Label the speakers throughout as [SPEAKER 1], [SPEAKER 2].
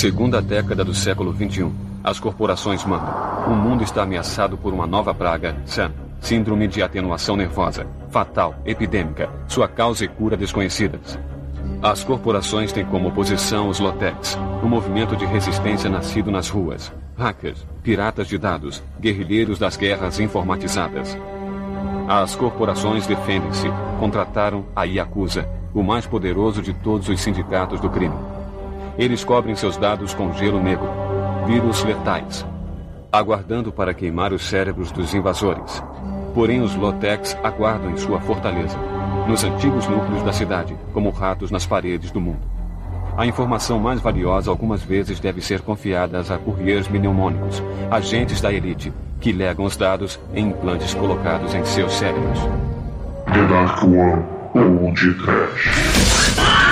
[SPEAKER 1] Segunda década do século XXI. As corporações mandam. O mundo está ameaçado por uma nova praga, SAM. Síndrome de atenuação nervosa. Fatal, epidêmica. Sua causa e cura desconhecidas. As corporações têm como oposição os Lotex, um movimento de resistência nascido nas ruas. Hackers, piratas de dados, guerrilheiros das guerras informatizadas. As corporações defendem-se. Contrataram a Yakuza, o mais poderoso de todos os sindicatos do crime. Eles cobrem seus dados com gelo negro, vírus letais, aguardando para queimar os cérebros dos invasores. Porém, os Lotex aguardam em sua fortaleza, nos antigos núcleos da cidade, como ratos nas paredes do mundo. A informação mais valiosa algumas vezes deve ser confiada a couriers mnemônicos, agentes da elite, que legam os dados em implantes colocados em seus cérebros.
[SPEAKER 2] The Dark One, ou de Trash.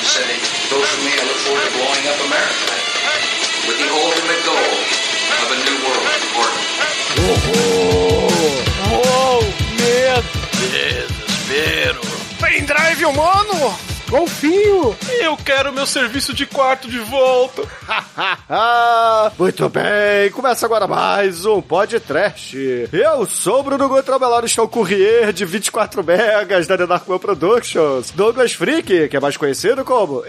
[SPEAKER 3] President ever to say, vote for me, I look forward to blowing up America. With the ultimate goal of a new world order.
[SPEAKER 4] Uou, oh, oh, medo!
[SPEAKER 5] Desespero.
[SPEAKER 4] Pendrive humano! Golfinho!
[SPEAKER 5] Eu quero meu serviço de quarto de volta.
[SPEAKER 4] Muito bem, começa agora mais um podcast. Eu sou o Bruno Gutrabelar, estou o courier de 24 megas da The Dark One Productions. Douglas Freak, que é mais conhecido como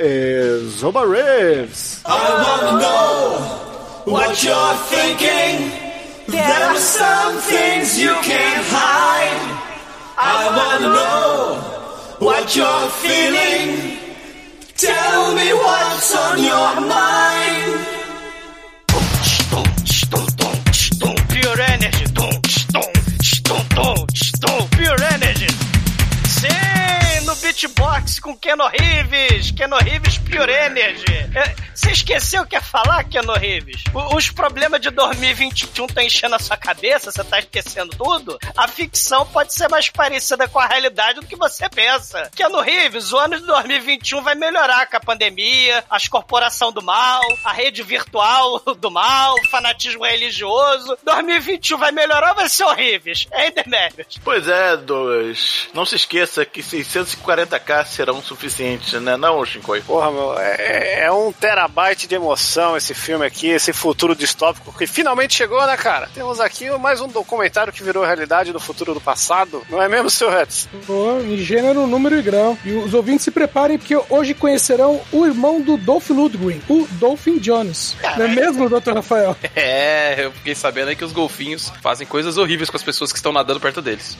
[SPEAKER 4] Zoma Reeves.
[SPEAKER 6] I wanna know what you're thinking. There are some things you can't hide. I wanna know what you're feeling. Tell me what's on your mind.
[SPEAKER 5] Pure Energy. Pure Energy. No beatbox com Keno Reeves. Keno Reeves Pure Energy. É, Você esqueceu o que é falar, Keno Reeves? O- Os problemas de 2021 estão enchendo a sua cabeça, você tá esquecendo tudo? A ficção pode ser mais parecida com a realidade do que você pensa. Keno Reeves, o ano de 2021 vai melhorar com a pandemia, as corporações do mal, a rede virtual do mal, o fanatismo religioso. 2021 vai melhorar ou vai ser horrível? Hein, Demetrius?
[SPEAKER 7] Pois é, Douglas. Não se esqueça que 640k serão suficientes, né, não, Shinkoi?
[SPEAKER 8] Porra, meu, é, é um terabyte de emoção esse filme aqui, esse futuro distópico que finalmente chegou, né, cara? Temos aqui mais um documentário que virou realidade do futuro do passado, não é mesmo, seu?
[SPEAKER 9] Pô, em gênero, número e grão. E os ouvintes se preparem, porque hoje conhecerão o irmão do Dolph Lundgren, o Dolphin Jones. Não é mesmo, Dr. Rafael?
[SPEAKER 10] É, eu fiquei sabendo aí que os golfinhos fazem coisas horríveis com as pessoas que estão nadando perto deles.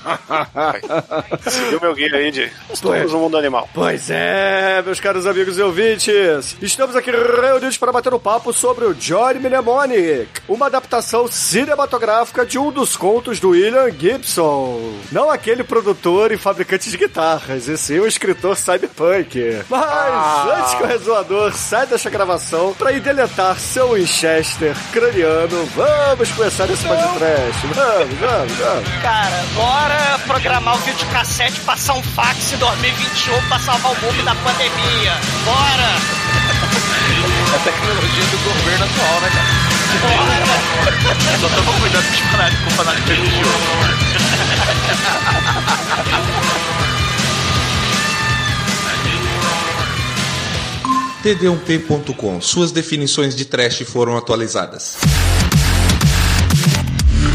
[SPEAKER 8] Seguiu meu guia aí de no mundo animal.
[SPEAKER 4] Pois é, meus caros amigos e ouvintes, estamos aqui reunidos para bater um papo sobre o Johnny Mnemonic, uma adaptação cinematográfica de um dos contos do William Gibson. Não aquele produtor e fabricante de guitarras, e sim o escritor cyberpunk. Mas antes que o resoador saia desta gravação para ir deletar seu Winchester craniano, vamos começar esse podcast. Vamos, vamos, vamos.
[SPEAKER 5] Cara, bora programar o videocassete, passar um fax em 2021 pra salvar o mundo da pandemia. Bora!
[SPEAKER 10] É a tecnologia do governo atual, né, cara?
[SPEAKER 7] Só toma cuidado com os fanáticos, com o fanático religioso.
[SPEAKER 11] td1p.com. Suas definições de trash foram atualizadas.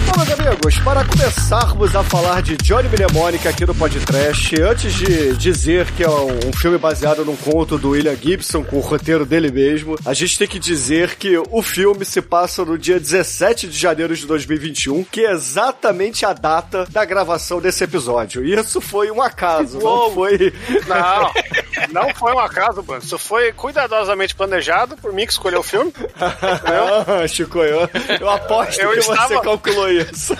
[SPEAKER 4] Bom, meus amigos, para começarmos a falar de Johnny Mnemonic aqui no podcast, antes de dizer que é um, um filme baseado num conto do William Gibson com o roteiro dele mesmo, a gente tem que dizer que o filme se passa no dia 17 de janeiro de 2021, que é exatamente a data da gravação desse episódio. E isso foi um acaso, não
[SPEAKER 8] Uou.
[SPEAKER 4] foi...
[SPEAKER 8] Não, não foi um acaso, mano. Isso foi cuidadosamente planejado por mim que escolheu o filme.
[SPEAKER 4] Ah, Chico, eu, eu aposto
[SPEAKER 8] Eu
[SPEAKER 4] que
[SPEAKER 8] estava-
[SPEAKER 4] você calculou isso.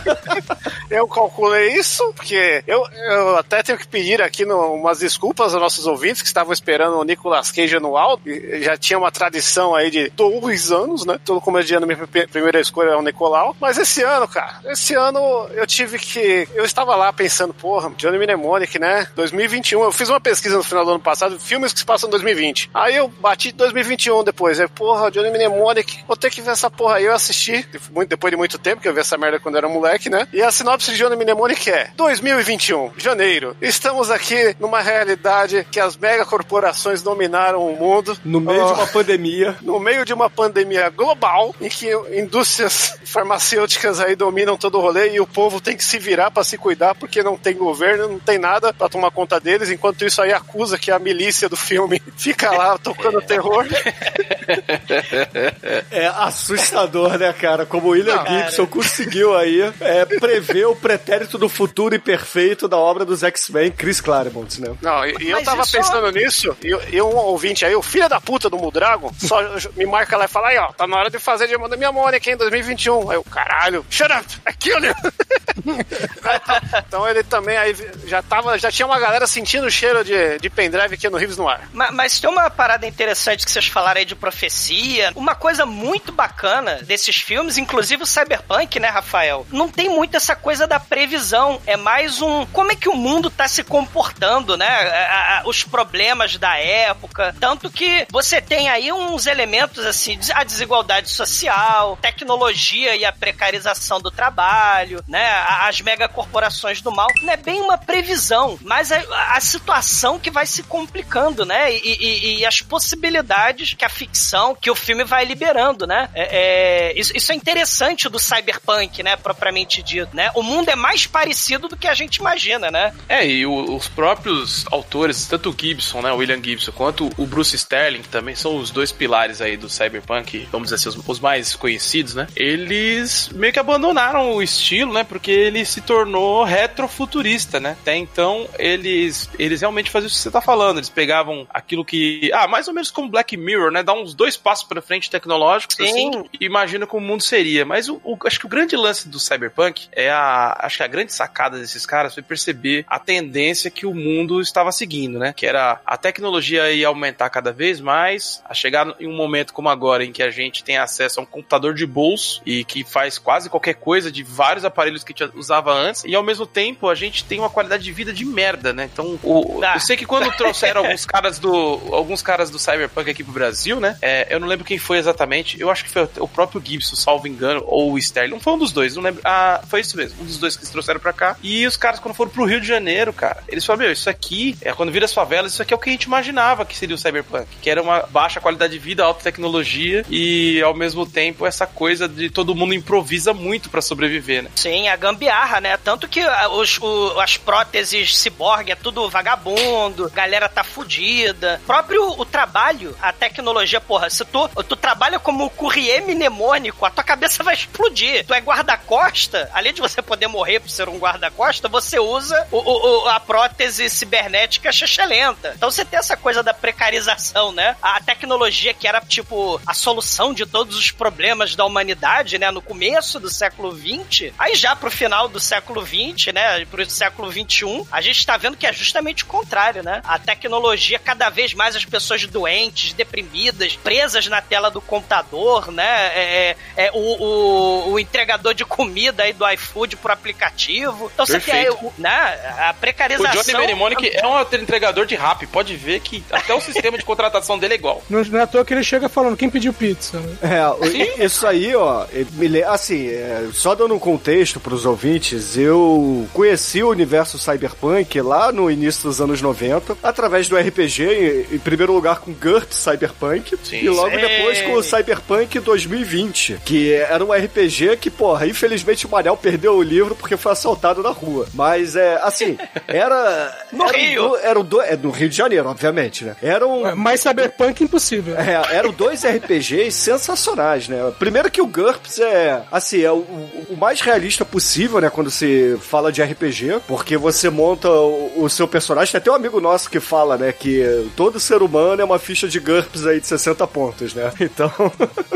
[SPEAKER 8] Eu calculei isso, porque eu, eu até tenho que pedir aqui no, umas desculpas aos nossos ouvintes que estavam esperando o Nicolas Cage anual. Já tinha uma tradição aí de dois anos, né? Todo comediante, minha pri- primeira escolha é o Nicolau. Mas esse ano, cara, esse ano eu tive que. Eu estava lá pensando, porra, Johnny Mnemonic, né? 2021. Eu fiz uma pesquisa no final do ano passado, filmes que se passam em 2020. Aí eu bati 2021 depois. Aí, porra, Johnny Mnemonic, vou ter que ver essa porra aí. Eu assisti, muito, depois de muito tempo, que eu vi essa merda quando era moleque, né? E a sinopse de Johnny Mnemonic é 2021, janeiro. Estamos aqui numa realidade que as megacorporações dominaram o mundo.
[SPEAKER 4] No meio
[SPEAKER 8] Oh,
[SPEAKER 4] de uma pandemia.
[SPEAKER 8] no meio de uma pandemia global em que indústrias farmacêuticas aí dominam todo o rolê e o povo tem que se virar pra se cuidar porque não tem governo, não tem nada pra tomar conta deles. Enquanto isso aí acusa que a milícia do filme fica lá tocando terror.
[SPEAKER 4] É assustador, né, cara? Como o William
[SPEAKER 8] Não,
[SPEAKER 4] Gibson conseguiu aí é, prever o pretérito do futuro imperfeito da obra dos X-Men, Chris Claremont, né?
[SPEAKER 8] Não, e, e eu tava
[SPEAKER 5] isso-
[SPEAKER 8] pensando nisso, e, e um ouvinte aí, o filho da puta do Mudragon, só me marca lá e fala aí, ó, tá na hora de fazer de minha Mônica aqui em 2021. Aí eu, caralho, shut up, aquilo. então ele também aí já tava, já tinha uma galera sentindo o cheiro de, de pendrive aqui no Rives no ar.
[SPEAKER 5] Ma- Mas tem uma parada interessante que vocês falaram aí de profecia. Uma coisa muito bacana desses filmes, inclusive o Cyberpunk, né, Rafael? Não tem muito essa coisa da previsão. É mais um. Como é que o mundo tá se comportando, né? A- a- Os problemas da época. Tanto que você tem aí uns elementos assim, a desigualdade social, tecnologia e a precarização do trabalho, né? As megacorporações do mal. Não é bem uma previsão, mas a, a situação que vai se complicando, né? E, e- e as possibilidades que a ficção, que o filme vai liberando, né? É- é- isso, isso é interessante do cyberpunk, né? Propriamente dito, né? O mundo é mais parecido do que a gente imagina, né?
[SPEAKER 10] É, e o- os próprios autores, tanto o Gibson, né, o William Gibson, quanto o Bruce Sterling, que também são os dois pilares aí do cyberpunk, vamos dizer assim, os, os mais conhecidos, né? Eles meio que abandonaram o estilo, né? Porque ele se tornou retrofuturista, né? Até então, eles, eles realmente faziam isso que você tá falando. Eles pegavam aquilo que. Ah, mais ou menos como Black Mirror, né? Dá uns dois passos pra frente tecnológicos,
[SPEAKER 5] Sim.
[SPEAKER 10] assim, imagina como o mundo seria. Mas o, o- acho que o grande lance do cyberpunk é a. Acho que a grande sacada desses caras foi perceber a tendência que o mundo estava seguindo, né? Que era a tecnologia ia aumentar cada vez mais, a chegar em um momento como agora, em que a gente tem acesso a um computador de bolso e que faz quase qualquer coisa de vários aparelhos que a gente usava antes, e ao mesmo tempo a gente tem uma qualidade de vida de merda, né? Então, o,
[SPEAKER 5] Ah.
[SPEAKER 10] eu sei que quando trouxeram alguns caras do alguns caras do Cyberpunk aqui pro Brasil, né? é, eu não lembro quem foi exatamente. Eu acho que foi o próprio Gibson, salvo engano, ou o Sterling. Não foi um dos dois, não lembro. Ah, foi isso mesmo. Um dos dois que eles trouxeram pra cá. E os caras, quando foram pro Rio de Janeiro, cara, eles falaram: Meu, isso aqui, é quando vira as favelas, isso aqui é o que a gente imaginava que seria o Cyberpunk. Que era uma baixa qualidade de vida, alta tecnologia e ao mesmo tempo essa coisa de todo mundo improvisa muito pra sobreviver, né?
[SPEAKER 5] Sim, a gambiarra, né? Tanto que ah, os, o- as próteses ciborgue é tudo vagabundo, galera tá fudida. Próprio o trabalho, a tecnologia, porra, se tu, tu trabalha como courrier mnemônico, a tua cabeça vai explodir. Tu é guarda-costa, além de você poder morrer por ser um guarda-costa, você usa o- o- a prótese cibernética chechelenta. Então você tem essa coisa da precarização, né? A tecnologia que era, tipo, a solução de todos os problemas da humanidade, né? No começo do século XX, aí já pro final do século XX, né? Pro século XXI, a gente tá vendo que é justamente o contrário, né? A tecnologia, cada vez mais as pessoas doentes, deprimidas, presas na tela do computador, né? É, é, é, o, o, o entregador de comida aí do iFood pro aplicativo. Então você tem
[SPEAKER 10] Perfeito.
[SPEAKER 5] o- né? A
[SPEAKER 10] O
[SPEAKER 5] precarização...
[SPEAKER 10] Johnny Mnemonic é um entregador de rap. Pode ver que até o sistema de contratação dele é igual.
[SPEAKER 9] Não, não é à toa que ele chega falando quem pediu pizza. Né?
[SPEAKER 4] É, o- isso aí, ó, assim, é, só dando um contexto pros ouvintes, eu conheci o universo cyberpunk lá no início dos anos 90, através do RPG, em, em primeiro lugar com GURPS Cyberpunk,
[SPEAKER 10] Sim,
[SPEAKER 4] e logo
[SPEAKER 5] sim.
[SPEAKER 4] depois com o Cyberpunk 2020, que era um RPG que, porra, infelizmente o Manel perdeu o livro porque foi assaltado na rua. Mas, é, assim, era...
[SPEAKER 5] No
[SPEAKER 4] era
[SPEAKER 5] Rio.
[SPEAKER 4] do- era do- é, no Rio de Janeiro, obviamente, né? Era um...
[SPEAKER 9] Mais cyberpunk impossível.
[SPEAKER 4] É, eram dois RPGs sensacionais, né? Primeiro que o GURPS é, assim, é o, o mais realista possível, né? Quando se fala de RPG, porque você monta o, o seu personagem. Tem até um amigo nosso que fala, né? Que todo ser humano é uma ficha de GURPS aí de 60 pontos, né? Então,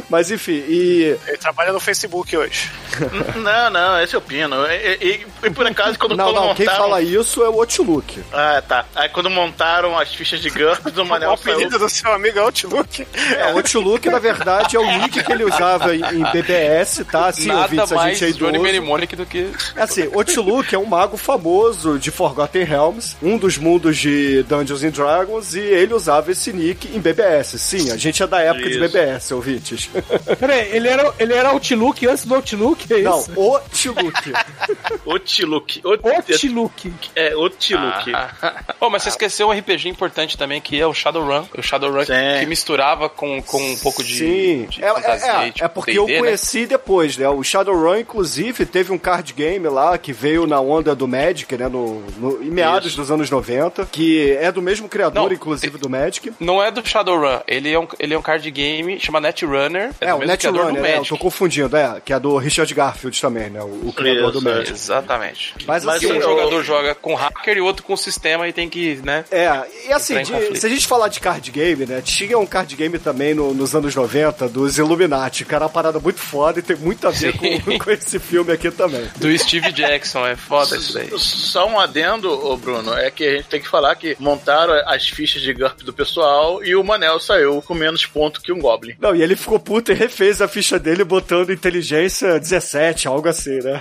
[SPEAKER 4] mas enfim, e...
[SPEAKER 8] Ele trabalha no Facebook hoje.
[SPEAKER 7] Não, não, esse é o Pino. E, e- e por acaso, quando,
[SPEAKER 4] Não,
[SPEAKER 7] quando
[SPEAKER 4] não, quem
[SPEAKER 7] montaram...
[SPEAKER 4] fala isso é o Outlook.
[SPEAKER 7] Ah, tá. Aí quando montaram as fichas de GURPS, o
[SPEAKER 8] O
[SPEAKER 7] Manel saiu...
[SPEAKER 8] apelido do seu amigo é Outlook.
[SPEAKER 4] É, o Outlook, na verdade, é o nick que ele usava em, em BBS, tá? Sim,
[SPEAKER 10] Nada
[SPEAKER 4] ouvintes, a
[SPEAKER 10] mais
[SPEAKER 4] gente é
[SPEAKER 10] Johnny. Mnemonic do que.
[SPEAKER 4] Assim, Otiluk é um mago famoso de Forgotten Realms, um dos mundos de Dungeons and Dragons, e ele usava esse nick em BBS. Sim, a gente é da época de
[SPEAKER 7] Isso.
[SPEAKER 4] BBS, ouvintes.
[SPEAKER 9] Peraí, ele era, ele era Outlook antes do Outlook? É
[SPEAKER 4] Não,
[SPEAKER 9] isso?
[SPEAKER 4] Otiluk.
[SPEAKER 7] Otiluk.
[SPEAKER 9] Outlook.
[SPEAKER 7] É, Otiluk.
[SPEAKER 10] Ah. Oh, mas você esqueceu um RPG importante também, que é o Shadowrun. O Shadowrun
[SPEAKER 7] Sim.
[SPEAKER 10] que misturava com, com um pouco de,
[SPEAKER 4] Sim,
[SPEAKER 10] de
[SPEAKER 4] é,
[SPEAKER 10] fantasia
[SPEAKER 4] é,
[SPEAKER 10] e
[SPEAKER 4] é,
[SPEAKER 10] tipo
[SPEAKER 4] é porque eu
[SPEAKER 10] né?
[SPEAKER 4] conheci depois, né? O Shadowrun, inclusive, teve um card game lá que veio na onda do Magic, né? No, no- em meados
[SPEAKER 7] Isso.
[SPEAKER 4] dos anos 90, que é do mesmo criador,
[SPEAKER 10] Não,
[SPEAKER 4] inclusive, do Magic.
[SPEAKER 10] Não é do Shadowrun, ele é um, ele é um card game, chama Netrunner.
[SPEAKER 4] É,
[SPEAKER 10] do
[SPEAKER 4] o
[SPEAKER 10] mesmo criador do
[SPEAKER 4] Netrunner, é, eu
[SPEAKER 10] Magic.
[SPEAKER 4] tô confundindo, é, que é do Richard Garfield também, né? O, o criador do
[SPEAKER 7] Isso,
[SPEAKER 4] Magic.
[SPEAKER 10] Exatamente.
[SPEAKER 4] Mas,
[SPEAKER 7] Mas
[SPEAKER 4] assim,
[SPEAKER 10] um
[SPEAKER 7] eu-
[SPEAKER 10] jogador joga com hacker e outro com sistema e tem que, né?
[SPEAKER 4] É, e assim, de- se a gente falar de card game, né? Tinha um card game também no- nos anos 90 dos Illuminati, que era uma parada muito foda e tem muito a ver com, com esse filme aqui também.
[SPEAKER 10] Do Steve Jackson, é foda isso daí.
[SPEAKER 7] Só um adendo, Bruno, é que a gente tem que falar que montaram as fichas de GURP do pessoal e o Manel saiu com menos ponto que um Goblin.
[SPEAKER 4] Não, e ele ficou puto e refez a ficha dele botando inteligência 17, algo assim, né?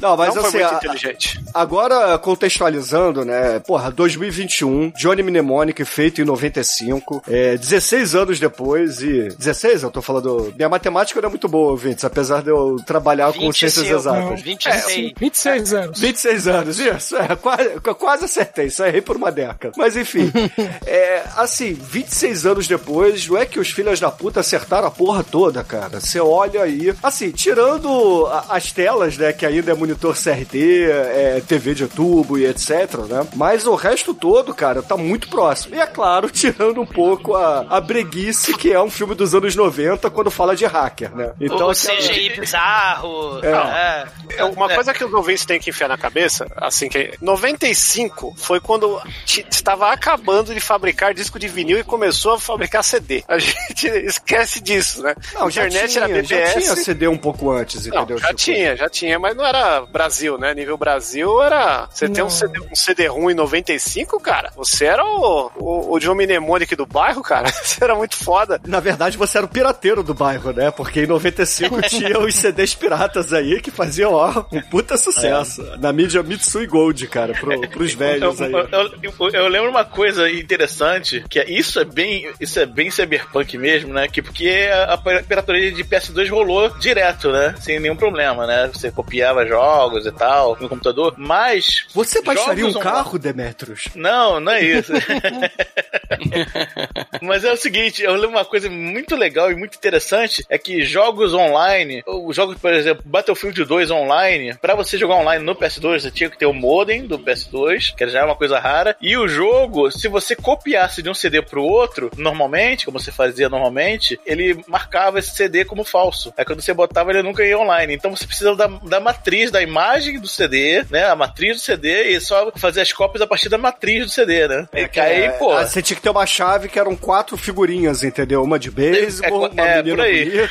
[SPEAKER 4] Não, mas
[SPEAKER 8] Não foi
[SPEAKER 4] assim,
[SPEAKER 8] muito
[SPEAKER 4] a-
[SPEAKER 8] inteligente.
[SPEAKER 4] agora contextualizando, né? Porra, 2021, Johnny Mnemonic feito em 95, é, 16 anos depois e... 16? Eu tô falando... Minha matemática não é muito boa, ouvintes, apesar de eu trabalhar com ciências
[SPEAKER 5] 25,
[SPEAKER 4] exatas.
[SPEAKER 5] 26.
[SPEAKER 9] 26 anos.
[SPEAKER 4] 26 anos, isso, é, quase, quase acertei, só errei por uma década. Mas enfim, é, assim, 26 anos depois, não é que os filhos da puta acertaram a porra toda, cara. Você olha aí, assim, tirando a- as telas, né, que ainda é monitor CRT, é, TV de tubo e etc, né, mas o resto todo, cara, tá muito próximo. E é claro, tirando um pouco a, a breguice, que é um filme dos anos 90, quando fala de hacker, né.
[SPEAKER 5] o
[SPEAKER 4] aquela-
[SPEAKER 5] CGI bizarro.
[SPEAKER 4] É.
[SPEAKER 5] É.
[SPEAKER 8] É, Uma
[SPEAKER 5] É.
[SPEAKER 8] coisa que os ouvintes têm que enfiar na cabeça, assim, que 95 foi quando estava acabando de fabricar disco de vinil e começou a fabricar CD. A gente esquece disso, né?
[SPEAKER 4] Não, já
[SPEAKER 8] internet
[SPEAKER 4] tinha,
[SPEAKER 8] era BBS.
[SPEAKER 4] já tinha CD um pouco antes,
[SPEAKER 8] Não,
[SPEAKER 4] entendeu?
[SPEAKER 8] já
[SPEAKER 4] Tipo,
[SPEAKER 8] tinha, já tinha, mas não era Brasil, né? Nível Brasil era. Você tem um
[SPEAKER 9] Não.
[SPEAKER 8] CD, um CD ruim em 95, cara. Você era o, o, o John Mnemonic do bairro, cara. Você era muito foda.
[SPEAKER 4] Na verdade, você era o pirateiro do bairro, né? Porque em 95 tinha os CDs piratas aí que faziam, ó, um puta sucesso. Na mídia Mitsui Gold, cara, pro, pros velhos aí.
[SPEAKER 7] Eu, eu- eu- eu lembro uma coisa interessante, que é, isso é bem isso é bem cyberpunk mesmo, né? Que porque a, a pirataria de PS2 rolou direto, né? Sem nenhum problema, né? Você copiava jogos e tal no computador, mas
[SPEAKER 4] Você baixaria um carro, Demetrius?
[SPEAKER 7] Não, não é isso. Mas é o seguinte, eu lembro uma coisa muito legal e muito interessante, é que jogos online, os jogos, por exemplo, Battlefield 2 online, pra você jogar online no PS2, você tinha que ter o modem do PS2, que já é uma coisa rara, e o jogo, se você copiasse de um CD pro outro, normalmente, como você fazia normalmente, ele marcava esse CD como falso. Aí quando você botava, ele nunca ia online. Então você precisa da, da matriz, da imagem do CD, né? A matriz do CD, e só fazer as cópias a partir da matriz do CD, né? E aí,
[SPEAKER 4] É,
[SPEAKER 7] pô.
[SPEAKER 4] ah, Você tinha que ter uma chave que eram quatro figurinhas, entendeu? Uma de beisebol,
[SPEAKER 7] É,
[SPEAKER 4] uma
[SPEAKER 7] é,
[SPEAKER 4] menina bonita.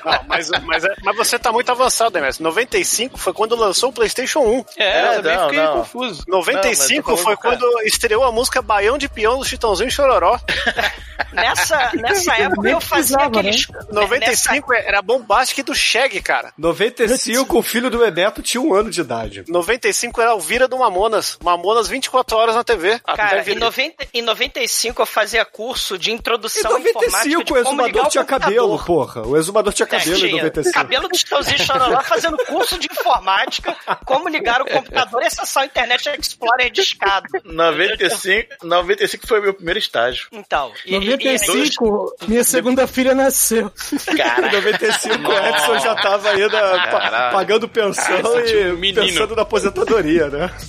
[SPEAKER 8] Não, mas, mas, é- mas você tá muito avançado, né, mestre? 95 foi quando lançou o PlayStation 1.
[SPEAKER 10] É, eu também
[SPEAKER 7] não,
[SPEAKER 10] fiquei
[SPEAKER 7] não.
[SPEAKER 10] confuso.
[SPEAKER 8] 95
[SPEAKER 7] Não, mas eu
[SPEAKER 8] foi quando estreou a música Baião de Peão do Chitãozinho e Chororó.
[SPEAKER 5] Nessa, nessa época eu fazia
[SPEAKER 9] precisava,
[SPEAKER 5] aqueles.
[SPEAKER 8] 95 era Bombastic do Shag, cara.
[SPEAKER 4] 95, o filho do Bebeto tinha um ano de idade.
[SPEAKER 8] 95 era o Vira do Mamonas. Mamonas 24 horas na TV.
[SPEAKER 5] Cara, em,
[SPEAKER 8] vir-
[SPEAKER 5] 90, em 95 eu fazia curso de
[SPEAKER 4] Em
[SPEAKER 5] introdução à informática
[SPEAKER 4] 95,
[SPEAKER 5] de
[SPEAKER 4] o
[SPEAKER 5] como ligar
[SPEAKER 4] exumador
[SPEAKER 5] o
[SPEAKER 4] tinha cabelo, porra. O exumador tinha
[SPEAKER 5] É,
[SPEAKER 4] cabelo em
[SPEAKER 5] tinha.
[SPEAKER 4] 95.
[SPEAKER 5] Cabelo do Chitãozinho Chororó fazendo curso de informática, como ligar o computador e acessar o Internet Explorer discado.
[SPEAKER 7] 95, 95 foi o meu primeiro estágio.
[SPEAKER 5] Então, e, e-
[SPEAKER 9] 95, minha segunda filha nasceu.
[SPEAKER 4] Em 95, o Edson já tava ainda pa-
[SPEAKER 10] Caralho.
[SPEAKER 4] pagando pensão
[SPEAKER 10] Cara, um
[SPEAKER 4] e pensando na aposentadoria, né?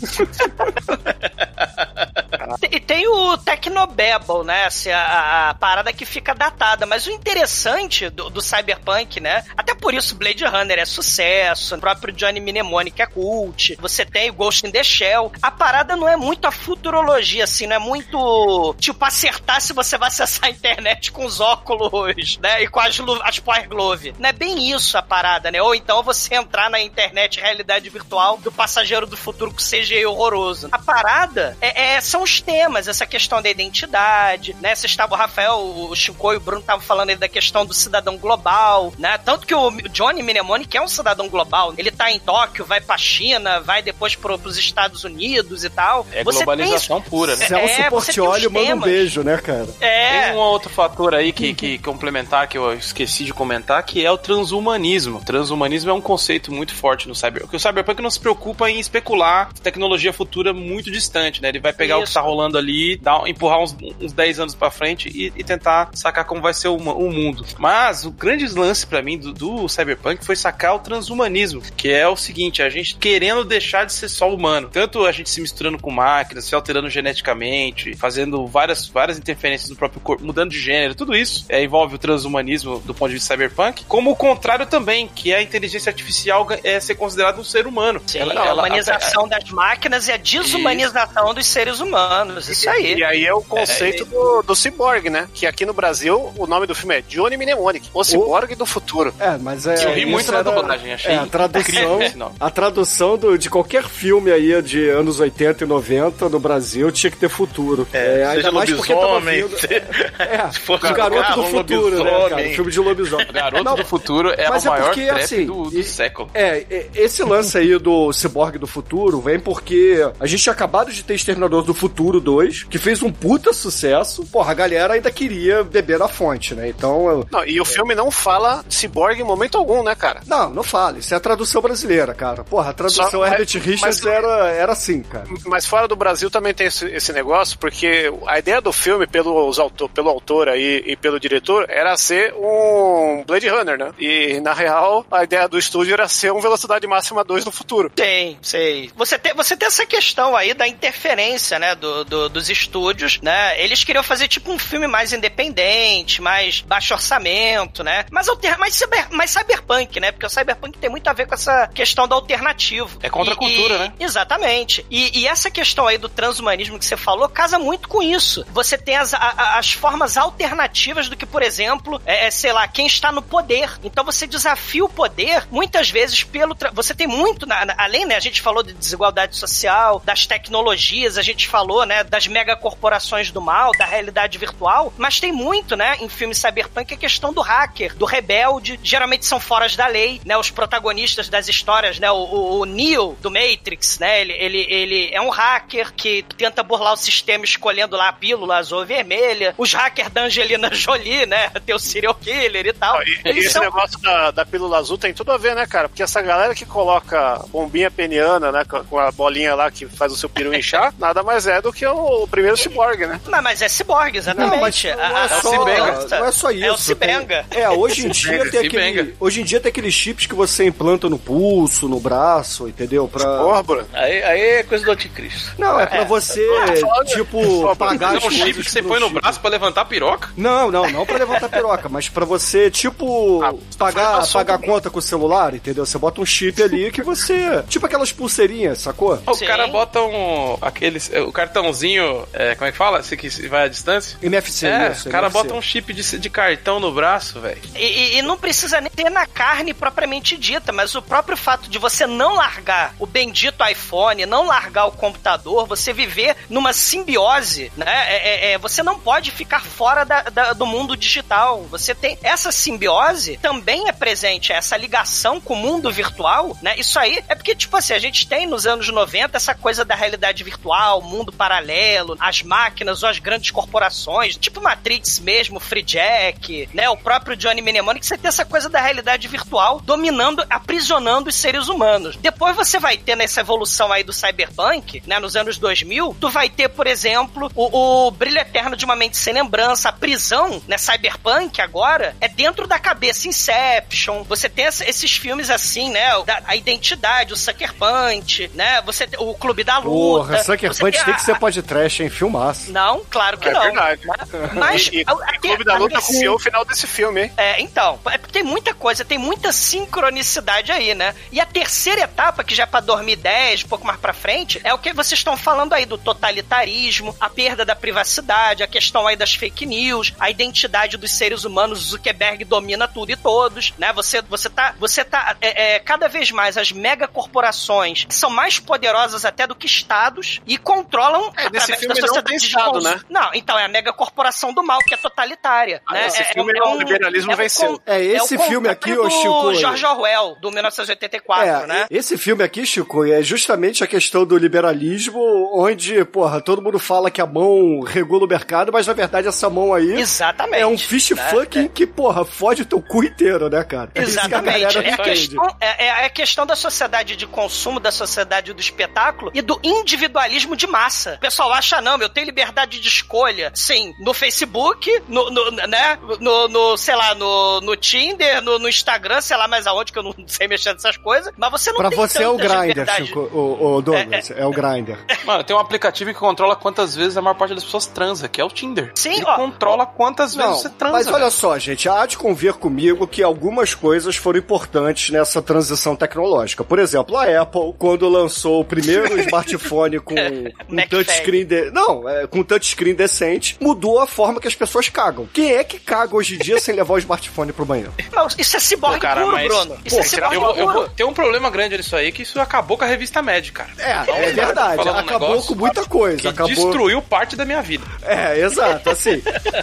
[SPEAKER 5] E tem o Tecnobabble, né? Assim, a, a parada que fica datada. Mas o interessante do, do Cyberpunk, né? Até por isso Blade Runner é sucesso, o próprio Johnny Mnemonic é cult, você tem o Ghost in the Shell. A parada não é muito a futurologia, assim, não é muito, tipo, acertar se você vai acessar a internet com os óculos, né? E com as, as Power Glove. Não é bem isso a parada, né? Ou então você entrar na internet realidade virtual do passageiro do futuro com CGI horroroso. A parada é, é- são os temas, essa questão da identidade, né? Você estava, o Rafael, o Chico e o Bruno estavam falando aí da questão do cidadão global, né? Tanto que o Johnny Mnemonic que é um cidadão global, ele tá em Tóquio, vai pra China, vai depois pro, pros Estados Unidos e tal.
[SPEAKER 10] É
[SPEAKER 5] Você
[SPEAKER 10] globalização
[SPEAKER 5] tem-
[SPEAKER 10] pura, né?
[SPEAKER 4] Celso
[SPEAKER 5] É, os
[SPEAKER 4] manda um beijo, né, cara?
[SPEAKER 5] É.
[SPEAKER 10] Tem um outro fator aí que, que complementar, que eu esqueci de comentar, que é o transhumanismo. Transhumanismo é um conceito muito forte no cyber. Porque o cyberpunk não se preocupa em especular tecnologia futura muito distante, né? Ele vai pegar o que
[SPEAKER 5] Isso.
[SPEAKER 10] tá rolando ali, dar, empurrar uns, uns 10 anos pra frente e, e tentar sacar como vai ser o, o mundo. Mas o grande lance pra mim do, do cyberpunk foi sacar o transhumanismo, que é o seguinte, a gente querendo deixar de ser só humano. Tanto a gente se misturando com máquinas, se alterando geneticamente, fazendo várias, várias interferências no próprio corpo, mudando de gênero, tudo isso é, envolve o transhumanismo do ponto de vista cyberpunk, como o contrário também, que é a inteligência artificial é ser considerado um ser humano.
[SPEAKER 5] Sim,
[SPEAKER 10] Ela-
[SPEAKER 5] a
[SPEAKER 10] ela-
[SPEAKER 5] humanização das máquinas e a desumanização dos seres humanos. Isso aí.
[SPEAKER 8] E aí é o conceito do, do cyborg, né? Que aqui no Brasil o nome do filme é Johnny Mnemonic, o cyborg do futuro.
[SPEAKER 4] É, mas é.
[SPEAKER 10] Eu ri muito na dublagem, achei
[SPEAKER 4] É, a tradução, a tradução do, de qualquer filme aí de anos 80 e 90 no Brasil tinha que ter futuro.
[SPEAKER 7] É,
[SPEAKER 4] ainda
[SPEAKER 7] seja
[SPEAKER 4] mais porque tava
[SPEAKER 7] lobisomem,
[SPEAKER 4] vindo-
[SPEAKER 7] se-
[SPEAKER 4] É,
[SPEAKER 7] se for
[SPEAKER 4] o garoto
[SPEAKER 7] carro,
[SPEAKER 4] do futuro, né, cara?
[SPEAKER 7] lobisomem.
[SPEAKER 4] Filme de lobisomem.
[SPEAKER 10] Garoto
[SPEAKER 4] Não,
[SPEAKER 10] do Futuro é
[SPEAKER 4] mas
[SPEAKER 10] o
[SPEAKER 4] é
[SPEAKER 10] maior
[SPEAKER 4] porque,
[SPEAKER 10] trap
[SPEAKER 4] assim,
[SPEAKER 10] do, do
[SPEAKER 4] e-
[SPEAKER 10] século.
[SPEAKER 4] É, é, esse lance aí do Cyborg do Futuro vem porque a gente tinha acabado de ter Exterminador do Futuro 2, que fez um puta sucesso. Porra, a galera ainda queria beber na fonte, né? Então. eu-
[SPEAKER 8] Não, e o filme não fala cyborg em momento algum, né, cara?
[SPEAKER 4] Não, não fala. Isso é a tradução brasileira, cara. Porra, a tradução
[SPEAKER 8] Só-
[SPEAKER 4] Herbert
[SPEAKER 8] mas-
[SPEAKER 4] Richards
[SPEAKER 8] mas-
[SPEAKER 4] era, era assim, cara.
[SPEAKER 8] Mas fora do Brasil também tem esse, esse negócio, porque a ideia do filme, pelos autor, pelo autor aí e pelo diretor, era ser um Blade Runner, né? E, na real, a ideia do estúdio era ser um Velocidade Máxima 2 no futuro.
[SPEAKER 5] Tem, sei. Você tem, você tem essa questão aí da interferência, né, do, do- dos estúdios, né? Eles queriam fazer tipo um filme mais independente, mais baixo orçamento, né? Mas, alter, mais, cyber, mais cyberpunk, né? Porque o cyberpunk tem muito a ver com essa questão do alternativo.
[SPEAKER 10] É contra a
[SPEAKER 5] E-
[SPEAKER 10] cultura,
[SPEAKER 5] e-
[SPEAKER 10] né?
[SPEAKER 5] Exatamente. E, e essa questão aí do transhumanismo que você falou casa muito com isso. Você tem as, a- a- as formas alternativas do que, por exemplo, é, é, sei lá, quem está no poder. Então você desafia o poder, muitas vezes, pelo. tra- Você tem muito, na- na- além, né? A gente falou de desigualdade social, das tecnologias, a gente falou, né, das megacorporações do mal, da realidade virtual, mas tem muito, né, em filmes cyberpunk a questão do hacker, do rebelde, geralmente são foras da lei, né, os protagonistas das histórias, né, o, o, o Neo do Matrix, né, ele, ele, ele é um hacker que tenta burlar o sistema escolhendo lá a pílula azul ou vermelha, os hackers da Angelina Jolie, né, tem o serial killer e tal.
[SPEAKER 8] E,
[SPEAKER 5] Eles
[SPEAKER 8] esse
[SPEAKER 5] são-
[SPEAKER 8] negócio da, da pílula azul tem tudo a ver, né, cara? Porque essa galera que coloca bombinha peniana, né, com- a bolinha lá que faz o seu peru inchar, nada mais é do que o, o primeiro cyborg, né?
[SPEAKER 5] Mas, mas é ciborgue, exatamente.
[SPEAKER 4] Não, mas não
[SPEAKER 5] A-
[SPEAKER 4] é,
[SPEAKER 5] a-
[SPEAKER 4] só,
[SPEAKER 5] a-
[SPEAKER 4] não é só isso.
[SPEAKER 5] É o Cibenga.
[SPEAKER 4] Tem- É, hoje em dia tem aquele, hoje em dia tem aqueles chips que você implanta no pulso, no braço, entendeu? Pra
[SPEAKER 8] Porra, Bruno.
[SPEAKER 7] Aí, aí é coisa do anticristo.
[SPEAKER 4] Não, é pra você, tipo, pagar
[SPEAKER 10] Não,
[SPEAKER 4] as
[SPEAKER 10] um chip que você põe no
[SPEAKER 4] chip.
[SPEAKER 10] braço pra levantar a piroca?
[SPEAKER 4] Não, não, não pra levantar piroca, mas pra você, tipo, pagar, pagar conta com o celular, entendeu? Você bota um chip ali que você. Tipo aquelas pulseirinhas, sacou?
[SPEAKER 10] O
[SPEAKER 5] Sim.
[SPEAKER 10] cara bota um. Aqueles, o cartãozinho. é, como é que fala? Esse que vai à distância?
[SPEAKER 4] MFC,
[SPEAKER 10] é,
[SPEAKER 4] isso,
[SPEAKER 10] o cara
[SPEAKER 4] MFC.
[SPEAKER 10] bota um chip de, de cartão no braço, velho.
[SPEAKER 5] E, e- e não precisa nem ter na carne propriamente dita, mas o próprio fato de você não largar o bendito iPhone, não largar o computador, você viver numa simbiose, né? É, é- é, você não pode ficar fora da- da- do mundo digital. Você tem essa simbiose também é presente, essa ligação com o mundo virtual, né? Isso aí é porque, tipo assim, a gente tem nos anos 90 essa coisa da realidade virtual, mundo paralelo, as máquinas ou as grandes corporações, tipo Matrix mesmo, Free Jack, né? O próprio Johnny Mnemonic, você tem essa coisa da realidade virtual dominando, aprisionando os seres humanos. Depois você vai ter nessa evolução aí do cyberpunk, né? Nos anos 2000, tu vai ter, por exemplo, o, o brilho eterno de uma mente sem lembrança, a prisão, né? Cyberpunk agora é dentro da cabeça Inception. Você tem esses filmes assim, né? a identidade, o Sucker Punch, né? Você tem o Clube da Luta.
[SPEAKER 4] Porra, Sucker Punch
[SPEAKER 5] tem
[SPEAKER 4] tem
[SPEAKER 5] a-
[SPEAKER 4] que ser podcast, hein?
[SPEAKER 5] Não, claro que
[SPEAKER 8] É
[SPEAKER 5] não.
[SPEAKER 8] verdade.
[SPEAKER 5] Mas
[SPEAKER 8] E, e,
[SPEAKER 5] a- a-
[SPEAKER 8] Clube da Luta copiou o final desse filme, hein?
[SPEAKER 5] é, então, é porque tem muita coisa, tem muita sincronicidade aí, né? E a terceira etapa, que já é pra 2010, um pouco mais pra frente, é o que vocês estão falando aí do totalitarismo, a perda da privacidade, a questão aí das fake news, a identidade dos seres humanos, Zuckerberg domina tudo e todos, né? Você, você tá, você tá, é, é, cada vez mais as megacorporações são mais poderosas até do que estados e controlam
[SPEAKER 8] É,
[SPEAKER 5] através
[SPEAKER 8] filme
[SPEAKER 5] da sociedade consumo.
[SPEAKER 8] né?
[SPEAKER 5] Não, então é a mega corporação do mal, que é totalitária.
[SPEAKER 8] Ah,
[SPEAKER 5] né?
[SPEAKER 8] esse
[SPEAKER 5] é,
[SPEAKER 8] filme
[SPEAKER 5] é,
[SPEAKER 8] o liberalismo
[SPEAKER 5] é um
[SPEAKER 8] venceu.
[SPEAKER 5] con-
[SPEAKER 4] É, esse
[SPEAKER 5] o
[SPEAKER 4] filme aqui, ô, Chico,
[SPEAKER 5] George Orwell, do 1984,
[SPEAKER 4] É,
[SPEAKER 5] né?
[SPEAKER 4] esse filme aqui, Chico, é justamente a questão do liberalismo, onde, porra, todo mundo fala que a mão regula o mercado, mas na verdade essa mão aí
[SPEAKER 5] Exatamente.
[SPEAKER 4] é um fish
[SPEAKER 5] né?
[SPEAKER 4] fucking que, porra, fode o teu cu inteiro, né, cara? É a
[SPEAKER 5] Exatamente. É a, questão, é, é a questão da sociedade de consumo, da sociedade do espetáculo e do individualismo de massa. O pessoal acha, não, eu tenho liberdade de escolha. Sim, no Facebook, no, no- né? No, no, sei lá, no, no Tinder, no, no Instagram, sei lá mais aonde, que eu não sei mexer nessas coisas. Mas você não
[SPEAKER 4] Pra
[SPEAKER 5] tem
[SPEAKER 4] você é o Grindr. Chico, o, o Douglas, é, o Grindr.
[SPEAKER 10] Mano, tem um aplicativo que controla quantas vezes a maior parte das pessoas transa, que é o Tinder.
[SPEAKER 5] Sim,
[SPEAKER 10] Ele
[SPEAKER 5] ó.
[SPEAKER 10] controla quantas vezes
[SPEAKER 4] Não,
[SPEAKER 10] você transa.
[SPEAKER 4] mas olha só, gente, há de convir comigo que algumas coisas foram importantes nessa transição tecnológica. Por exemplo, a Apple, quando lançou o primeiro smartphone com um touchscreen... De... Não, é, com touchscreen decente, mudou a forma que as pessoas cagam. Quem é que caga hoje em dia sem levar o smartphone pro banheiro?
[SPEAKER 5] Não, isso é ciborgue
[SPEAKER 10] Pô, cara,
[SPEAKER 5] puro,
[SPEAKER 10] mas-
[SPEAKER 5] Bruno. Isso
[SPEAKER 4] Pô,
[SPEAKER 5] é ciborgue
[SPEAKER 10] Eu, eu vou- tem um problema grande nisso aí, que isso acabou com a revista Médica, cara.
[SPEAKER 4] É, é verdade.
[SPEAKER 10] um
[SPEAKER 4] Acabou
[SPEAKER 10] negócio
[SPEAKER 4] com muita coisa.
[SPEAKER 10] Que
[SPEAKER 4] Acabou...
[SPEAKER 10] destruiu parte da minha vida.
[SPEAKER 4] É, exato, assim.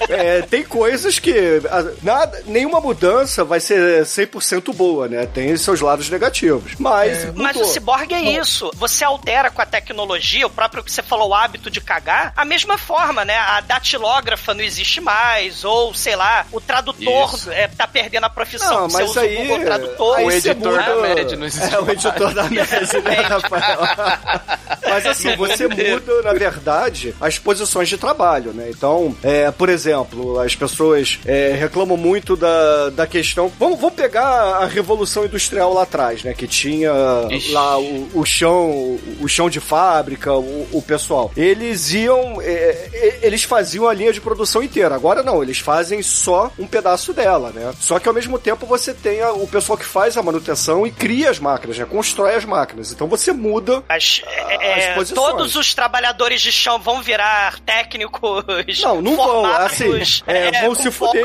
[SPEAKER 4] é, tem coisas que. a- Nada, nenhuma mudança vai ser 100% boa, né? Tem seus lados negativos. Mas.
[SPEAKER 5] É. Mas o ciborgue é isso. Você altera com a tecnologia, o próprio que você falou, o hábito de cagar, a mesma forma, né? A datilógrafa não existe mais, ou sei lá, o tradutor
[SPEAKER 10] Isso.
[SPEAKER 5] é, tá perdendo a profissão.
[SPEAKER 4] Não,
[SPEAKER 5] você
[SPEAKER 4] mas
[SPEAKER 5] usa
[SPEAKER 4] aí.
[SPEAKER 5] o Google Tradutor.
[SPEAKER 4] aí
[SPEAKER 10] O
[SPEAKER 4] você
[SPEAKER 10] editor
[SPEAKER 4] muda-
[SPEAKER 10] da média não existe
[SPEAKER 4] É, o editor da média, né, Rafael? Mas assim, você muda, na verdade, as posições de trabalho, né? Então, é, por exemplo, as pessoas é, reclamam muito da, da questão. Vamos, vamos pegar a Revolução Industrial lá atrás, né? Que tinha
[SPEAKER 10] Ixi.
[SPEAKER 4] lá o, o chão, o chão de fábrica, o, o pessoal. Eles iam. É, é, eles faziam a linha de produção inteira. Agora não, eles fazem só um pedaço dela, né? Só que ao mesmo tempo você tem a- o pessoal que faz a manutenção e cria as máquinas, né? Constrói as máquinas. Então você muda
[SPEAKER 5] As, é,
[SPEAKER 4] as posições.
[SPEAKER 5] todos os trabalhadores de chão vão virar técnicos.
[SPEAKER 4] Não, não vão, assim, é, vão se fuder.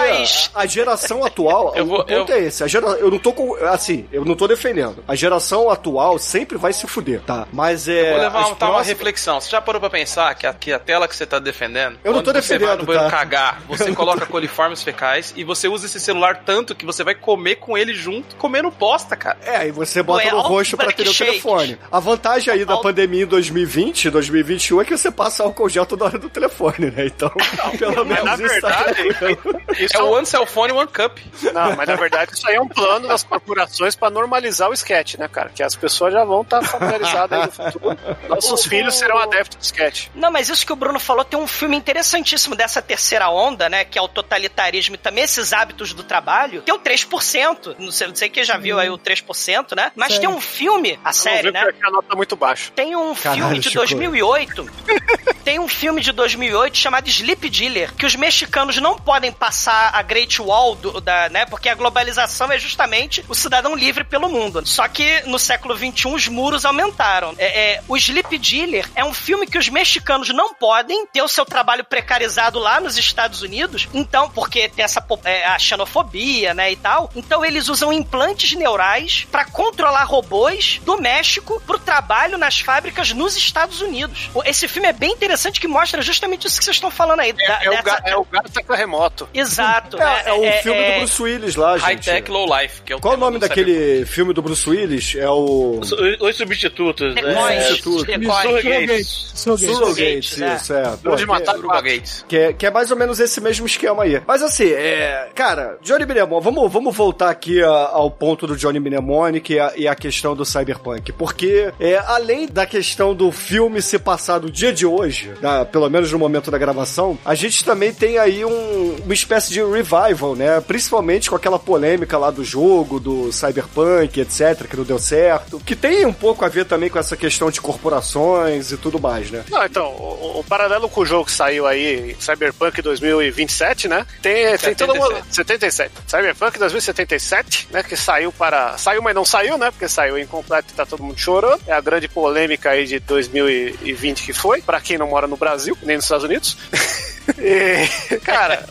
[SPEAKER 4] A, a geração atual,
[SPEAKER 10] Eu vou-
[SPEAKER 4] o ponto
[SPEAKER 10] eu-
[SPEAKER 4] é esse. A gera, eu não tô com, assim, eu não tô defendendo. A geração atual sempre vai se fuder, tá? Mas é.
[SPEAKER 10] Vou levar
[SPEAKER 4] as
[SPEAKER 10] uma, tá, uma
[SPEAKER 4] próximas-
[SPEAKER 10] reflexão. Você já parou pra pensar que a, que a tela que você tá defendendo...
[SPEAKER 4] Eu não tô
[SPEAKER 10] você vai
[SPEAKER 4] defendendo,
[SPEAKER 10] no banheiro
[SPEAKER 4] tá?
[SPEAKER 10] cagar, você coloca coliformes fecais e você usa esse celular tanto que você vai comer com ele junto, comendo bosta, cara.
[SPEAKER 4] É, e você bota no
[SPEAKER 5] olha
[SPEAKER 4] rosto
[SPEAKER 5] o
[SPEAKER 4] pra ter o telefone. A vantagem aí da pandemia em 2020, 2021 é que você passa álcool gel toda hora do telefone, né? Então, pelo
[SPEAKER 8] Mas na
[SPEAKER 4] menos isso tá
[SPEAKER 8] verdade, isso
[SPEAKER 10] É o One Cell Phone One Cup.
[SPEAKER 8] Não, mas na verdade isso aí é um plano das corporações pra normalizar o sketch, né, cara? Que as pessoas já vão estar familiarizadas aí no futuro. Nossos filhos serão adeptos do sketch.
[SPEAKER 5] Não, mas isso que o Bruno falou tem um filme interessantíssimo dessa terceira onda, né? Que é o totalitarismo e também esses hábitos do trabalho, que é o 3%. Não sei, não sei quem já viu aí o 3%, né? Mas tem um filme, a série, né?
[SPEAKER 8] a nota tá muito baixa.
[SPEAKER 5] Tem um
[SPEAKER 4] Caralho,
[SPEAKER 5] filme de
[SPEAKER 4] Chico.
[SPEAKER 5] 2008. tem um filme de 2008 chamado Sleep Dealer, que os mexicanos não podem passar a Great Wall do- da, né? Porque a globalização é justamente o cidadão livre pelo mundo. Só que no século XXI os muros aumentaram. É, é, o Sleep Dealer é um filme que os mexicanos não podem ter o seu trabalho precarizado lá nos Estados Unidos. Então, porque tem essa é, a xenofobia, né, e tal. Então eles usam implantes neurais pra controlar robôs do México pro trabalho nas fábricas nos Estados Unidos. Esse filme é bem interessante que mostra justamente isso que vocês estão falando aí. da-
[SPEAKER 8] É, o,
[SPEAKER 5] dessa-
[SPEAKER 8] ga, é o gato remoto.
[SPEAKER 5] Exato.
[SPEAKER 4] É,
[SPEAKER 5] né?
[SPEAKER 4] é o filme do Bruce Willis lá,
[SPEAKER 10] High
[SPEAKER 4] gente.
[SPEAKER 10] Tech Low Life. Que é o
[SPEAKER 4] Qual o nome
[SPEAKER 10] do
[SPEAKER 4] daquele filme do Bruce Willis? É o.
[SPEAKER 7] Os, os substitutos, né?
[SPEAKER 4] Substituto.
[SPEAKER 5] decoys.
[SPEAKER 7] Surrogates.
[SPEAKER 9] Surrogate.
[SPEAKER 4] Surrogates,
[SPEAKER 5] né?
[SPEAKER 4] isso, é. Pô,
[SPEAKER 8] de
[SPEAKER 4] que-
[SPEAKER 8] matar
[SPEAKER 10] Suruba Gates.
[SPEAKER 4] Que é, que é mais ou menos esse mesmo esquema aí. Mas assim, é. Cara, Johnny Mnemonic, vamos, vamos voltar aqui a- ao ponto do Johnny Mnemonic e a, e a questão do Cyberpunk. Porque, é, além da questão do filme se passar no dia de hoje, né, pelo menos no momento da gravação, a gente também tem aí um- uma espécie de revival, né? Principalmente com aquela polêmica lá do jogo, do Cyberpunk, etc., que não deu certo. Que tem um pouco a ver também com essa questão de corporações e tudo mais, né?
[SPEAKER 8] Não, então, o, o paralelo com o jogo que saiu aí, Cyberpunk 2027, né? Tem, tem todo mundo. 77. Cyberpunk 2077, né? Que saiu para. Saiu, mas não saiu, né? Porque saiu incompleto e tá todo mundo chorando. É a grande polêmica aí de 2020 que foi, pra quem não mora no Brasil, nem nos Estados Unidos. E, cara,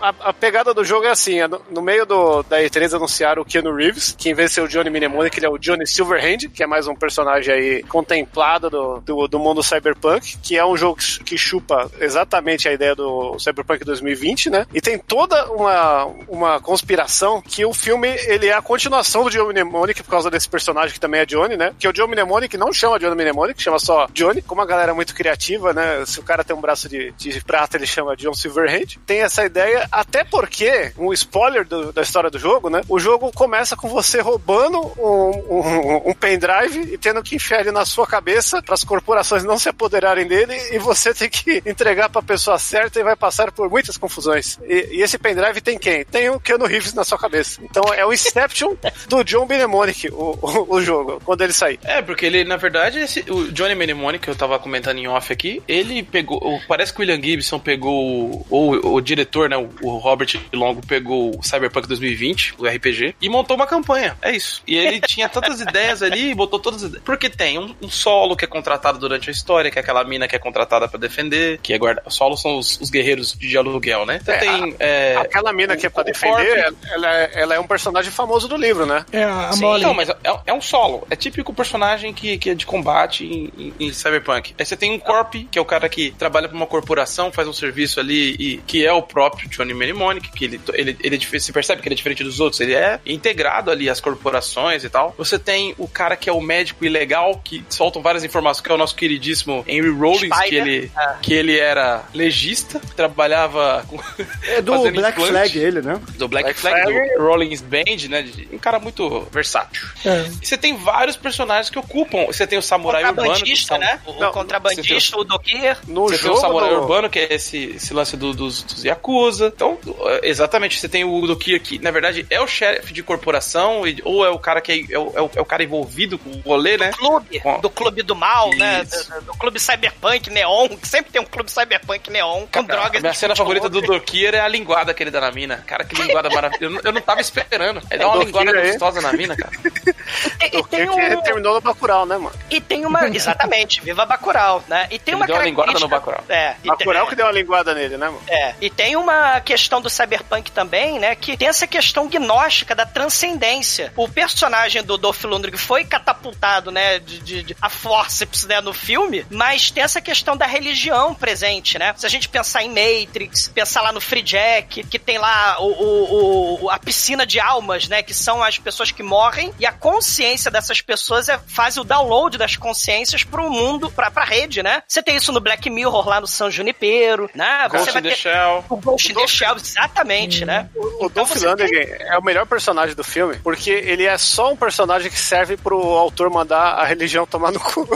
[SPEAKER 8] a, a pegada do jogo é assim: é no, no meio do, da E3 anunciaram o Keanu Reeves, que em vez de ser o Johnny Mnemonic, ele é o Johnny Silverhand, que é mais um personagem aí contemplado do, do, do mundo cyberpunk, que é um jogo que, que chupa exatamente a ideia do Cyberpunk 2020, né? E tem toda uma, uma conspiração que o filme ele é a continuação do Johnny Mnemonic por causa desse personagem que também é Johnny, né? Que o Johnny Mnemonic não chama Johnny Mnemonic, chama só Johnny. Como a galera muito criativa, né? Se o cara tem um braço de, de prata, ele chama John Silverhand. Tem essa ideia, até porque, um spoiler do, da história do jogo, né? O jogo começa com você roubando um, um, um pendrive e tendo que enfiar ele na sua cabeça para as corporações não se apoderarem dele e você tem que entregar para a pessoa certa e vai passar por muitas confusões. E, e, esse pendrive tem quem? Tem o Keanu Reeves na sua cabeça. Então é o Inception do John Mnemonic, o, o, o, jogo, quando ele sair.
[SPEAKER 10] É, porque ele, na verdade, esse, o Johnny Mnemonic, que eu tava comentando em off aqui, ele pegou. Parece que o William Gibson pegou. Ou o diretor, né? O Robert Longo pegou o Cyberpunk 2020, o RPG, e montou uma campanha. É isso. E ele tinha tantas ideias ali, botou todas as ideias. Porque tem um, um, solo que é contratado durante a história, que é aquela mina que é contratada para defender, que é guarda. Solo são os, os guerreiros de aluguel, né?
[SPEAKER 8] Então é, tem. A, é, aquela mina o, que é pra defender, ela, ela, é, ela, é um personagem famoso do livro, né?
[SPEAKER 9] É, a Molly.
[SPEAKER 10] Não, mas é, é, um solo. É típico personagem que, que é de combate em, em, em Cyberpunk. Aí você tem um Corp, que é o cara que trabalha para uma corporação, faz um serviço ali, e que é o próprio Johnny Mnemonic, que ele, ele, ele é, se percebe que ele é diferente dos outros, ele é integrado ali às corporações e tal. Você tem o cara que é o médico ilegal, que soltam várias informações, que é o nosso queridíssimo Henry Rollins, que ele, é. que ele era legista, trabalhava com,
[SPEAKER 4] É do Black implante, Flag ele, né?
[SPEAKER 10] Do Black, Black Flag, Flag, do Rollins Band, né? Um cara muito versátil. É. E você tem vários personagens que ocupam. Você tem o Samurai Urbano.
[SPEAKER 5] Que, né? O, Não, contrabandista, o Dokier.
[SPEAKER 10] No você jogo tem o Samurai do... Urbano, que é esse, esse lance do, dos, dos Yakuza. Então, exatamente, você tem o Dokier que, na verdade, é o chefe de corporação, ou é o cara que é, é, o, é o cara envolvido com o rolê, né?
[SPEAKER 5] Do clube, com... do clube do mal, né? Isso. né? Do, do, clube cyberpunk neon, que sempre tem um clube cyberpunk neon com cara, drogas.
[SPEAKER 10] Minha cena favorita do Dokier é a linguada que ele dá na mina. Cara, que linguada maravilhosa. Eu, não tava esperando. Ele dá uma linguada gostosa na mina, cara.
[SPEAKER 8] E, e tem um... terminou no Bacurau, né, mano?
[SPEAKER 5] E tem uma... Exatamente, viva Bacurau, né? E tem
[SPEAKER 10] ele
[SPEAKER 5] uma
[SPEAKER 10] deu uma linguada no Bacurau.
[SPEAKER 5] É.
[SPEAKER 8] Bacurau tem... que deu uma linguada nele, né, mano?
[SPEAKER 5] É. E tem uma questão do cyberpunk também, né, que tem essa questão gnóstica da transcendência. O personagem do Dolph Lundgren foi catapultado, né, de, de, de a forceps, né, no filme, mas tem essa questão da religião presente, né? Se a gente pensar em Matrix, pensar lá no Free Jack, que tem lá o, o, o, a piscina de almas, né, que são as pessoas que morrem e a consciência dessas pessoas é, faz o download das consciências pro mundo, pra, pra rede, né? Você tem isso no Black Mirror lá no São Junipero, né?
[SPEAKER 10] Ghost
[SPEAKER 5] Você vai
[SPEAKER 10] in the
[SPEAKER 5] ter...
[SPEAKER 10] Shell.
[SPEAKER 5] O Ghost in the Shell, exatamente, hum. né?
[SPEAKER 8] O, o então Dolph Lundgren tem... é o melhor personagem do filme, porque ele é só um personagem que serve pro autor mandar a religião tomar no cu.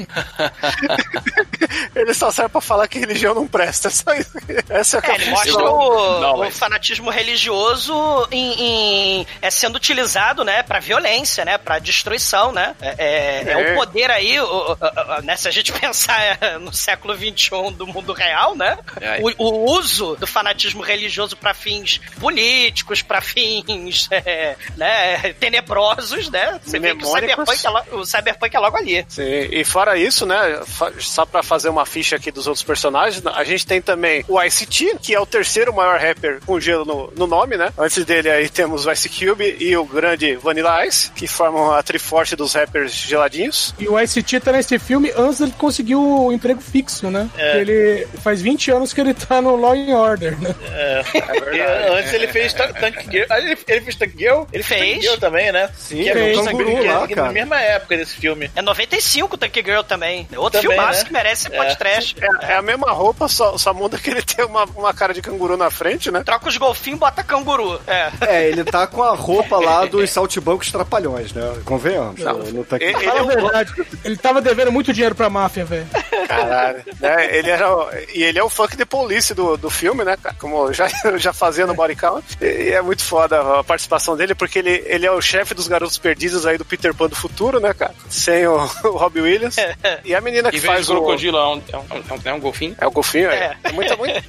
[SPEAKER 8] ele só serve pra falar que religião não presta. Só isso. Essa é a
[SPEAKER 5] é, ele mostra o, não, o fanatismo religioso em, em, é sendo utilizado, né, pra violência, né, pra destruição, né. É, é, é. é o poder aí, o, o, o, né, se a gente pensar no século XXI do mundo real, né, o, uso do fanatismo religioso para fins políticos, para fins, é, né, tenebrosos, né. Você vê que o cyberpunk, é, o cyberpunk é logo ali.
[SPEAKER 8] Sim, e fora isso, né, só pra fazer uma ficha aqui dos outros personagens, a gente tem também o ICT, que é o terceiro maior rapper com gelo no, no nome, né? Antes dele aí temos o Ice Cube e o grande Vanilla Ice, que formam a triforce dos rappers geladinhos.
[SPEAKER 9] E o ICT tá nesse filme antes ele conseguiu o emprego fixo, né? É. Ele faz 20 anos que ele tá no Law and Order, né?
[SPEAKER 7] É, é verdade. antes ele fez Tank Girl. Ele, ele fez Tank Girl?
[SPEAKER 5] Ele fez.
[SPEAKER 7] Tank Girl também, né?
[SPEAKER 4] Sim, que fez. É, Guru, lá,
[SPEAKER 7] é, na mesma época desse filme.
[SPEAKER 5] É 95 Tank Girl também. Outro também, filmaço né? que merece ser é. trash.
[SPEAKER 8] É, é, a mesma roupa, só, só muda que ele tem uma, uma cara de canguru na frente, né?
[SPEAKER 5] Troca os golfinhos, bota canguru. É.
[SPEAKER 4] é, ele tá com a roupa lá dos saltibancos trapalhões, né? Convenhamos. Não, não tá aqui.
[SPEAKER 9] Ele, ele, é verdade, ele tava devendo muito dinheiro pra máfia, velho.
[SPEAKER 8] Caralho. né? Ele era, e ele é o funk de police do, do filme, né? Como já, já fazia no Body Count. E é muito foda a participação dele, porque ele, ele é o chefe dos garotos perdidos aí do Peter Pan do futuro, né, cara? Sem o, o Robbie Williams. E a menina que
[SPEAKER 10] e
[SPEAKER 8] faz
[SPEAKER 10] o crocodilo é um, é, um, é um golfinho?
[SPEAKER 8] É um golfinho, é. é. Muita, muita,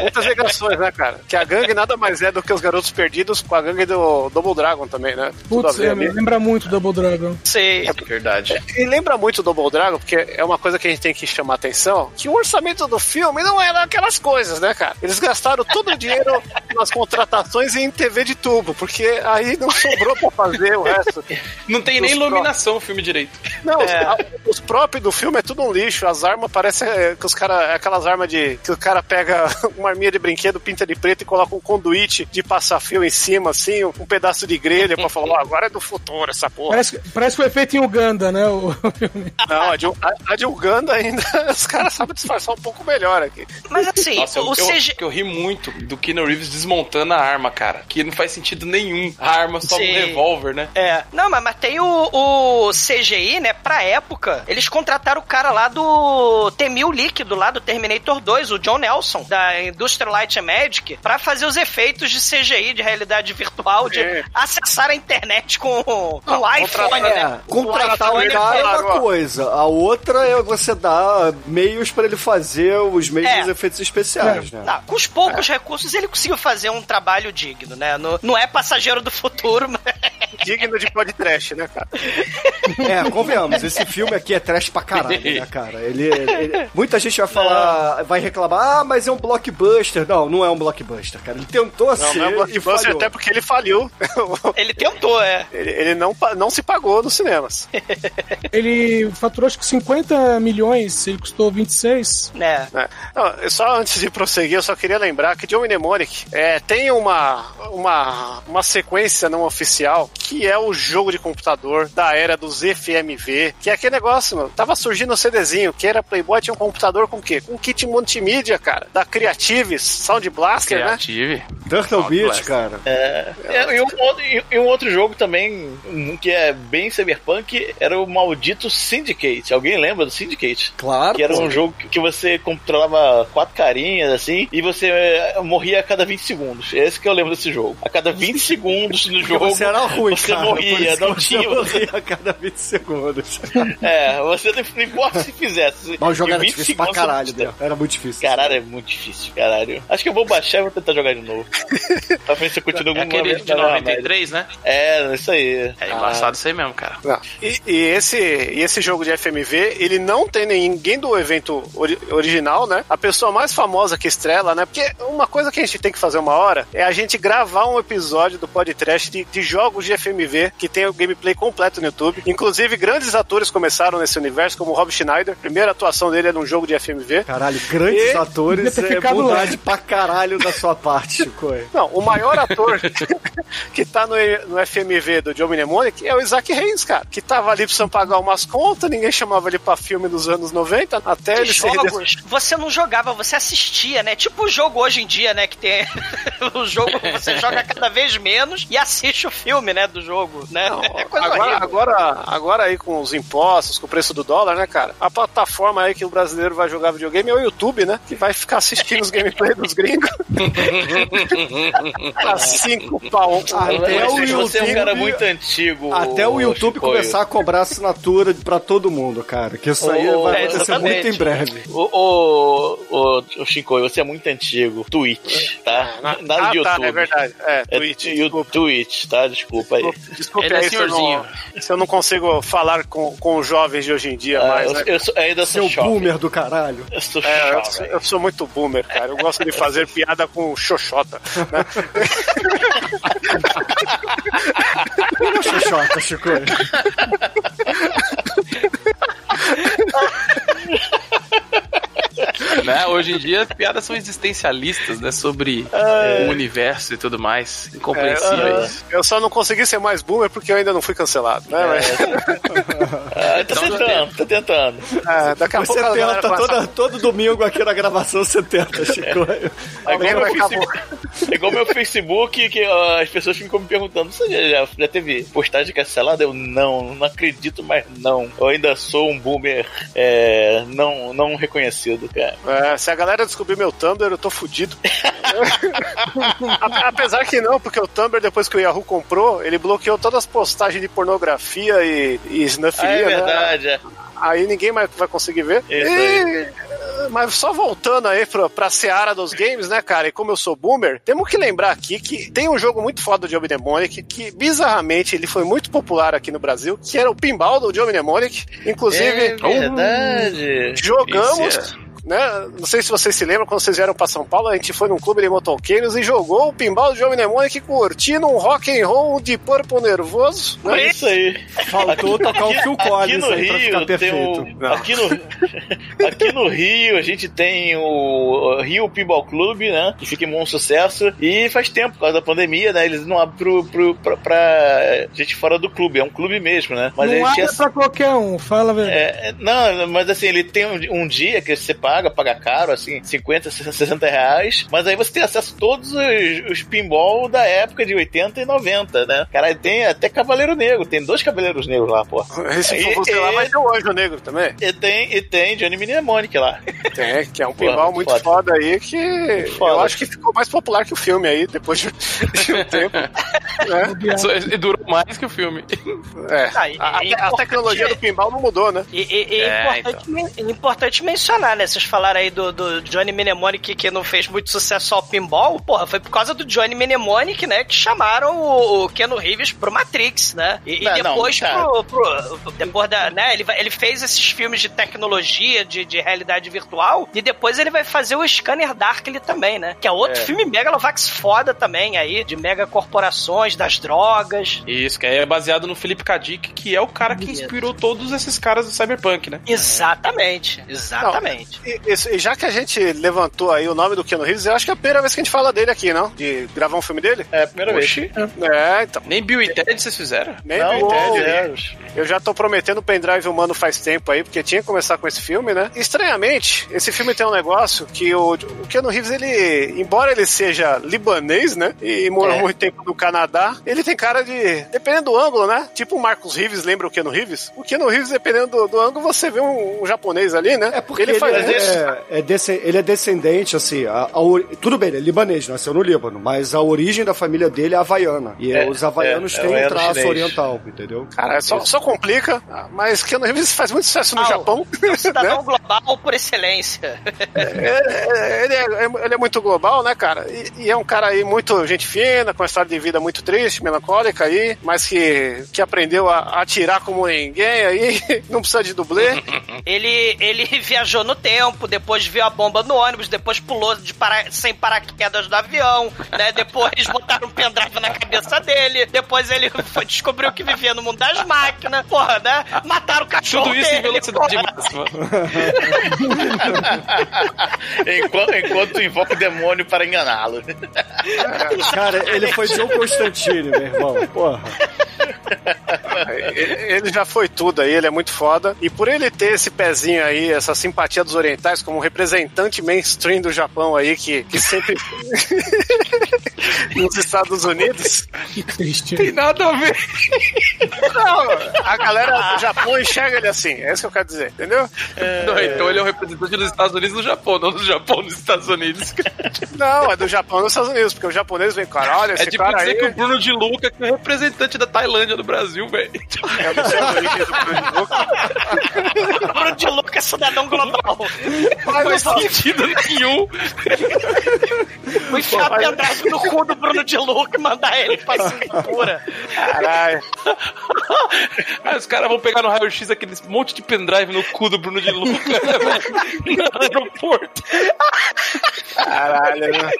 [SPEAKER 8] muitas ligações, né, cara? Que a gangue nada mais é do que os garotos perdidos com a gangue do Double Dragon também, né?
[SPEAKER 9] Putz, é, lembra muito Double Dragon.
[SPEAKER 5] Sei.
[SPEAKER 10] É verdade.
[SPEAKER 8] E lembra muito Double Dragon, porque é uma coisa que a gente tem que chamar atenção que o orçamento do filme não era aquelas coisas, né, cara? Eles gastaram todo o dinheiro nas contratações em TV de tubo, porque aí não sobrou pra fazer o resto.
[SPEAKER 10] Não tem nem iluminação o filme direito.
[SPEAKER 8] Não, a- os próprios do filme é tudo um lixo. As armas parecem é, que os cara, é aquelas armas de. que o cara pega uma arminha de brinquedo, pinta de preto e coloca um conduíte de passar fio em cima, assim, um pedaço de grelha pra falar, ó, agora é do futuro essa porra.
[SPEAKER 9] Parece, parece que foi feito em Uganda, né? O filme.
[SPEAKER 8] Não, a de, a, a de Uganda ainda, os caras sabem disfarçar um pouco melhor aqui.
[SPEAKER 5] Mas assim,
[SPEAKER 10] Nossa, eu,
[SPEAKER 5] o
[SPEAKER 10] eu,
[SPEAKER 5] CG.
[SPEAKER 10] que eu ri muito do Keanu Reeves desmontando a arma, cara. Que não faz sentido nenhum. A arma só um
[SPEAKER 5] Sim.
[SPEAKER 10] revólver, né?
[SPEAKER 5] É, não, mas, mas tem o, o CGI, né? Pra época, eles contrataram o cara lá do T-1000 líquido, lá do Terminator 2, o John Nelson, da Industrial Light and Magic, pra fazer os efeitos de CGI, de realidade virtual, de
[SPEAKER 8] É.
[SPEAKER 5] acessar a internet com, com o
[SPEAKER 8] Não,
[SPEAKER 5] iPhone,
[SPEAKER 8] contratar-
[SPEAKER 5] né?
[SPEAKER 4] É, contratar
[SPEAKER 5] Com
[SPEAKER 4] o cara é uma coisa, a outra é você dar meios pra ele fazer os meios
[SPEAKER 5] É.
[SPEAKER 4] dos efeitos especiais, né?
[SPEAKER 5] Tá, com os poucos recursos ele conseguiu fazer um trabalho digno, né? No- não é passageiro do futuro, mas...
[SPEAKER 8] Digno de podcast, né, cara?
[SPEAKER 4] É, convenhamos, esse filme aqui é trash pra caralho, né, cara? Ele, ele- muita gente vai falar, vai reclamar, ah, mas é um blockbuster. Não, não é um blockbuster, cara. Ele tentou
[SPEAKER 8] Não,
[SPEAKER 4] ser
[SPEAKER 8] não é
[SPEAKER 4] e
[SPEAKER 8] blockbuster,
[SPEAKER 4] falhou.
[SPEAKER 8] até porque ele faliu.
[SPEAKER 5] Ele tentou, é.
[SPEAKER 8] ele ele não, não se pagou nos cinemas.
[SPEAKER 9] Ele faturou acho que 50 milhões, ele custou 26.
[SPEAKER 5] né?
[SPEAKER 8] né? Não, só antes de prosseguir, eu só queria lembrar que John Mnemonic é, tem uma, uma, uma sequência não oficial que é o jogo de computador da era dos FMV, que é aquele negócio, mano. Tava surgindo um CDzinho, que era Playboy, tinha um computador com o quê? Com um kit multimídia, cara, da Creatives, Sound Blaster, né?
[SPEAKER 10] Creative.
[SPEAKER 4] Turtle
[SPEAKER 10] Sound
[SPEAKER 4] Beach,
[SPEAKER 10] Blast.
[SPEAKER 4] cara.
[SPEAKER 7] É, e, um outro, e- e um outro jogo também, um que é bem cyberpunk, era o maldito Syndicate. Alguém lembra do Syndicate?
[SPEAKER 4] Claro.
[SPEAKER 7] Que era um jogo que- você controlava quatro carinhas, assim, e você eh, morria a cada 20 segundos. Esse que eu lembro desse jogo. A cada 20 segundos no jogo,
[SPEAKER 4] você era ruim,
[SPEAKER 7] você
[SPEAKER 4] cara. por
[SPEAKER 7] morria, não
[SPEAKER 4] você
[SPEAKER 7] tinha...
[SPEAKER 4] morria a cada 20 segundos.
[SPEAKER 7] É, você não importa se fizesse.
[SPEAKER 4] Mas o jogo era
[SPEAKER 7] 20
[SPEAKER 4] difícil pra caralho? Era muito difícil.
[SPEAKER 7] Caralho, é muito difícil, caralho. Acho que eu vou baixar e vou tentar jogar de novo. pra ver se eu continuo
[SPEAKER 10] É aquele de
[SPEAKER 7] na média.
[SPEAKER 10] 93, né?
[SPEAKER 7] É, isso aí.
[SPEAKER 10] É embaçado isso aí mesmo, cara.
[SPEAKER 8] Não. E, e esse, e esse jogo de FMV, ele não tem ninguém do evento ori- original, né? A pessoa mais famosa que estrela, né? Porque uma coisa que a gente tem que fazer uma hora é a gente gravar um episódio do podcast de, de jogos de FMV que tem o gameplay completo no YouTube. Inclusive, grandes atores começaram nesse universo, como o Rob Schneider. A primeira atuação dele é num jogo de FMV.
[SPEAKER 4] Caralho, grandes
[SPEAKER 8] E-
[SPEAKER 4] atores
[SPEAKER 9] ter
[SPEAKER 4] é
[SPEAKER 9] ficado lá.
[SPEAKER 4] bondade pra caralho da sua parte, Chico.
[SPEAKER 8] Não, o maior ator que tá no, no FMV do John Mnemonic é o Isaac Hayes, cara. Que tava ali precisando pagar umas contas, ninguém chamava ele pra filme dos anos 90, até
[SPEAKER 5] Que
[SPEAKER 8] ele ser
[SPEAKER 5] jogos você não jogava, você assistia, né? Tipo o jogo hoje em dia, né? Que tem o jogo você joga cada vez menos e assiste o filme, né? Do jogo, né?
[SPEAKER 8] Não,
[SPEAKER 5] é coisa
[SPEAKER 8] agora,
[SPEAKER 5] horrível.
[SPEAKER 8] agora, agora aí com os impostos, com o preço do dólar, né, cara? A plataforma aí que o brasileiro vai jogar videogame é o YouTube, né? Que vai ficar assistindo os gameplays dos gringos. a cinco pau.
[SPEAKER 4] Até o
[SPEAKER 7] Você, você é um
[SPEAKER 4] YouTube-
[SPEAKER 7] cara muito antigo.
[SPEAKER 4] Até o YouTube
[SPEAKER 7] Chicoio.
[SPEAKER 4] começar a cobrar assinatura pra todo mundo, cara. Que isso aí
[SPEAKER 7] Ô,
[SPEAKER 4] vai
[SPEAKER 7] é,
[SPEAKER 4] acontecer
[SPEAKER 7] exatamente.
[SPEAKER 4] muito em breve.
[SPEAKER 7] Ô, ô, ô, ô Chicoio, você é muito antigo. Twitch, tá? Nada
[SPEAKER 8] ah,
[SPEAKER 7] de
[SPEAKER 8] tá,
[SPEAKER 7] YouTube.
[SPEAKER 8] é verdade. É,
[SPEAKER 7] É
[SPEAKER 8] Twitch.
[SPEAKER 7] tu- Twitch, tá? Desculpa aí.
[SPEAKER 8] Desculpe
[SPEAKER 10] Ele é
[SPEAKER 8] aí se eu, não,
[SPEAKER 10] senhorzinho.
[SPEAKER 8] se eu não consigo falar com, com os jovens de hoje em dia
[SPEAKER 7] Ah,
[SPEAKER 8] mais,
[SPEAKER 7] eu,
[SPEAKER 8] né?
[SPEAKER 7] eu sou, ainda sou
[SPEAKER 4] Seu
[SPEAKER 7] jovem.
[SPEAKER 4] boomer do caralho.
[SPEAKER 7] Eu sou
[SPEAKER 8] É, eu sou, eu sou muito boomer, cara. Eu gosto de fazer piada com xoxota. Né?
[SPEAKER 4] Xoxota, Chico.
[SPEAKER 10] né? Hoje em dia as piadas são existencialistas, né? Sobre o universo e tudo mais. Incompreensíveis.
[SPEAKER 8] Eu só não consegui ser mais boomer porque eu ainda não fui cancelado, né? Mas,
[SPEAKER 7] Ah, tá tentando, tá tentando.
[SPEAKER 8] é, daqui a
[SPEAKER 4] Você
[SPEAKER 8] pouco
[SPEAKER 4] tenta toda, todo domingo aqui na gravação, você tenta, Chico.
[SPEAKER 7] É
[SPEAKER 8] Alguém vai acabar-
[SPEAKER 7] é igual meu Facebook, que ó, as pessoas ficam me perguntando: você já, já, já teve postagem cancelada? Eu não, não acredito mais, não. Eu ainda sou um boomer é, não, não reconhecido, cara.
[SPEAKER 8] É, se a galera descobrir meu Tumblr, eu tô fudido. Apesar que não, porque o Tumblr, depois que o Yahoo comprou, ele bloqueou todas as postagens de pornografia e, e
[SPEAKER 7] Ah,
[SPEAKER 8] snufilia,
[SPEAKER 7] é
[SPEAKER 8] né?
[SPEAKER 7] verdade, é.
[SPEAKER 8] Aí ninguém mais vai conseguir ver. E mas só voltando aí pra, pra seara dos games, né, cara? E como eu sou boomer, temos que lembrar aqui que tem um jogo muito foda do Joe Mnemonic, que bizarramente ele foi muito popular aqui no Brasil, que era o Pinball do Joe Mnemonic. Inclusive,
[SPEAKER 7] É verdade.
[SPEAKER 8] jogamos.
[SPEAKER 7] É.
[SPEAKER 8] Né? Não sei se vocês se lembram, quando vocês vieram pra São Paulo, a gente foi num clube de motoqueiros e jogou o pinball do Joe Mnemonic curtindo um rock and roll de Purple nervoso. Né?
[SPEAKER 7] É isso aí.
[SPEAKER 4] Faltou tocar o Phil
[SPEAKER 7] Aqui
[SPEAKER 4] Collins
[SPEAKER 7] no
[SPEAKER 4] pra ficar
[SPEAKER 7] Rio, tem o, aqui, no, aqui no Rio a gente tem o Rio Pinball Club, né? Que fica em bom sucesso. E faz tempo, por causa da pandemia, né? Eles não abrem pro, pro, pra, pra gente fora do clube. É um clube mesmo, né? Mas
[SPEAKER 9] não abre pra qualquer um, fala a verdade.
[SPEAKER 7] é, é, não, mas assim, ele tem um, um dia que você paga, paga caro, assim, 50, 60 reais, mas aí você tem acesso a todos os, os pinball da época de 80 e 90, né? Cara, tem até Cavaleiro Negro, tem dois Cavaleiros Negros lá, pô.
[SPEAKER 8] Esse
[SPEAKER 7] E-
[SPEAKER 8] você lá
[SPEAKER 7] e-
[SPEAKER 8] vai ter o Anjo Negro também.
[SPEAKER 7] E tem, e tem Johnny Mnemonic lá.
[SPEAKER 8] Tem, que é um pinball muito
[SPEAKER 7] foda.
[SPEAKER 8] foda. aí que
[SPEAKER 7] foda.
[SPEAKER 8] eu acho que ficou mais popular que o filme aí, depois de, de um tempo. né?
[SPEAKER 10] E durou mais que o filme.
[SPEAKER 8] É.
[SPEAKER 5] Ah, e-
[SPEAKER 8] A,
[SPEAKER 5] e-
[SPEAKER 8] a tecnologia do pinball não mudou, né?
[SPEAKER 5] E, e- e é,
[SPEAKER 10] É,
[SPEAKER 5] importante, men- importante mencionar, né? Vocês falaram aí do, do Johnny Mnemonic que não fez muito sucesso ao pinball. Porra, foi por causa do Johnny Mnemonic, né? Que chamaram o, o Keanu Reeves pro Matrix, né? E, e
[SPEAKER 7] Não, não,
[SPEAKER 5] depois
[SPEAKER 7] cara.
[SPEAKER 5] pro, pro- Depois da. Né? Ele, ele fez esses filmes de tecnologia, de, de realidade virtual. E depois ele vai fazer o Scanner Darkly também, né? Que é outro
[SPEAKER 7] É.
[SPEAKER 5] filme Megalovax foda também aí, de mega corporações, das drogas.
[SPEAKER 10] Isso, que é baseado no Philip K. Dick, que é o cara que inspirou todos esses caras do Cyberpunk, né?
[SPEAKER 5] Exatamente, exatamente.
[SPEAKER 8] E, e- e já que a gente levantou aí o nome do Keanu Reeves, eu acho que é a primeira vez que a gente fala dele aqui, não? De gravar um filme dele?
[SPEAKER 7] É a primeira
[SPEAKER 10] Oxi.
[SPEAKER 7] vez.
[SPEAKER 8] É, então.
[SPEAKER 10] Nem Bill e Ted vocês fizeram?
[SPEAKER 8] Nem
[SPEAKER 7] Não,
[SPEAKER 8] do Ted,
[SPEAKER 7] é,
[SPEAKER 8] né? Eu já tô prometendo o pendrive humano faz tempo aí, porque tinha que começar com esse filme, né? Estranhamente, esse filme tem um negócio que o, o Keanu Reeves, ele, embora ele seja libanês, né? E morou
[SPEAKER 7] É.
[SPEAKER 8] muito tempo no Canadá, ele tem cara de. Dependendo do ângulo, né? Tipo o Marcos Reeves, lembra o Keanu Reeves? O Keanu Reeves, dependendo do, do ângulo, você vê um, um japonês ali, né?
[SPEAKER 4] É porque ele,
[SPEAKER 8] faz
[SPEAKER 4] é,
[SPEAKER 8] isso.
[SPEAKER 4] é desce- ele é descendente, assim, a- a tudo bem, ele é libanês, nasceu no Líbano, mas a origem da família dele é havaiana. E
[SPEAKER 7] É,
[SPEAKER 4] os havaianos
[SPEAKER 7] é, é
[SPEAKER 4] têm um
[SPEAKER 7] havaiano
[SPEAKER 4] traço
[SPEAKER 7] chinês.
[SPEAKER 4] oriental, entendeu?
[SPEAKER 8] Cara, só, só complica, mas Keanu Reeves faz muito sucesso no
[SPEAKER 5] Ah,
[SPEAKER 8] Japão.
[SPEAKER 5] Cidadão
[SPEAKER 8] né?
[SPEAKER 5] global por excelência.
[SPEAKER 8] É, é, ele, é, ele é muito global, né, cara? E, e é um cara aí muito gente fina, com uma história de vida muito triste, melancólica aí, mas que, que aprendeu a, a atirar como ninguém aí, não precisa de dublê.
[SPEAKER 5] Ele, ele viajou no tempo, depois viu a bomba no ônibus, depois pulou de para, sem paraquedas do avião, né? Depois botaram um pendrive na cabeça dele, depois ele foi, descobriu que vivia no mundo das máquinas, porra, né? Mataram o cachorro
[SPEAKER 10] Tudo isso em
[SPEAKER 5] dele,
[SPEAKER 10] velocidade
[SPEAKER 5] porra.
[SPEAKER 10] máxima.
[SPEAKER 7] enquanto, enquanto invoca o demônio para enganá-lo.
[SPEAKER 4] Cara, ele foi Joe Constantine, meu irmão. Porra.
[SPEAKER 8] Ele já foi tudo aí, ele é muito foda. E por ele ter esse pezinho aí, essa simpatia dos orientais, como representante mainstream do Japão aí, que, que sempre. nos Estados Unidos.
[SPEAKER 9] Que triste.
[SPEAKER 10] Tem nada a ver.
[SPEAKER 8] Não, a galera do Japão enxerga ele assim, é isso que eu quero dizer, entendeu?
[SPEAKER 10] Não, então ele é o representante dos Estados Unidos no Japão, não do Japão nos Estados Unidos.
[SPEAKER 8] Não, é do Japão nos Estados Unidos, porque o japonês vem, cara, olha,
[SPEAKER 10] É
[SPEAKER 8] esse
[SPEAKER 10] tipo
[SPEAKER 8] cara
[SPEAKER 10] dizer
[SPEAKER 8] aí.
[SPEAKER 10] que o Bruno de Luca que é o representante da Tailândia no Brasil, velho.
[SPEAKER 8] Eu não sei a origem do Bruno de Luca.
[SPEAKER 5] Bruno de Luca é cidadão global.
[SPEAKER 10] Não faz sentido nenhum.
[SPEAKER 5] Vou enfiar a pendrive no cu do Bruno de Luca e mandar ele pra Singapura.
[SPEAKER 8] Caralho.
[SPEAKER 10] Aí os caras vão pegar no raio-x aquele monte de pendrive no cu do Bruno de Luca? No aeroporto.
[SPEAKER 8] Caralho, né?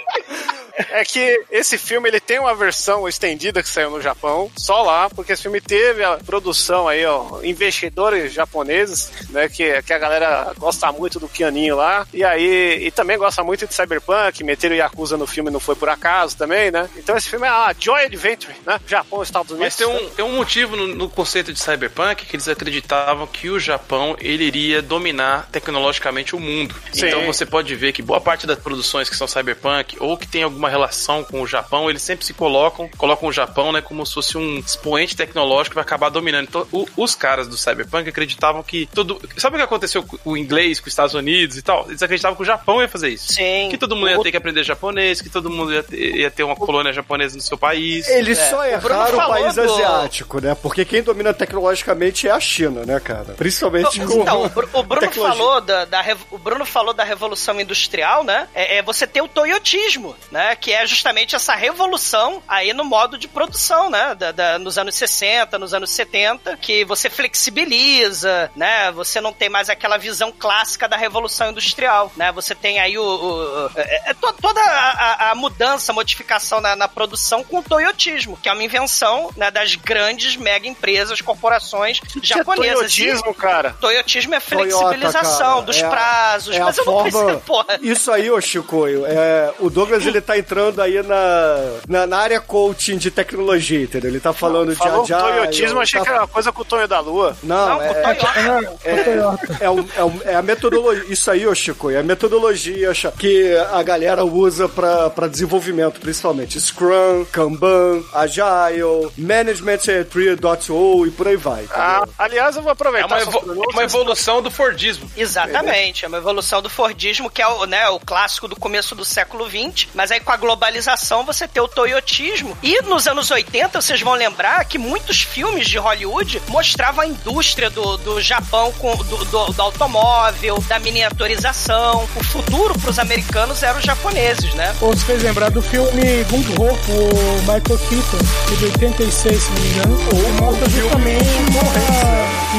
[SPEAKER 8] É que esse filme ele tem uma versão estendida que saiu no Japão, só lá, porque esse filme teve a produção aí, ó, investidores japoneses, né, que, que a galera gosta muito do Kianinho lá, e aí, e também gosta muito de Cyberpunk, meteram Yakuza no filme não foi por acaso também, né? Então esse filme é a Joy Adventure, né? Japão, Estados Unidos.
[SPEAKER 10] Mas tem um, tem um motivo no, no conceito de cyberpunk que eles acreditavam que o Japão ele iria dominar tecnologicamente o mundo.
[SPEAKER 8] Sim.
[SPEAKER 10] Então você pode ver que boa parte das produções que são cyberpunk ou que tem alguma uma relação com o Japão, eles sempre se colocam, colocam o Japão, né, como se fosse um expoente tecnológico que vai acabar dominando. Então, o- os caras do Cyberpunk acreditavam que todo. Sabe o que aconteceu com o inglês, com os Estados Unidos e tal? Eles acreditavam que o Japão ia fazer isso.
[SPEAKER 5] Sim.
[SPEAKER 10] Que todo mundo ia ter que aprender japonês, que todo mundo ia ter, ia ter uma colônia japonesa no seu país.
[SPEAKER 4] Eles
[SPEAKER 5] É,
[SPEAKER 4] só
[SPEAKER 5] o
[SPEAKER 4] erraram o
[SPEAKER 5] falou
[SPEAKER 4] país
[SPEAKER 5] do-
[SPEAKER 4] asiático, né? Porque quem domina tecnologicamente é a China, né, cara? Principalmente com
[SPEAKER 5] Então, o, Bru- o Bruno
[SPEAKER 4] tecnologia.
[SPEAKER 5] falou da, da o Bruno falou da revolução industrial, né? É, é você ter o toyotismo, né? Que é justamente essa revolução aí no modo de produção, né? Da, da- nos anos 60, nos anos 70, que você flexibiliza, né? Você não tem mais aquela visão clássica da revolução industrial, né? Você tem aí o, o- o- é, é to- toda a, a- a mudança, a modificação na, na produção com o toyotismo, que é uma invenção né, das grandes mega empresas, corporações
[SPEAKER 8] Que é
[SPEAKER 5] japonesas. E-
[SPEAKER 8] toyotismo, cara.
[SPEAKER 5] Toyotismo é
[SPEAKER 4] Toyota,
[SPEAKER 5] flexibilização
[SPEAKER 4] cara,
[SPEAKER 5] dos
[SPEAKER 4] é a-
[SPEAKER 5] prazos,
[SPEAKER 4] é a
[SPEAKER 5] mas eu não
[SPEAKER 4] forma-
[SPEAKER 5] preciso, porra.
[SPEAKER 4] Isso aí, ô Chicoio, é, o Douglas ele tá entrando aí na, na, na área coaching de tecnologia, entendeu? Ele tá falando
[SPEAKER 8] Falou
[SPEAKER 4] de agile.
[SPEAKER 8] toyotismo, achei
[SPEAKER 4] tá-
[SPEAKER 8] que era uma coisa com o Tonho da Lua.
[SPEAKER 4] Não,
[SPEAKER 5] Não,
[SPEAKER 4] é,
[SPEAKER 5] o Toyota.
[SPEAKER 9] É, Toyota.
[SPEAKER 4] é, é é a metodologia. Isso aí, ô Chico, é a metodologia que a galera usa pra, pra desenvolvimento, principalmente. Scrum, Kanban, Agile, Management 3.0 e por aí vai.
[SPEAKER 8] Ah, aliás, eu vou
[SPEAKER 10] É
[SPEAKER 8] aproveitar.
[SPEAKER 10] uma,
[SPEAKER 8] só
[SPEAKER 10] evo-
[SPEAKER 8] pra-
[SPEAKER 10] uma evolução do Fordismo.
[SPEAKER 5] Exatamente, é uma evolução do Fordismo, que é o, né, o clássico do começo do século XX, mas aí com a globalização você tem o toyotismo. E nos anos 80, vocês vão lembrar que muitos filmes de Hollywood mostravam a indústria do, do Japão, com, do, do- do automóvel, da miniaturização. O futuro pros americanos eram os japoneses, né?
[SPEAKER 9] Ou se fez lembrar do filme Gung Ho, o Michael Keaton, de 86, se não me engano. Que mostra justamente uma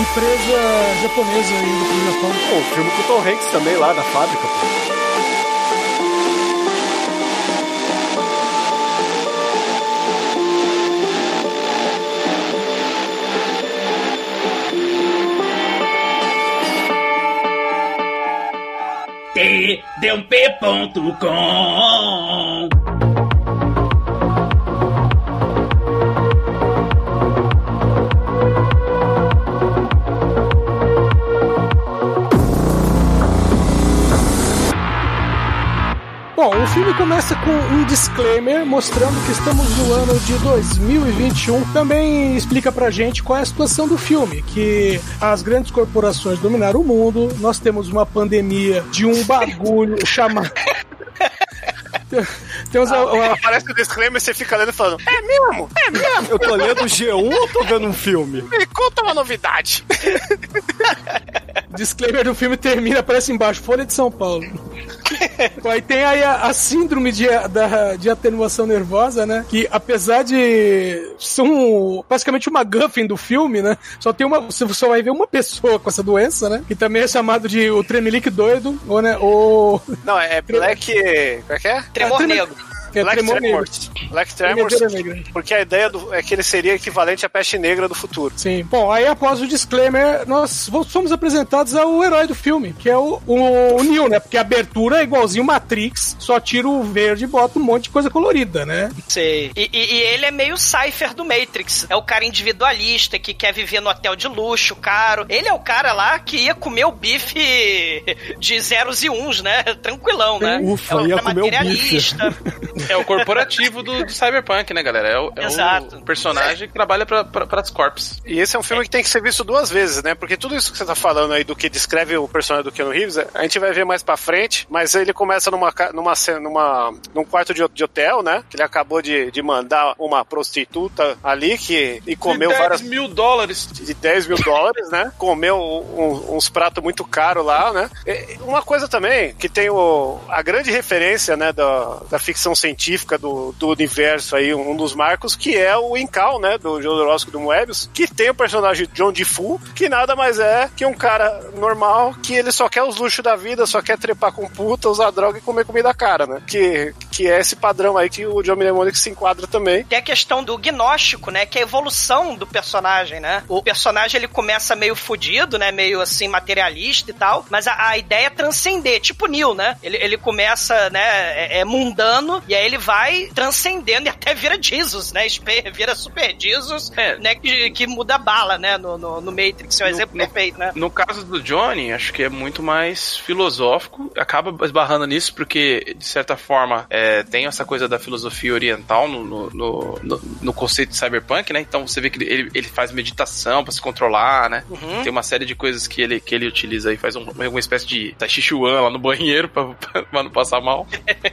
[SPEAKER 9] empresa japonesa indo pro Japão.
[SPEAKER 4] Pô, o filme com o Tom Hanks também lá na fábrica, pô.
[SPEAKER 6] tdump.com
[SPEAKER 9] Bom, o filme começa com um disclaimer mostrando que estamos no ano de 2021. Também explica pra gente qual é a situação do filme, que as grandes corporações dominaram o mundo, nós temos uma pandemia de um bagulho chamado... Temos a- uma-
[SPEAKER 8] Aparece o disclaimer e você fica lendo e falando: É mesmo? É mesmo?
[SPEAKER 4] Eu tô lendo G1 ou tô vendo um filme?
[SPEAKER 8] Me conta uma novidade.
[SPEAKER 9] disclaimer do filme termina, aparece embaixo, Folha de São Paulo. Aí tem aí a, a síndrome de, da, de atenuação nervosa, né? Que apesar de ser um, basicamente uma guffin do filme, né? Só tem uma, você só vai ver uma pessoa com essa doença, né? Que também é chamado de o tremelique doido, ou né? Ou
[SPEAKER 8] Não, é Black. Como é que é?
[SPEAKER 5] Tremor
[SPEAKER 9] trem-
[SPEAKER 5] negro.
[SPEAKER 9] É
[SPEAKER 8] Black
[SPEAKER 9] tremor negro.
[SPEAKER 8] Tremors. Black Tremors.
[SPEAKER 9] Negra.
[SPEAKER 8] Porque a ideia do, é que ele seria equivalente à peste negra do futuro.
[SPEAKER 9] Sim. Bom, aí após o disclaimer, nós somos apresentados ao herói do filme, que é o, o, o Neo, né? Porque a abertura é igualzinho Matrix, só tira o verde e bota um monte de coisa colorida, né?
[SPEAKER 5] Sei. E, e- e ele é meio Cypher do Matrix. É o cara individualista que quer viver no hotel de luxo, caro. Ele é o cara lá que ia comer o bife de zeros e uns, né? Tranquilão, né?
[SPEAKER 4] Ufa,
[SPEAKER 5] é o
[SPEAKER 4] ia comer o bife.
[SPEAKER 10] É o corporativo do, do Cyberpunk, né, galera? É o, é
[SPEAKER 5] Exato.
[SPEAKER 10] o personagem que trabalha pra, pra, pras corps.
[SPEAKER 8] E esse é um filme que tem que ser visto duas vezes, né? Porque tudo isso que você tá falando aí do que descreve o personagem do Keanu Reeves, a gente vai ver mais pra frente, mas ele começa numa, numa, numa, num quarto de, de hotel, né? Que ele acabou de, de mandar uma prostituta ali que, e comeu
[SPEAKER 10] De 10
[SPEAKER 8] várias
[SPEAKER 10] mil dólares.
[SPEAKER 8] de 10 mil dólares, né? Comeu um- uns pratos muito caros lá, né? E uma coisa também, que tem o, a grande referência, né, da, da ficção científica do, do universo aí, um dos marcos, que é o Incal, né, do Jodorowsky do Moebius, que tem o personagem John DeFu, que nada mais é que um cara normal, que ele só quer os luxos da vida, só quer trepar com puta, usar droga e comer comida cara, né? Que, que é esse padrão aí que o John Mnemonic se enquadra também.
[SPEAKER 5] Tem a questão do gnóstico, né? Que é a evolução do personagem, né? O personagem ele começa meio fudido, né? Meio assim, materialista e tal. Mas a, a ideia é transcender, tipo Neil, né? Ele, ele começa, né? É, é mundano e aí ele vai transcendendo e até vira Jesus, né? Vira Super Jesus,
[SPEAKER 10] É.
[SPEAKER 5] né? Que, que muda bala, né? No, no, no Matrix, é um
[SPEAKER 10] No-
[SPEAKER 5] exemplo
[SPEAKER 10] no-
[SPEAKER 5] perfeito, né?
[SPEAKER 10] No caso do Johnny, acho que é muito mais filosófico, acaba esbarrando nisso porque, de certa forma, é, é, tem essa coisa da filosofia oriental no, no, no, no- conceito de cyberpunk, né? Então você vê que ele, ele faz meditação pra se controlar, né?
[SPEAKER 5] Uhum.
[SPEAKER 10] Tem uma série de coisas que ele, que ele utiliza aí, faz um, uma espécie de Tai Chi lá no banheiro pra, pra, pra não passar mal.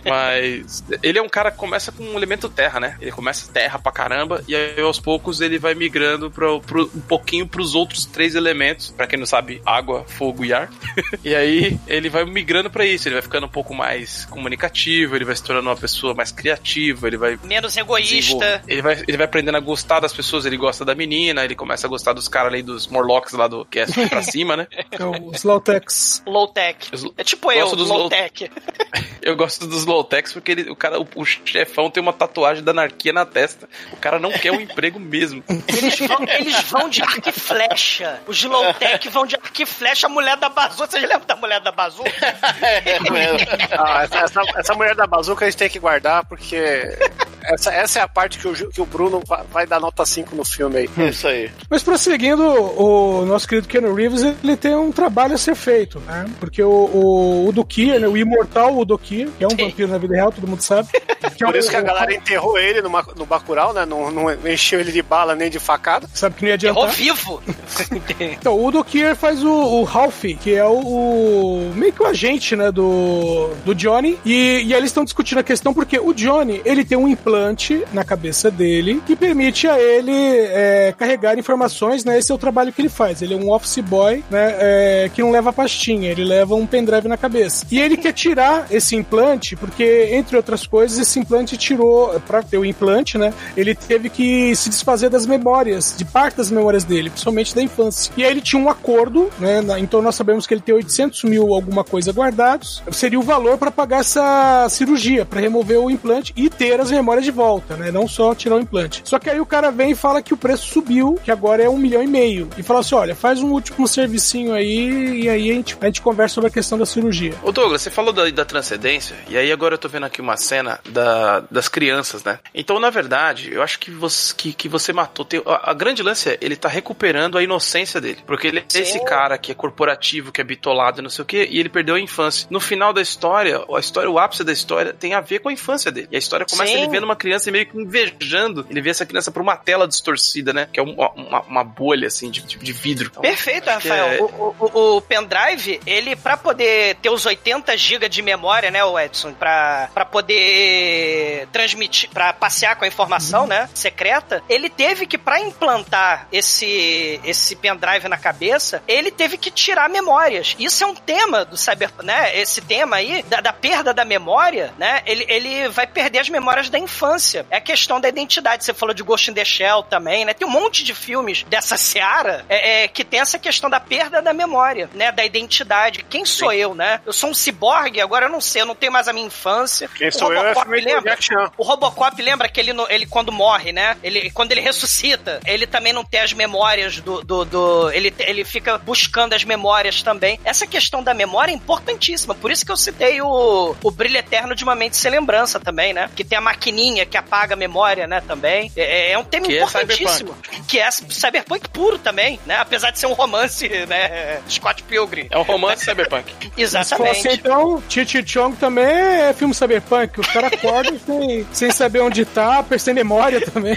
[SPEAKER 10] Mas ele é um cara que começa com um elemento terra, né? Ele começa terra pra caramba e aí aos poucos ele vai migrando pro, pro, um pouquinho pros outros três elementos. Pra quem não sabe, água, fogo e ar. e aí ele vai migrando pra isso, ele vai ficando um pouco mais comunicativo, ele vai se tornando uma pessoa mais criativa, ele vai
[SPEAKER 5] Menos egoísta.
[SPEAKER 10] ele vai, ele vai aprendendo a gostar das pessoas, ele gosta da menina, ele começa a gostar dos caras ali, dos Morlocks lá do que é pra cima, né?
[SPEAKER 9] É o Slowtex.
[SPEAKER 5] Low tech. É tipo eu,
[SPEAKER 10] dos
[SPEAKER 5] low
[SPEAKER 10] low-
[SPEAKER 5] tech.
[SPEAKER 10] Eu gosto dos low-techs porque ele, o cara, o, o chefão tem uma tatuagem da anarquia na testa. O cara não quer um emprego mesmo.
[SPEAKER 5] Eles vão, eles vão de arco e flecha. Os low tech vão de arco e flecha. A mulher da bazuca. Vocês lembram da mulher da bazuca?
[SPEAKER 8] Ah, essa, essa- essa mulher da bazuca a gente tem que guardar, porque essa, essa é a parte que o, que o Bruno va- vai dar nota 5 no filme aí.
[SPEAKER 7] Isso aí.
[SPEAKER 9] Mas prosseguindo, o nosso querido Keanu Reeves, ele tem um trabalho a ser feito, né? Porque o, o, o Dukia, né? O imortal Udokia, que é um vampiro na vida real, todo mundo sabe. Que é
[SPEAKER 8] Por
[SPEAKER 9] o-
[SPEAKER 8] isso que a
[SPEAKER 9] o-
[SPEAKER 8] galera enterrou ele no, no Bacurau, né? Não, não encheu ele de bala nem de facada.
[SPEAKER 9] Sabe que não ia
[SPEAKER 5] Errou
[SPEAKER 9] adiantar.
[SPEAKER 5] vivo.
[SPEAKER 9] Então, o Udo Kier faz o, o Ralph, que é o, o- meio que o agente, né, do, do Johnny. E, e aí eles estão discutindo a questão porque o Johnny, ele tem um implante na cabeça dele que permite a ele é, carregar informações, né? Esse é o trabalho que ele faz. Ele é um office boy, né, é, que não leva pastinha, ele leva um pendrive na cabeça. E ele quer tirar esse implante porque, entre outras coisas, esse implante tirou, pra ter o implante, né, ele teve que se desfazer das memórias, de parte das memórias dele, principalmente da infância. E aí ele tinha um acordo, né? na- então nós sabemos que ele tem 800 mil alguma coisa guardados. Seria o valor para pagar essa cirurgia, para remover o implante e ter as memórias de volta, né? Não só tirar o implante. Só que aí o cara vem e fala que o preço subiu, que agora é um milhão e meio. E fala assim: olha, faz um último servicinho aí e aí a gente, a gente conversa sobre a questão da cirurgia.
[SPEAKER 10] Ô Douglas, você falou da, da transcendência, e aí agora eu tô vendo aqui uma cena da- das crianças, né? Então, na verdade, eu acho que você, que, que você matou. tem- a, a grande lance é, ele tá recuperando a inocência dele. Porque ele é esse cara que é corporativo, que é bitolado e não sei o quê, e ele perdeu a infância. No final da história, a história, o ápice da história tem a ver com a infância dele. E a história começa
[SPEAKER 5] Sim.
[SPEAKER 10] ele vendo uma criança e meio que invejando. Ele vê essa criança por uma tela distorcida, né? Que é uma, uma, uma bolha, assim, de, de, vidro. Então,
[SPEAKER 5] Perfeito, Rafael.
[SPEAKER 10] é-
[SPEAKER 5] O, o- o pendrive, ele, pra poder ter os 80 GB de memória, né, o Edson, pra, pra poder transmitir, pra passear com a informação, né, secreta, ele teve que, pra implantar esse, esse pendrive na cabeça, ele teve que tirar memórias. Isso é um tema do cyber, né, esse tema aí, da, da perda da memória, né, ele, ele vai perder as memórias da infância. É a questão da identidade. Você falou de Ghost in the Shell também, né, tem um monte de filmes dessa seara é, é, que tem essa questão da perda da memória, né? Da identidade. Quem sou eu, né? Eu sou um ciborgue, agora eu não sei, eu não tenho mais a minha infância.
[SPEAKER 8] Quem
[SPEAKER 5] O
[SPEAKER 8] sou eu é
[SPEAKER 5] Robocop
[SPEAKER 8] filme do
[SPEAKER 5] lembra? O Robocop lembra que ele, ele quando morre, né? Ele, quando ele ressuscita, ele também não tem as memórias do. do, do- ele, ele fica buscando as memórias também. Essa questão da memória é importantíssima. Por isso que eu citei o, o Brilho Eterno de uma Mente Sem Lembrança também, né? Que tem a maquininha que apaga a memória, né? Também. É, é um tema
[SPEAKER 10] Que é
[SPEAKER 5] importantíssimo. que é cyberpunk puro também, né? Apesar de ser um romance, né? Scott Pilgrim.
[SPEAKER 10] É um romance cyberpunk.
[SPEAKER 5] Exatamente.
[SPEAKER 9] então, Chi Chong também é filme cyberpunk. Os caras acordam sem, sem saber onde tá, sem memória também.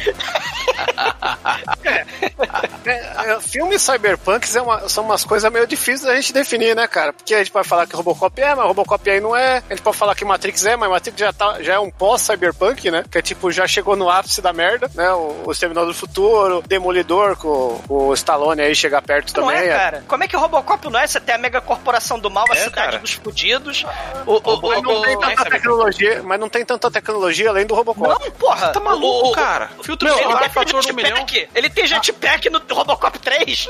[SPEAKER 8] É, é, filmes cyberpunks é uma- são umas coisas meio difíceis da gente definir, né, cara? Porque a gente pode falar que Robocop é, mas Robocop aí não é. A gente pode falar que Matrix é, mas Matrix já, tá, já é um pós-cyberpunk, né? Que é tipo, já chegou no ápice da merda, né? O, o Exterminador do Futuro, Demolidor, com, com o Stallone aí chegar perto
[SPEAKER 5] Não
[SPEAKER 8] também.
[SPEAKER 5] é, cara? Como é que o Robocop não é? Você tem a mega corporação do mal, a
[SPEAKER 10] É,
[SPEAKER 5] cidade
[SPEAKER 10] cara.
[SPEAKER 5] dos fudidos. O, o,
[SPEAKER 8] Mas não
[SPEAKER 5] o-
[SPEAKER 8] tem
[SPEAKER 5] o-
[SPEAKER 8] tanta tecnologia, mas não tem tanta tecnologia além do Robocop.
[SPEAKER 5] Não, porra.
[SPEAKER 10] Tá maluco,
[SPEAKER 5] O- o-
[SPEAKER 10] cara? O filtro
[SPEAKER 5] Não,
[SPEAKER 10] de
[SPEAKER 5] ele
[SPEAKER 10] ar
[SPEAKER 5] tem
[SPEAKER 10] fator um milhão.
[SPEAKER 5] jetpack. Ele tem jetpack no Robocop 3.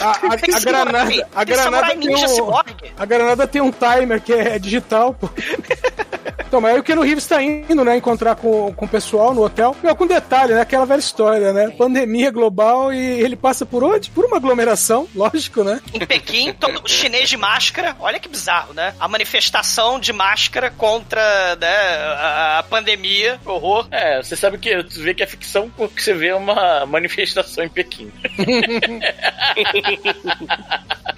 [SPEAKER 9] A, a- a
[SPEAKER 5] samurai,
[SPEAKER 9] granada, a granada tem um, a granada tem um timer que é digital, pô. Então, mas aí o Keanu Reeves tá indo, né, encontrar com, com o pessoal no hotel. Meu, com detalhe, né, aquela velha história, né, pandemia global e ele passa por onde? Por uma aglomeração, lógico, né?
[SPEAKER 5] Em Pequim, todo chinês de máscara. Olha que bizarro, né? A manifestação de máscara contra né, a, a pandemia. Horror.
[SPEAKER 7] É, você sabe que tu vê que é ficção porque você vê uma manifestação em Pequim.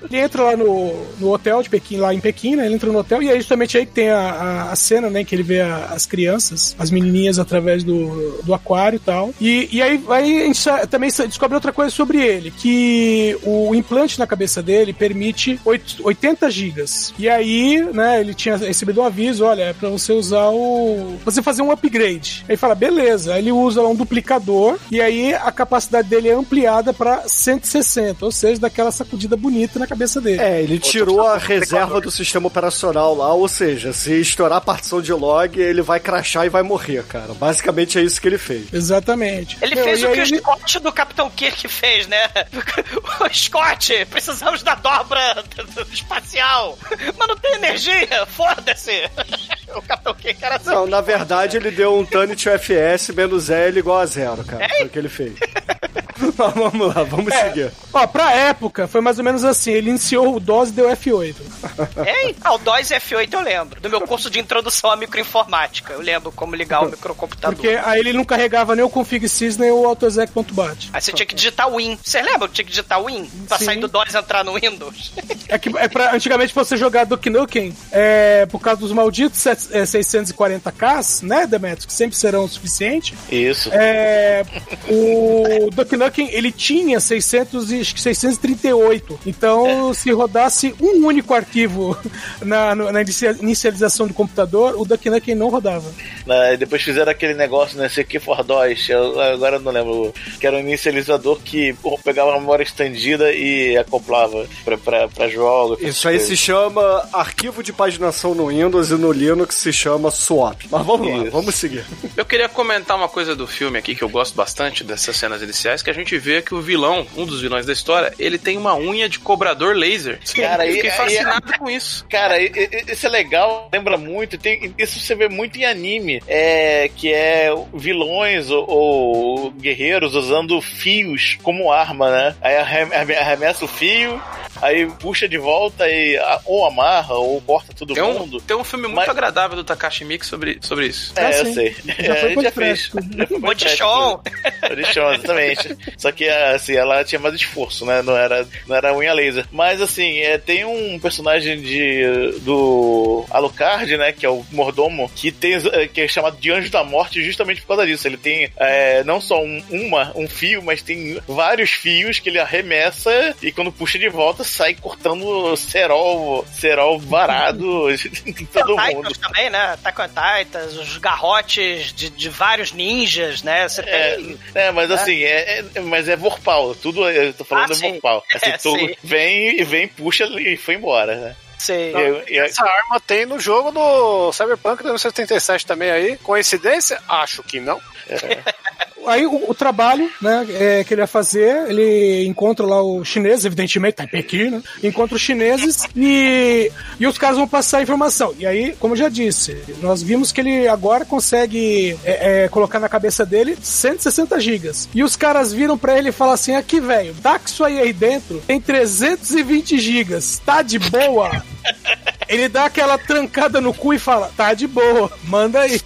[SPEAKER 9] Ele entra lá no, no hotel de Pequim, lá em Pequim, né? Ele entra no hotel e é justamente aí que tem a, a, a cena, né? Que ele vê a- as crianças, as menininhas através do, do aquário e tal. E, e aí, aí a gente também descobre outra coisa sobre ele, que o implante na cabeça dele permite oit- 80 gigas. E aí, né, ele tinha recebido um aviso, olha, é pra você usar o... você fazer um upgrade. Aí fala, beleza. Aí ele usa um duplicador e aí a capacidade dele é ampliada pra 160, ou seja, daquela sacudida bonita na cabeça dele.
[SPEAKER 4] É, ele tirou a reserva do sistema operacional lá, ou seja, se estourar a partição de log, ele vai crashar e vai morrer, cara. Basicamente é isso que ele fez.
[SPEAKER 9] Exatamente.
[SPEAKER 5] Ele
[SPEAKER 9] Meu,
[SPEAKER 5] fez o que o
[SPEAKER 9] ele-
[SPEAKER 5] Scott do Capitão Kirk fez, né? O Scott, precisamos da dobra espacial. Mas não tem energia, foda-se. O Capitão Kirk era assim.
[SPEAKER 4] Não, na verdade ele deu um Tanit FS menos L igual a zero, cara. Foi o que ele fez. Mas vamos lá, vamos
[SPEAKER 9] É.
[SPEAKER 4] seguir.
[SPEAKER 9] Ó, pra época, foi mais ou menos assim. Ele iniciou o DOS e deu F8.
[SPEAKER 5] Hein? Ah, o DOS F8 eu lembro. Do meu curso de introdução à microinformática. Eu lembro como ligar o microcomputador.
[SPEAKER 9] Porque aí ele não carregava nem o config sys nem o autoexec.bat.
[SPEAKER 5] Aí você tinha que digitar Win. Você lembra que tinha que digitar Win? Pra
[SPEAKER 9] Sim.
[SPEAKER 5] sair do DOS e entrar no Windows?
[SPEAKER 9] É que é pra, antigamente você jogar Duke Nukem, é, por causa dos malditos set- é, 640Ks, né, Demetrius, que sempre serão o suficiente.
[SPEAKER 7] Isso.
[SPEAKER 9] É, o Duke Nukem, ele tinha 600 e, acho que 638. Então, se rodasse um único arquivo na, na inicia- inicialização do computador, o Duke Nukem não rodava.
[SPEAKER 7] Né, e depois fizeram aquele negócio, né? CQ for DOS, eu- agora eu não lembro, que era um inicializador que pegava a memória estendida e acoplava pra, pra, pra jogos.
[SPEAKER 4] Isso aí se chama arquivo de paginação no Windows e no Linux se chama swap. Mas vamos lá,
[SPEAKER 7] Isso.
[SPEAKER 4] vamos seguir.
[SPEAKER 10] Eu queria comentar uma coisa do filme aqui que eu gosto bastante dessas cenas iniciais, que a gente vê que o vilão, um dos vilões da história, ele tem uma unha de cobrador laser.
[SPEAKER 7] Cara,
[SPEAKER 10] eu
[SPEAKER 7] e-
[SPEAKER 10] fiquei
[SPEAKER 7] e-
[SPEAKER 10] fascinado com isso.
[SPEAKER 7] Cara, e- e- isso é legal, lembra muito, tem, isso você vê muito em anime, é, que é vilões ou, ou guerreiros usando fios como arma, né? Aí arrem- arrem- arremessa o fio, aí puxa de volta e ou amarra ou corta todo
[SPEAKER 10] Tem um,
[SPEAKER 7] mundo.
[SPEAKER 10] tem um filme muito
[SPEAKER 7] Mas-
[SPEAKER 10] agradável do Takashi Miike sobre, sobre isso.
[SPEAKER 7] É,
[SPEAKER 9] Ah,
[SPEAKER 7] eu sei.
[SPEAKER 9] Já
[SPEAKER 7] É,
[SPEAKER 9] foi
[SPEAKER 7] a gente já fez.
[SPEAKER 5] Modichon,
[SPEAKER 7] exatamente. Só que assim, ela tinha mais esforço, né? Não era, não era unha laser. Mas assim, é, tem um personagem de do Alucard, né? Que é o mordomo, que tem é, que é chamado de Anjo da Morte justamente por causa disso. Ele tem é, não só um, uma, um fio, mas tem vários fios que ele arremessa e quando puxa de volta sai cortando cerol, cerol varado em todo mundo.
[SPEAKER 5] Titans também, né? Attack on Titans, os garrotes de, de vários ninjas, né? Você
[SPEAKER 7] É,
[SPEAKER 5] tem...
[SPEAKER 7] é, mas assim, é, é- mas é Vorpal. Tudo eu tô falando
[SPEAKER 5] Ah,
[SPEAKER 7] é
[SPEAKER 5] sim.
[SPEAKER 7] Vorpal. Assim,
[SPEAKER 5] É,
[SPEAKER 7] tu
[SPEAKER 5] sim.
[SPEAKER 7] vem e vem, puxa e foi embora, né?
[SPEAKER 5] Sei.
[SPEAKER 7] E e eu-
[SPEAKER 8] Essa arma tem no jogo do Cyberpunk 1977 também aí. Coincidência? Acho que não.
[SPEAKER 9] Aí o, o trabalho, né, é, que ele ia fazer, ele encontra lá os chineses, evidentemente, tá em Pequim, né? Encontra os chineses e, e os caras vão passar a informação. E aí, como eu já disse, nós vimos que ele agora consegue é, é, colocar na cabeça dele 160 gigas. E os caras viram pra ele e falam assim: aqui, velho, dá que isso aí aí dentro tem 320 gigas, tá de boa? Ele dá aquela trancada no cu e fala: tá de boa, manda aí.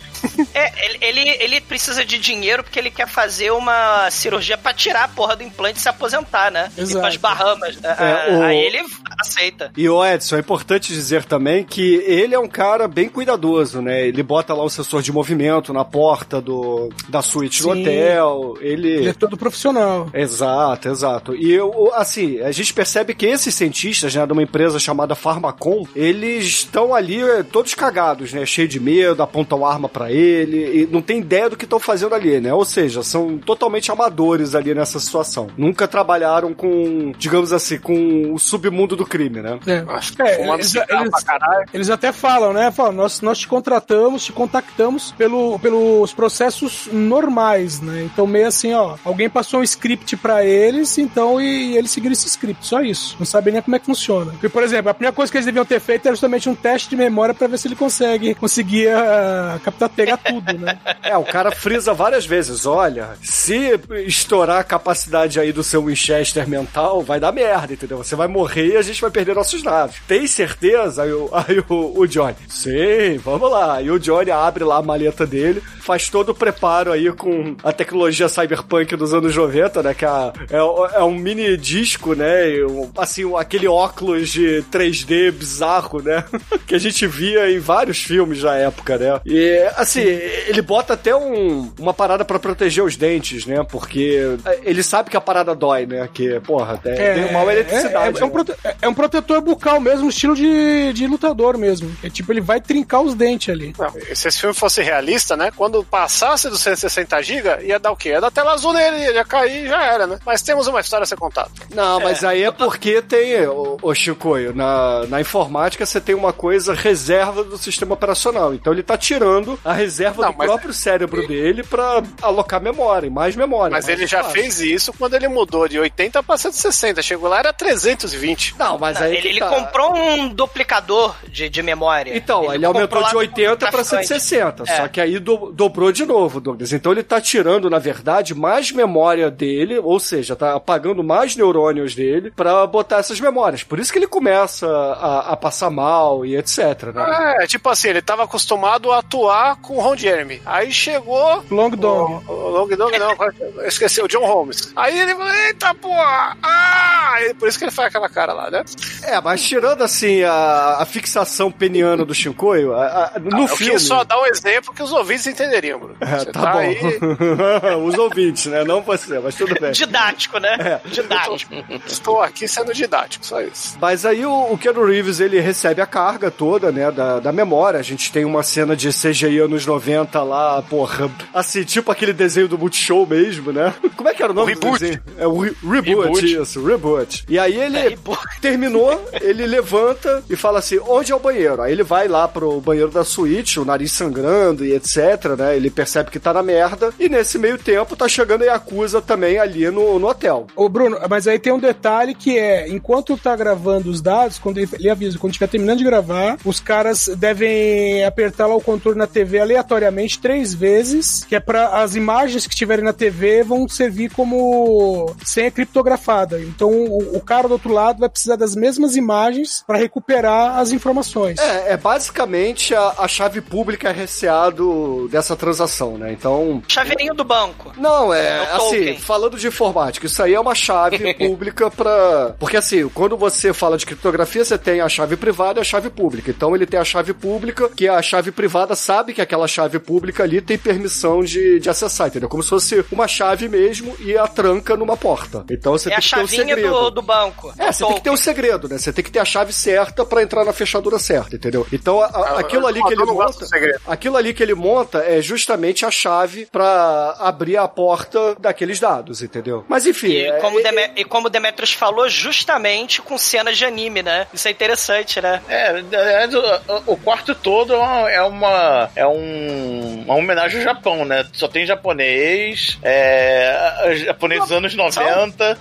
[SPEAKER 5] É, ele, ele, ele precisa de dinheiro porque ele quer fazer uma cirurgia pra tirar a porra do implante e se aposentar, né?
[SPEAKER 9] Exato.
[SPEAKER 5] pras Bahamas. Ah,
[SPEAKER 4] É, o-
[SPEAKER 5] Aí ele aceita.
[SPEAKER 4] E o Edson, é importante dizer também que ele é um cara bem cuidadoso, né? Ele bota lá um sensor de movimento na porta do, da suíte do
[SPEAKER 9] Sim.
[SPEAKER 4] hotel. Ele.
[SPEAKER 9] Ele é todo profissional.
[SPEAKER 4] Exato, exato. E eu, assim, a gente percebe que esses cientistas, né, de uma empresa chamada Pharmacon, eles estão ali eh, todos cagados, né, cheio de medo, apontam arma pra ele e não tem ideia do que estão fazendo ali, né? Ou seja, são totalmente amadores ali nessa situação. Nunca trabalharam com, digamos assim, com o submundo do crime, né?
[SPEAKER 9] É.
[SPEAKER 8] Acho que
[SPEAKER 9] É, eles, eles-
[SPEAKER 8] pra caralho.
[SPEAKER 9] eles até falam, né? Falam, nós, nós te contratamos, te contactamos pelo, pelos processos normais, né? Então, meio assim, ó, alguém passou um script pra eles, então, e, eles seguiram esse script, só isso. Não sabem nem como é que funciona. Porque, por exemplo, a primeira coisa que eles deviam ter feito era justamente um teste de memória pra ver se ele consegue, conseguia ah, captar, pegar tudo né?
[SPEAKER 4] É, o cara frisa várias vezes. Olha, se estourar a capacidade aí do seu Winchester mental, vai dar merda, entendeu? Você vai morrer e a gente vai perder nossos naves. Tem certeza? Aí, o, aí o, o Johnny, sim, vamos lá. E o Johnny abre lá a maleta dele, faz todo o preparo aí com a tecnologia cyberpunk dos anos 90, né? Que é, é, é um mini disco, né? E, assim, aquele óculos de 3D bizarro, né? que a gente via em vários filmes da época, né? E, assim, ele bota até um- uma parada pra proteger os dentes, né? Porque ele sabe que a parada dói, né? Que, porra, é, tem uma eletricidade.
[SPEAKER 9] É, é um
[SPEAKER 4] né?
[SPEAKER 9] prote- é um protetor bucal mesmo, estilo de, de lutador mesmo. É tipo, ele vai trincar os dentes ali.
[SPEAKER 8] Não, se esse filme fosse realista, né? Quando passasse dos 160 GB, ia dar o quê? Ia dar tela azul nele, ia cair e já era, né? Mas temos uma história a ser contada.
[SPEAKER 4] Não, mas aí é porque tem, ô, ô Chicoio, na, na informática você tem uma coisa reserva do sistema operacional. Então ele tá tirando a reserva
[SPEAKER 8] Não,
[SPEAKER 4] do próprio cérebro dele pra alocar memória, mais memória.
[SPEAKER 8] Mas
[SPEAKER 4] mais
[SPEAKER 8] ele já fez isso quando ele mudou de 80 para 160. Chegou lá, era 320.
[SPEAKER 4] Não, mas aí
[SPEAKER 5] ele ele
[SPEAKER 4] tá.
[SPEAKER 5] comprou um duplicador de, de memória.
[SPEAKER 4] Então, ele, aumentou
[SPEAKER 5] comprou lá
[SPEAKER 4] de
[SPEAKER 5] no
[SPEAKER 4] 80 pra
[SPEAKER 5] traficante.
[SPEAKER 4] 160.
[SPEAKER 5] É.
[SPEAKER 4] Só que aí do- dobrou de novo, Douglas. Então ele tá tirando, na verdade, mais memória dele, ou seja, tá apagando mais neurônios dele pra botar essas memórias. Por isso que ele começa a, a passar mal e etc, né?
[SPEAKER 8] É, tipo assim, ele tava acostumado a atuar com o Ron Jeremy. Aí chegou.
[SPEAKER 9] Long Dong.
[SPEAKER 8] O, o Long Dong não, eu esqueci, o John Holmes. Aí ele falou: Eita porra! Ah! E por isso que ele faz aquela cara lá, né?
[SPEAKER 4] É, mas tirando assim a, a fixação peniana do Shinkoio, a- a- no
[SPEAKER 8] eu
[SPEAKER 4] filme.
[SPEAKER 8] quis só dar um exemplo que os ouvintes entenderiam, Bruno.
[SPEAKER 4] É,
[SPEAKER 8] Você
[SPEAKER 4] tá, bom.
[SPEAKER 8] aí.
[SPEAKER 4] Os ouvintes, né? Não você, mas tudo bem.
[SPEAKER 5] Didático, né?
[SPEAKER 4] É.
[SPEAKER 5] Didático.
[SPEAKER 8] Estou aqui sendo didático, só isso.
[SPEAKER 4] Mas aí o, o Keanu Reeves, ele recebe a carga toda, né, da, da memória. A gente tem uma cena de CGI anos 90 lá, porra, assim, tipo aquele desenho do Multishow mesmo, né? Como é que era o nome do
[SPEAKER 8] Reboot.
[SPEAKER 4] desenho? É o re- reboot,
[SPEAKER 10] Reboot.
[SPEAKER 4] isso, Reboot. E aí ele
[SPEAKER 5] É,
[SPEAKER 4] terminou, ele levanta e fala assim, onde é o banheiro? Aí ele vai lá pro banheiro da suíte, o nariz sangrando e etc, né? Ele percebe que tá na merda. E nesse meio tempo tá chegando a Yakuza também ali no, no hotel.
[SPEAKER 9] Ô, Bruno, mas aí tem um detalhe que é, enquanto tá gravando os dados, quando ele, ele avisa, quando estiver terminando de gravar, os caras devem apertar lá o controle na TV aleatoriamente três vezes, que é para as imagens que estiverem na TV vão servir como senha criptografada. Então o, o cara do outro lado vai precisar das mesmas imagens para recuperar as informações.
[SPEAKER 4] É, é basicamente a, a chave pública receado dessa transação, né? Então.
[SPEAKER 5] Chaveirinho do banco.
[SPEAKER 4] Não, é
[SPEAKER 5] É
[SPEAKER 4] assim,
[SPEAKER 5] token.
[SPEAKER 4] falando de informática, isso aí é uma chave pública pra. Porque assim, quando você fala de criptografia, você tem a chave privada e a chave pública. Então ele tem a chave pública, que a chave privada sabe que aquela chave pública ali tem permissão de, de acessar, entendeu? Como se fosse uma chave mesmo e a tranca numa porta. Então você
[SPEAKER 5] É
[SPEAKER 4] tem
[SPEAKER 5] a
[SPEAKER 4] que ter um segredo.
[SPEAKER 5] do, do banco.
[SPEAKER 4] É, você tem que ter um segredo, né? Você tem que ter a chave certa pra entrar na fechadura certa, entendeu? Então, a- a- aquilo ali que ele monta, aquilo ali que ele monta é justamente a chave pra abrir a porta daqueles dados, entendeu? Mas enfim,
[SPEAKER 5] E
[SPEAKER 4] é-
[SPEAKER 5] como,
[SPEAKER 4] é-
[SPEAKER 5] Deme- e como o Demetrius falou, justamente com cenas de anime, né? Isso é interessante, né?
[SPEAKER 7] É, aliás, o, o- quarto todo é uma. É, uma, é um, uma homenagem ao Japão, né? Só tem japonês, é, japonês dos anos 90,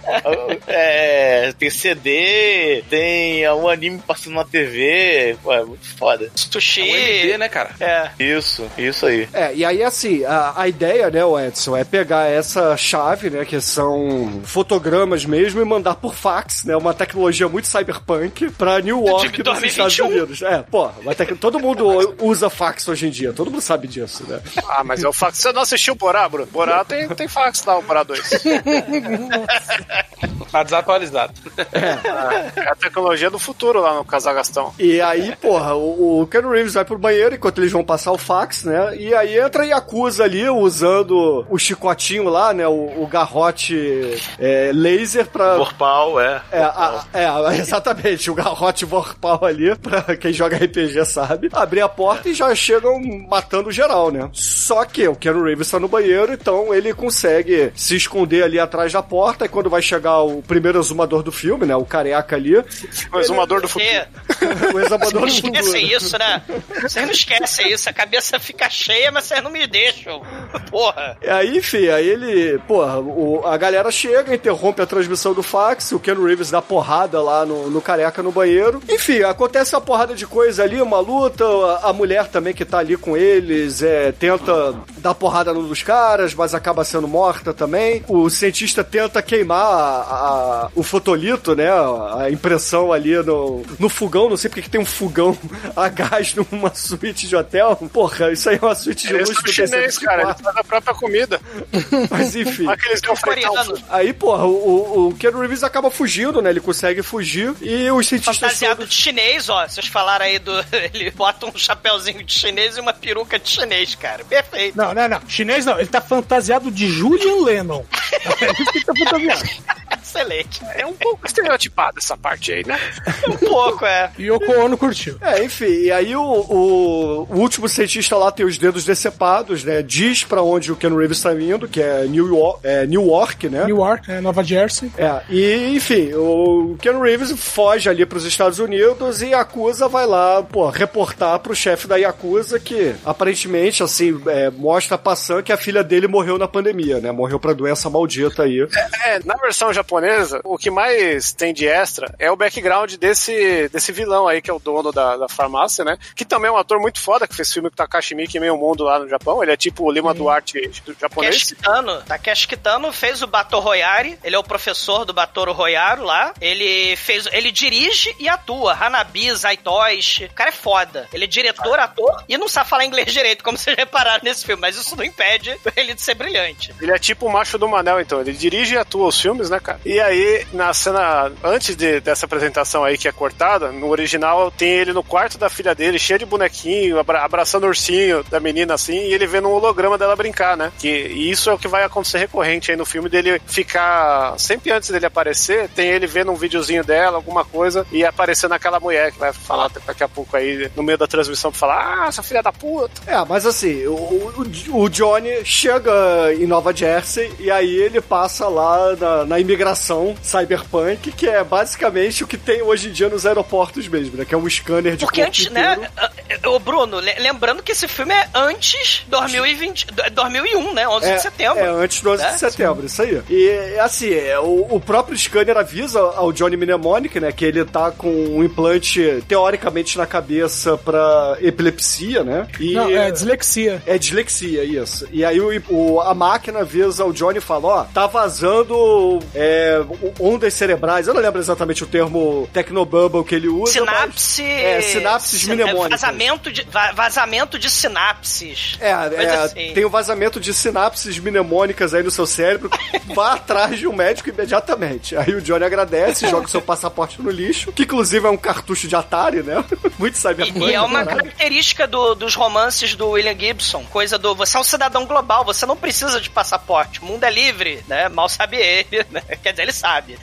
[SPEAKER 7] é, tem CD, tem um anime passando na TV. É muito foda.
[SPEAKER 5] Sushi.
[SPEAKER 10] É um MD, né, cara?
[SPEAKER 5] É.
[SPEAKER 7] Isso, isso aí.
[SPEAKER 4] É, e aí assim, a, a ideia, né, Edson, é pegar essa chave, né, que são fotogramas mesmo, e mandar por fax, né, uma tecnologia muito cyberpunk, pra New York,
[SPEAKER 5] De
[SPEAKER 4] nos Estados
[SPEAKER 5] 2021.
[SPEAKER 4] Unidos. É, pô, uma tec- todo mundo usa fax hoje em dia, todo mundo sabe disso, né?
[SPEAKER 8] Ah, mas é o fax. Você não assistiu o Borá, Bruno? Borá tem, tem fax lá, o Borá 2.
[SPEAKER 10] Tá desatualizado.
[SPEAKER 8] É a tecnologia do futuro lá no Casagastão.
[SPEAKER 4] E aí, porra, o, o Ken Reeves vai pro banheiro enquanto eles vão passar o fax, né? E aí entra e acusa ali, usando o chicotinho lá, né? O, o garrote é, laser pra.
[SPEAKER 7] Vorpal, é.
[SPEAKER 4] É, a- é, exatamente, o garrote vorpal ali, pra quem joga RPG sabe, abrir a porta e já chegam matando geral, né? Só que o Keanu Reeves tá no banheiro, então ele consegue se esconder ali atrás da porta, e quando vai chegar o primeiro exumador do filme, né? O careca ali,
[SPEAKER 8] O exumador do futuro.
[SPEAKER 5] E,
[SPEAKER 4] o exumador
[SPEAKER 5] Vocês
[SPEAKER 4] do
[SPEAKER 5] não esquecem
[SPEAKER 4] futuro.
[SPEAKER 5] isso, né? Vocês não esquecem isso. A cabeça fica cheia, mas vocês não me deixam. Porra.
[SPEAKER 4] E aí, enfim, aí ele, porra, o- a galera chega, interrompe a transmissão do fax, o Ken Reeves dá porrada lá no, no careca no banheiro. Enfim, acontece uma porrada de coisa ali, uma luta, a, a mulher também que tá ali com eles é, tenta dar porrada num dos caras, mas acaba sendo morta também. O cientista tenta queimar a- a- o fotolito, né, a impressão ali no, no fogão, não sei porque que tem um fogão a gás numa suíte de hotel. Porra, isso aí é uma suíte de
[SPEAKER 8] Eles
[SPEAKER 4] luxo
[SPEAKER 8] são
[SPEAKER 4] do
[SPEAKER 8] chinês, cara. Eles fazem a própria comida.
[SPEAKER 4] mas enfim.
[SPEAKER 8] Aqueles fritar um.
[SPEAKER 4] Aí, porra, o, o, o Keanu Reeves acaba fugindo, né? Ele consegue fugir e os cientistas
[SPEAKER 5] Fantasiado
[SPEAKER 4] todos...
[SPEAKER 5] de chinês, ó. Vocês falaram aí do. Ele bota um chapéuzinho de chinês e uma peruca de chinês, cara. Perfeito.
[SPEAKER 9] Não, não, não. Chinês não. Ele tá fantasiado de Julian Lennon. É isso que tá fantasiado.
[SPEAKER 5] Excelente.
[SPEAKER 8] É um pouco estereotipado essa parte aí, né?
[SPEAKER 5] Um pouco, é.
[SPEAKER 9] E o Ono curtiu.
[SPEAKER 4] É, enfim, e aí o, o, o último cientista lá tem os dedos decepados, né? Diz pra onde o Keanu Reeves tá indo, que é New York, é New York né?
[SPEAKER 9] Newark, é, Nova Jersey.
[SPEAKER 4] É, e enfim, o Keanu Reeves foge ali pros Estados Unidos e a Yakuza vai lá, pô, reportar pro chefe da Yakuza que aparentemente, assim, é, mostra passando que a filha dele morreu na pandemia, né? Morreu pra doença maldita aí.
[SPEAKER 8] É, na versão japonesa, o que mais tem de extra é o background desse, desse vilão aí, que é o dono da, da farmácia, né? Que também é um ator muito foda, que fez filme com Takashi Miike e meio mundo lá no Japão. Ele é tipo o Lima Duarte do japonês.
[SPEAKER 5] Kitano. Takeshi Kitano fez o Bato Royari. Ele é o professor do Batoro Royaro lá. Ele fez. Ele dirige e atua. Hanabi, Zaitoshi. O cara é foda. Ele é diretor, ator e não sabe falar inglês direito, como vocês repararam nesse filme. Mas isso não impede ele de ser brilhante.
[SPEAKER 8] Ele é tipo o macho do Manel, então. Ele dirige e atua os filmes, né, cara? E aí, na cena, antes de- dessa apresentação aí que é cortada, no original tem ele no quarto da filha dele, cheio de bonequinho, abra- abraçando o ursinho da menina assim, e ele vendo um holograma dela brincar, né? Que, e isso é o que vai acontecer recorrente aí no filme dele ficar. Sempre antes dele aparecer, tem ele vendo um videozinho dela, alguma coisa, e aparecendo aquela mulher que vai falar daqui a pouco aí, no meio da transmissão, pra falar: Ah, essa filha da puta.
[SPEAKER 4] É, mas assim, o, o, o Johnny chega em Nova Jersey e aí ele passa lá na, na imigração cyberpunk, que é basicamente o que tem hoje em dia nos aeroportos mesmo, né? Que é um scanner de
[SPEAKER 5] Porque antes,
[SPEAKER 4] inteiro.
[SPEAKER 5] né? Ô, Bruno, le- lembrando que esse filme é antes 2020, 2001, né? 11 de setembro.
[SPEAKER 4] É, antes do 11
[SPEAKER 5] né?
[SPEAKER 4] de setembro, isso aí. E, assim, é, o, o próprio scanner avisa ao Johnny Mnemonic, né, que ele tá com um implante, teoricamente, na cabeça pra epilepsia, né? E,
[SPEAKER 9] Não, é dislexia.
[SPEAKER 4] É dislexia, isso. E aí o, o- a máquina avisa o Johnny e fala, ó, tá vazando é, ondas cerebrais. Eu não lembro exatamente o termo Tecnobubble que ele usa,
[SPEAKER 5] Sinapse.
[SPEAKER 4] mas... É, sinapses
[SPEAKER 5] sin-
[SPEAKER 4] mnemônicas.
[SPEAKER 5] Vazamento de, va- vazamento de sinapses.
[SPEAKER 4] É, é,
[SPEAKER 5] assim.
[SPEAKER 4] tem um vazamento de sinapses mnemônicas aí no seu cérebro. Vá atrás de um médico imediatamente. Aí o Johnny agradece, joga o seu passaporte no lixo, que inclusive é um cartucho de Atari, né? Muito cyberpunk.
[SPEAKER 5] E é uma
[SPEAKER 4] caralho.
[SPEAKER 5] característica do- dos romances do William Gibson, coisa do você é um cidadão global, você não precisa de passaporte, o mundo é livre, né? Mal sabe ele, né? Quer dizer, ele sabe.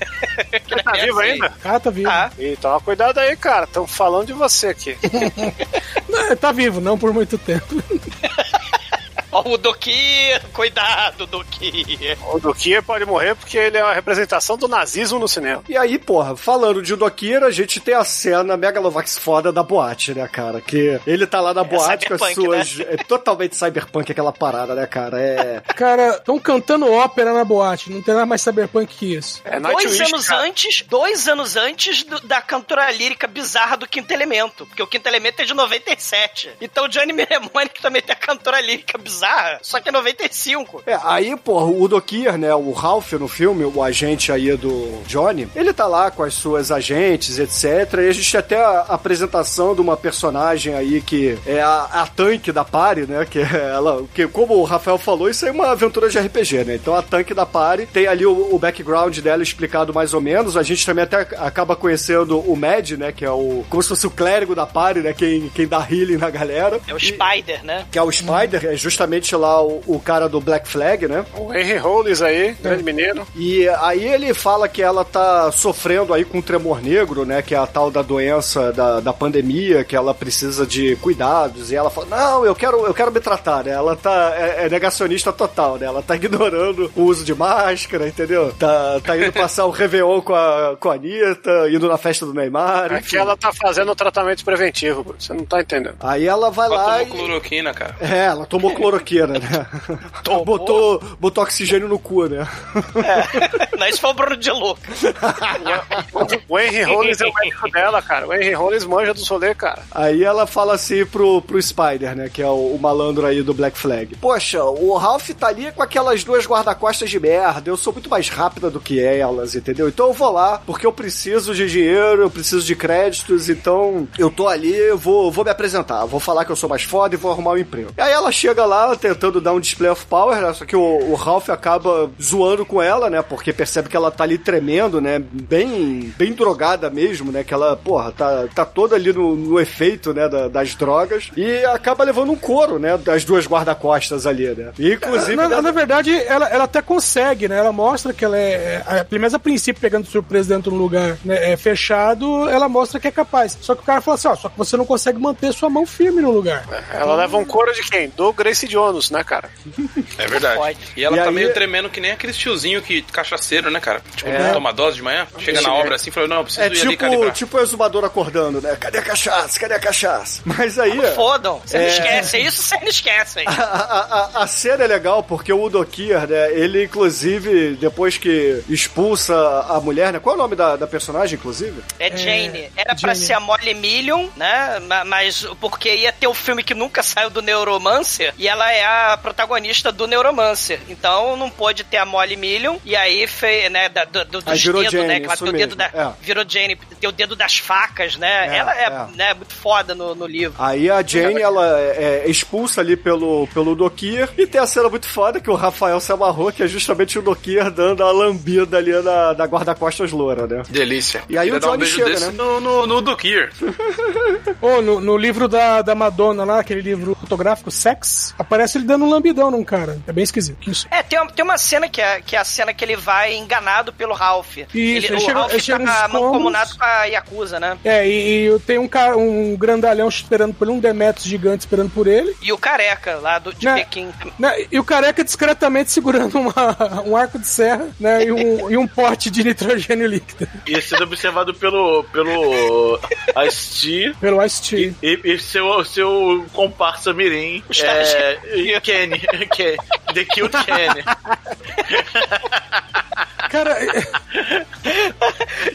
[SPEAKER 8] Ele tá vivo ainda?
[SPEAKER 9] Ah, tá vivo.
[SPEAKER 5] Tá.
[SPEAKER 8] E toma cuidado aí, cara. Estão falando de você aqui.
[SPEAKER 9] Não, tá vivo, não por muito tempo.
[SPEAKER 5] Ó, o Doki, cuidado, Doki.
[SPEAKER 8] O Dukier pode morrer porque ele é uma representação do nazismo no cinema.
[SPEAKER 4] E aí, porra, falando de Dokira, a gente tem a cena Megalovax foda da boate, né, cara? Que ele tá lá na boate com as
[SPEAKER 5] cyberpunk,
[SPEAKER 4] suas. É totalmente cyberpunk aquela parada, né, cara? É.
[SPEAKER 9] Cara, estão cantando ópera na boate. Não tem nada mais cyberpunk que isso.
[SPEAKER 8] É
[SPEAKER 5] Dois
[SPEAKER 8] Nightwish,
[SPEAKER 5] anos
[SPEAKER 8] cara.
[SPEAKER 5] antes, dois anos antes do- da cantora lírica bizarra do Quinto Elemento, porque o Quinto Elemento é de 97. Então o Johnny Mnemonic também tem a cantora lírica bizarra, só que é 95.
[SPEAKER 4] É, aí, porra, o Dokir, né, o Ralph no filme, o agente aí do Johnny, ele tá lá com as suas agentes, etc. E a gente tem até a apresentação de uma personagem aí que é a, a tanque da Pari, né, que é ela, que como o Rafael falou, isso aí é uma aventura de RPG, né? Então a tanque da Pari tem ali o, o background dela explicado mais ou menos. A gente também até acaba conhecendo o Mad, né, que é o como se fosse o clérigo da Pari, né, quem, quem dá healing na galera.
[SPEAKER 5] É o
[SPEAKER 4] E-
[SPEAKER 5] Spider, né?
[SPEAKER 4] que é o Spider, é justamente lá o, o cara do Black Flag, né?
[SPEAKER 8] O Henry Rollins aí, grande menino.
[SPEAKER 4] E aí ele fala que ela tá sofrendo aí com tremor negro, né? Que é a tal da doença da, da pandemia, que ela precisa de cuidados. E ela fala, não, eu quero, eu quero me tratar, né? Ela tá, é, é negacionista total, né? Ela tá ignorando o uso de máscara, entendeu? Tá, tá indo passar o Réveillon com a, com a Anitta, indo na festa do Neymar.
[SPEAKER 8] Aqui
[SPEAKER 4] enfim.
[SPEAKER 8] ela tá fazendo um tratamento preventivo, Bruno. Você não tá entendendo.
[SPEAKER 4] Aí ela vai
[SPEAKER 10] Ela
[SPEAKER 4] lá
[SPEAKER 10] tomou
[SPEAKER 4] e...
[SPEAKER 10] cloroquina, cara.
[SPEAKER 4] É, ela tomou cloroquina motoqueira, né? Botou, botou oxigênio no cu, né?
[SPEAKER 5] É. Não, isso foi o Bruno de Luca.
[SPEAKER 8] O Henry Rollins é o médico dela, cara. O Henry Rollins manja do solê, cara.
[SPEAKER 4] Aí ela fala assim pro, pro Spider, né? Que é o, o malandro aí do Black Flag. Poxa, o Ralph tá ali com aquelas duas guarda-costas de merda. Eu sou muito mais rápida do que elas, entendeu? Então eu vou lá, porque eu preciso de dinheiro, eu preciso de créditos, então eu tô ali, eu vou, vou me apresentar. Vou falar que eu sou mais foda e vou arrumar um emprego. E aí ela chega lá tentando dar um display of power, né? Só que o, o Ralph acaba zoando com ela, né? Porque percebe que ela tá ali tremendo, né? Bem, bem drogada mesmo, né? Que ela, porra, tá, tá toda ali no, no efeito, né? da- das drogas. E acaba levando um couro, né? Das duas guarda-costas ali, né? E, inclusive.
[SPEAKER 9] na,
[SPEAKER 4] né,
[SPEAKER 9] na verdade, ela, ela até consegue, né? Ela mostra que ela é, é, pelo menos a princípio, pegando surpresa dentro de um lugar né, é, fechado, ela mostra que é capaz. Só que o cara fala assim, ó, só que você não consegue manter sua mão firme no lugar.
[SPEAKER 8] Ela leva um couro de quem? Do Grace Jones, né, cara?
[SPEAKER 10] É verdade.
[SPEAKER 5] Pode.
[SPEAKER 10] E ela
[SPEAKER 4] E
[SPEAKER 10] tá
[SPEAKER 4] aí-
[SPEAKER 10] meio tremendo que nem aquele tiozinho que cachaceiro, né, cara? Tipo,
[SPEAKER 4] É.
[SPEAKER 10] toma dose de manhã, chega na
[SPEAKER 4] É.
[SPEAKER 10] obra assim e fala, não, eu preciso
[SPEAKER 4] É
[SPEAKER 10] ir ali
[SPEAKER 4] tipo,
[SPEAKER 10] calibrar.
[SPEAKER 4] tipo o exumador acordando, né? Cadê a cachaça? Cadê a cachaça? Mas aí.
[SPEAKER 5] Fodam. Você não
[SPEAKER 4] É.
[SPEAKER 5] esquece. Isso você não esquece, hein?
[SPEAKER 4] A, a, a- a cena é legal porque o Udo Kier, né? Ele, inclusive, depois que expulsa a mulher, né? Qual é o nome da, da personagem, inclusive?
[SPEAKER 5] É Jane. Era pra
[SPEAKER 9] Jane.
[SPEAKER 5] ser a Molly Million, né? Ma- Mas porque ia ter o filme que nunca saiu do Neuromancer e ela é a protagonista do Neuromancer. Então não pôde ter a Molly Million e aí fez, né? Da, do, do, dos
[SPEAKER 4] virou
[SPEAKER 5] dedos,
[SPEAKER 4] Jane,
[SPEAKER 5] né? Que ela tem o dedo da.
[SPEAKER 4] é.
[SPEAKER 5] Virou Jane, tem o dedo das facas, né?
[SPEAKER 4] É,
[SPEAKER 5] ela é,
[SPEAKER 4] é.
[SPEAKER 5] Né, muito foda no, no livro.
[SPEAKER 4] Aí a Jane, ela é, é expulsa ali pelo, pelo Udo Kier e tem a cena muito foda que o Rafael se amarrou, que é justamente o Udo Kier dando a lambida ali na, da guarda-costas loura, né?
[SPEAKER 10] Delícia.
[SPEAKER 4] E aí o
[SPEAKER 10] um
[SPEAKER 4] Johnny
[SPEAKER 10] beijo
[SPEAKER 4] chega, né?
[SPEAKER 10] no, no, no Dukir.
[SPEAKER 9] Ou no, no livro da, da Madonna lá, aquele livro fotográfico, Sex, aparece ele dando um lambidão num cara. É bem esquisito. Isso.
[SPEAKER 5] É, tem uma, tem uma cena que é, que é a cena que ele vai enganado pelo Ralph. ele,
[SPEAKER 9] ele
[SPEAKER 5] o
[SPEAKER 9] chega-
[SPEAKER 5] Ralph
[SPEAKER 9] ele chega
[SPEAKER 5] tá mancomunado com a Yakuza, né?
[SPEAKER 9] É, e, e tem um cara, um grandalhão esperando por ele, um Demetrius gigante esperando por ele.
[SPEAKER 5] E o careca lá do, de
[SPEAKER 9] Né?
[SPEAKER 5] Pequim.
[SPEAKER 9] Né, e o careca discretamente segurando uma- um arco de serra né, e, um, e um pote de nitrogênio líquido.
[SPEAKER 7] E sendo observado pelo, pelo Ice-T
[SPEAKER 9] Pelo Ice-T.
[SPEAKER 7] e, e seu, seu comparsa Mirim, é, e Kenny, Kenny, The Kill Kenny.
[SPEAKER 9] Cara,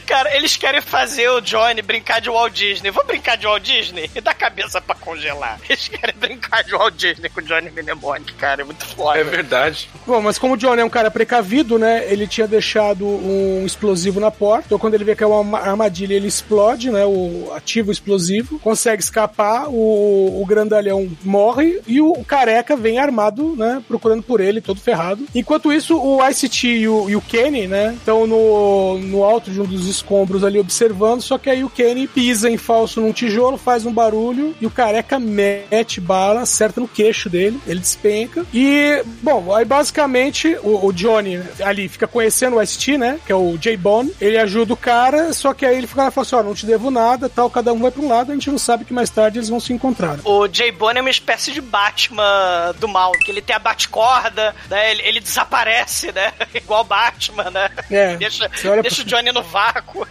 [SPEAKER 5] Cara, eles querem fazer o Johnny brincar de Walt Disney. Vou brincar de Walt Disney? E dá cabeça pra congelar. Eles querem brincar de Walt Disney com o Johnny Mnemonic, cara. É muito foda.
[SPEAKER 10] É verdade.
[SPEAKER 9] Bom, mas como o Johnny é um cara precavido, né? Ele tinha deixado um explosivo na porta. Então, quando ele vê que é uma armadilha, ele explode, né? O ativa o explosivo, consegue escapar. O, o grandalhão morre e o careca vem armado, né? Procurando por ele, todo ferrado. Enquanto isso, o ICT e o, e o Kenny, né? Estão no, no alto de um dos escombros ali observando. Só que aí o Kenny pisa em falso num tijolo, faz um barulho e o careca mete bala, acerta no queixo dele. Ele despenca. E, bom, aí basicamente o, o Johnny ali fica conhecendo o ST, né? Que é o J-Bone. Ele ajuda o cara, só que aí ele fica lá e fala assim: ó, não te devo nada, tal, cada um vai pra um lado, a gente não sabe que mais tarde eles vão se encontrar.
[SPEAKER 5] O Jay Bone é uma espécie de Batman do mal, que ele tem a Batcorda, né? Ele, ele desaparece, né? Igual Batman, né?
[SPEAKER 9] É,
[SPEAKER 5] Deixa, deixa
[SPEAKER 9] pra-
[SPEAKER 5] o Johnny no vácuo.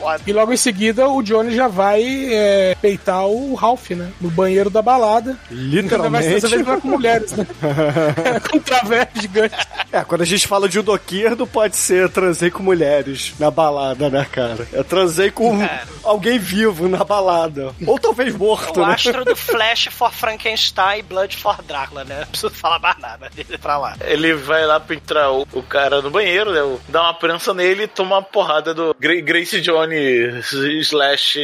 [SPEAKER 5] Foda.
[SPEAKER 9] E logo em seguida o Johnny já vai é, peitar o Ralph, né? No banheiro da balada.
[SPEAKER 4] Literalmente.
[SPEAKER 9] Dessa vez não é com mulheres, né? É com travesti gigante.
[SPEAKER 4] É, quando a gente fala de Udo Kier, não pode ser transei com mulheres na balada, né, cara? É transei com
[SPEAKER 5] Cara.
[SPEAKER 4] alguém vivo na balada. Ou talvez morto,
[SPEAKER 5] O
[SPEAKER 4] né?
[SPEAKER 5] astro do Flash for Frankenstein e Blood for Drácula, né? Não preciso falar mais nada. Deixa pra lá.
[SPEAKER 7] Ele vai lá pra entrar o, o cara no banheiro, né? Dá uma prensa nele e toma uma porrada do Gra- Grace Slash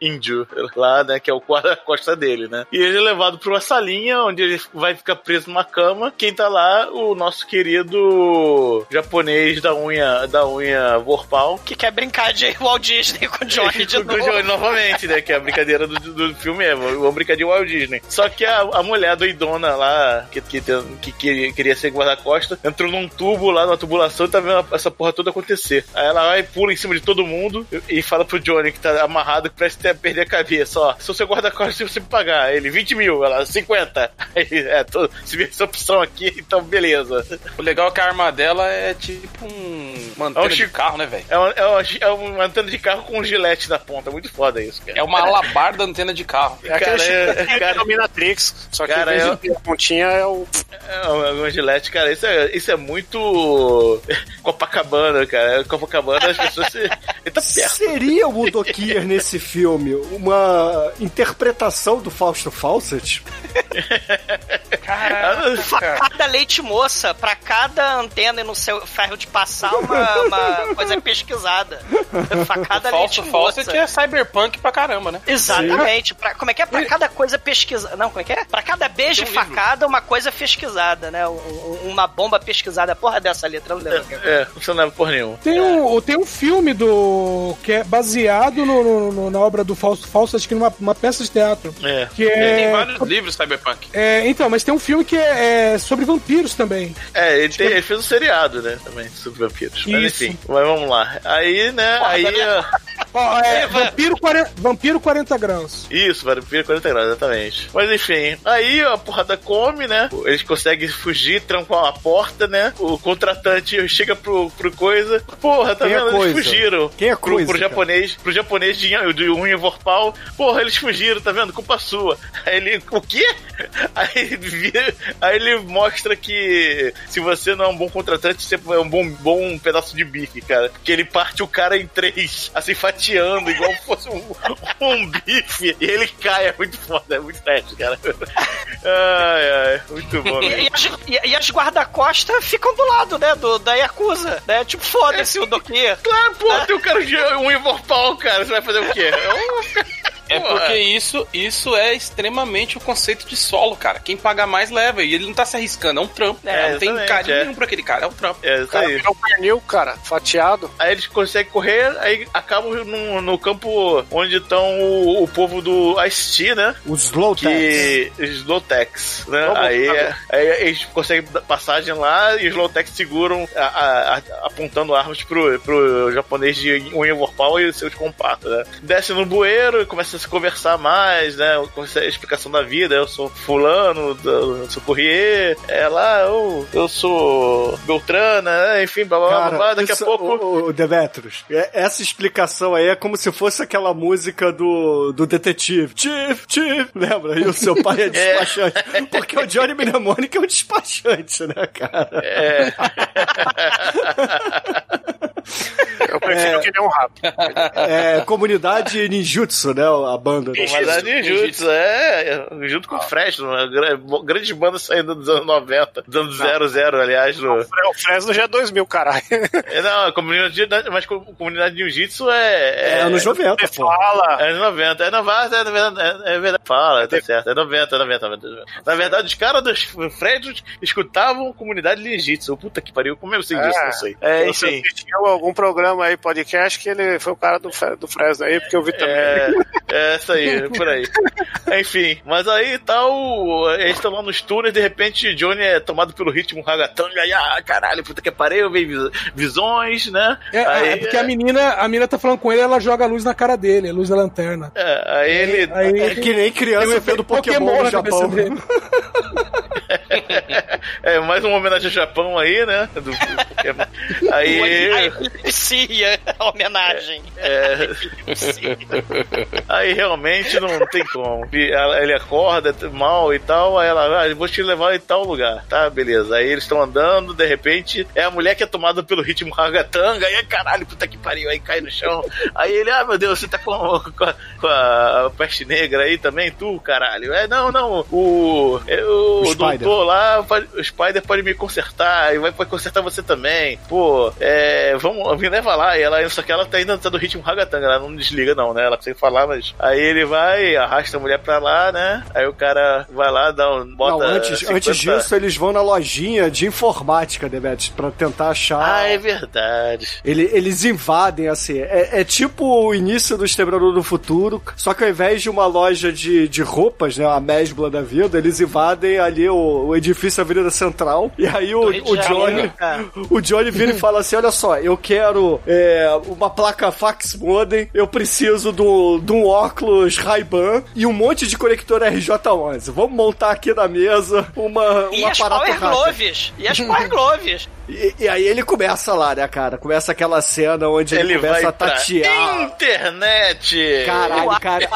[SPEAKER 7] índio lá, né? Que é o guarda-costa dele, né? E ele é levado pra uma salinha onde ele vai ficar preso numa cama. Quem tá lá? O nosso querido japonês da unha, da unha vorpal.
[SPEAKER 5] Que quer brincar de Walt Disney com o Johnny de
[SPEAKER 7] Com o
[SPEAKER 5] novo.
[SPEAKER 7] Johnny novamente, né? Que é a brincadeira do, do filme é, vamos brincar de Walt Disney. Só que a, a mulher doidona lá, que, que, tem- que queria, ser guarda-costa, entrou num tubo lá, numa tubulação e tá vendo essa porra toda acontecer. Aí ela vai, pula em cima de todo mundo e, fala pro Johnny, que tá amarrado, que parece ter, perder a cabeça, ó. Se eu ser guarda-costa, se você me pagar. Ele, 20 mil, ela, 50. Aí, é, tô, se vê essa opção aqui, então beleza.
[SPEAKER 10] O legal é que a arma dela é tipo um uma antena
[SPEAKER 7] É um
[SPEAKER 10] de carro, né, velho?
[SPEAKER 7] É uma, é, uma, é uma antena de carro com um gilete na ponta. Muito foda isso, cara.
[SPEAKER 10] É uma alabarda antena de carro.
[SPEAKER 8] É
[SPEAKER 7] Cara, é- cara-
[SPEAKER 8] Dominatrix, só que
[SPEAKER 7] Cara,
[SPEAKER 8] em vez de ter a pontinha é o...
[SPEAKER 7] É uma, uma gilete, cara. Isso é, isso é muito Copacabana, cara. Copacabana, as pessoas se... Ele tá perto.
[SPEAKER 4] Seria o Mudokier nesse filme uma interpretação do Fausto Fawcett?
[SPEAKER 10] Caraca.
[SPEAKER 5] Cada leite moça, pra cada antena no seu ferro de passar, uma, uma coisa pesquisada. Facada
[SPEAKER 10] Falso,
[SPEAKER 5] leite
[SPEAKER 10] falso
[SPEAKER 5] moça.
[SPEAKER 10] que é cyberpunk pra caramba, né?
[SPEAKER 5] Exatamente. Pra, como é que é? Pra cada coisa pesquisada. Não, como é que é? Pra cada beijo
[SPEAKER 10] Tem
[SPEAKER 5] e
[SPEAKER 10] livro.
[SPEAKER 5] facada, uma coisa pesquisada, né? Um- um- uma bomba pesquisada. Porra dessa letra, eu não lembro.
[SPEAKER 7] É, não você não leva por nenhum.
[SPEAKER 9] Tem um, tem um filme do que é baseado no- no- no- na obra do Fausto Fausto, acho que numa uma peça de teatro.
[SPEAKER 7] É.
[SPEAKER 9] Que
[SPEAKER 10] Tem
[SPEAKER 9] é,
[SPEAKER 10] vários livros cyberpunk.
[SPEAKER 9] é, Então, mas tem um filme que é, é sobre vampiros também.
[SPEAKER 7] É, ele, tem- ele fez um seriado, né? Também, sobre vampiros. Mas
[SPEAKER 9] Isso.
[SPEAKER 7] enfim, mas vamos lá. Aí, né? aí.
[SPEAKER 9] Ó, é, Vampiro, 40, Vampiro 40 graus.
[SPEAKER 7] Isso, vampiro 40 graus, exatamente. Mas enfim, aí a porrada come, né? Eles conseguem fugir, trancam a porta, né? O contratante chega pro, pro coisa. Porra, tá
[SPEAKER 4] Quem é
[SPEAKER 7] vendo?
[SPEAKER 4] coisa?
[SPEAKER 7] Eles fugiram.
[SPEAKER 4] Quem é
[SPEAKER 7] pro,
[SPEAKER 4] coisa,
[SPEAKER 7] pro japonês, pro japonês de, de unha vorpal. Porra, eles fugiram, tá vendo? Culpa sua. Aí ele, o quê? Aí aí ele mostra que se você não é um bom contratante, você é um bom, bom pedaço de bife, cara. Porque ele parte o cara em três, assim, fatiando, igual fosse um, um bife. E ele cai, é muito foda, é muito teste, cara. Ai, ai, muito bom.
[SPEAKER 5] E, e as, e- e as guarda-costas ficam do lado, né? Do, da Yakuza, né? Tipo, foda-se o Doki.
[SPEAKER 7] Claro, pô, tem o cara de unha vorpal, cara. Você vai fazer o quê? É um-
[SPEAKER 10] É
[SPEAKER 7] Pô,
[SPEAKER 10] porque isso, isso é extremamente o conceito de solo, cara. Quem paga mais leva. E ele não tá se arriscando, é um trampo.
[SPEAKER 7] É,
[SPEAKER 10] não tem carinho
[SPEAKER 7] é.
[SPEAKER 10] nenhum pra aquele cara, é um trampo.
[SPEAKER 7] É isso
[SPEAKER 8] Cara,
[SPEAKER 7] aí.
[SPEAKER 8] virou um pernil, cara, fatiado.
[SPEAKER 7] Aí eles conseguem correr, aí acabam no, no campo onde estão o, o povo do Ice-T, né?
[SPEAKER 4] Os Slowtex.
[SPEAKER 7] Que. Slowtex, né?
[SPEAKER 8] Vamos,
[SPEAKER 7] Aí,
[SPEAKER 8] tá
[SPEAKER 7] aí eles conseguem dar passagem lá e os Slowtex seguram a- a- a- apontando armas pro, pro japonês de unha vorpal e seus compactos, né? Desce no bueiro e a se conversar mais, né? Começa a explicação da vida. Eu sou fulano, eu sou Courrier, é lá, eu, eu sou Beltrana, né? enfim, blá blá blá, blá, blá. Daqui
[SPEAKER 4] isso-
[SPEAKER 7] a pouco.
[SPEAKER 4] O, o Demetrius, é- essa explicação aí é como se fosse aquela música do, do detetive. Chief, Chief, lembra? E o seu pai é despachante. Porque o Johnny Mnemonic é um despachante, né, cara?
[SPEAKER 7] É.
[SPEAKER 8] Eu prefiro que nem um rato.
[SPEAKER 4] É comunidade ninjutsu, né? A banda. né?
[SPEAKER 7] Mas a Ninjutsu, é, é, junto com o Fresno, uma gra- grandes bandas saindo dos anos 90, dos anos 00, aliás. No,
[SPEAKER 8] O Fresno já é 2000, caralho.
[SPEAKER 7] é, não, a comunidade, mas a comunidade de Jiu-Jitsu é.
[SPEAKER 4] É anos 90, pô.
[SPEAKER 8] Fala.
[SPEAKER 7] É anos 90, é 90, é 90, é, é verdade. Fala, tá certo, é 90, é 90, é 90. Na verdade, os caras dos Fresnos escutavam comunidade de Jiu-Jitsu. Puta que pariu, como eu sei disso? Não sei. É,
[SPEAKER 8] Eu sei
[SPEAKER 7] enfim.
[SPEAKER 8] que tinha algum programa aí, podcast, que ele foi o cara do, do Fresno aí, porque eu vi também.
[SPEAKER 7] É, é isso aí, por aí. Enfim, mas aí tal, eles estão lá nos túneis, de repente Johnny é tomado pelo ritmo ragatanga, e ah, caralho, puta que pariu, vem vis- visões, né?
[SPEAKER 9] É,
[SPEAKER 7] aí,
[SPEAKER 9] é porque a menina, a menina tá falando com ele, ela joga a luz na cara dele, a luz da lanterna.
[SPEAKER 7] é, aí ele.
[SPEAKER 9] Aí-
[SPEAKER 4] É que nem criança
[SPEAKER 9] efeito
[SPEAKER 4] vendo Pokémon, no
[SPEAKER 9] na cabeça
[SPEAKER 4] Japão.
[SPEAKER 7] É mais uma homenagem ao Japão aí, né? Do, Pokémon. aí.
[SPEAKER 5] Inicia a homenagem.
[SPEAKER 7] É, aí realmente não tem como. Ela- Ele acorda mal e tal, aí ela, ah, eu vou te levar em tal lugar. Tá, beleza. Aí eles estão andando, de repente, é a mulher que é tomada pelo ritmo ragatanga, aí caralho, puta que pariu, aí cai no chão. Aí ele, ah, meu Deus, você tá com, com, a, com a peste negra aí também, tu, caralho. É, não, não, o, é, o,
[SPEAKER 4] O
[SPEAKER 7] doutor lá, o Spider pode me consertar, e vai consertar você também. Pô, é, vamos, me leva lá. E ela, só que ela tá ainda tá do ritmo ragatanga, ela não desliga não, né? Ela consegue falar, mas aí ele vai, arrasta a mulher pra lá, né? Aí o cara vai lá, dá um, bota
[SPEAKER 4] Não, antes,
[SPEAKER 7] 50
[SPEAKER 4] antes disso, eles vão na lojinha de informática, Demetrius, pra tentar achar.
[SPEAKER 7] Ah, é verdade.
[SPEAKER 4] Ele- eles invadem, assim. É, é tipo o início do Exterminador do Futuro, só que ao invés de uma loja de, de roupas, né, a mesbla da vida, eles invadem ali o, o edifício Avenida Central. E aí o, o Johnny.
[SPEAKER 5] Cara.
[SPEAKER 4] O Johnny vira e fala assim: olha só, eu quero é, uma placa fax modem, eu preciso do- de um óculos Ray-Ban e um monte de conector RJ11. Vamos montar aqui na mesa uma, um
[SPEAKER 5] E as
[SPEAKER 4] aparato
[SPEAKER 5] Power
[SPEAKER 4] hacker.
[SPEAKER 5] Gloves. E as Power Gloves.
[SPEAKER 4] E, e aí ele começa lá, né, cara? Começa aquela cena onde ele,
[SPEAKER 7] Ele
[SPEAKER 4] começa
[SPEAKER 7] vai
[SPEAKER 4] a
[SPEAKER 7] pra
[SPEAKER 4] tatear.
[SPEAKER 7] internet.
[SPEAKER 4] Caralho, cara.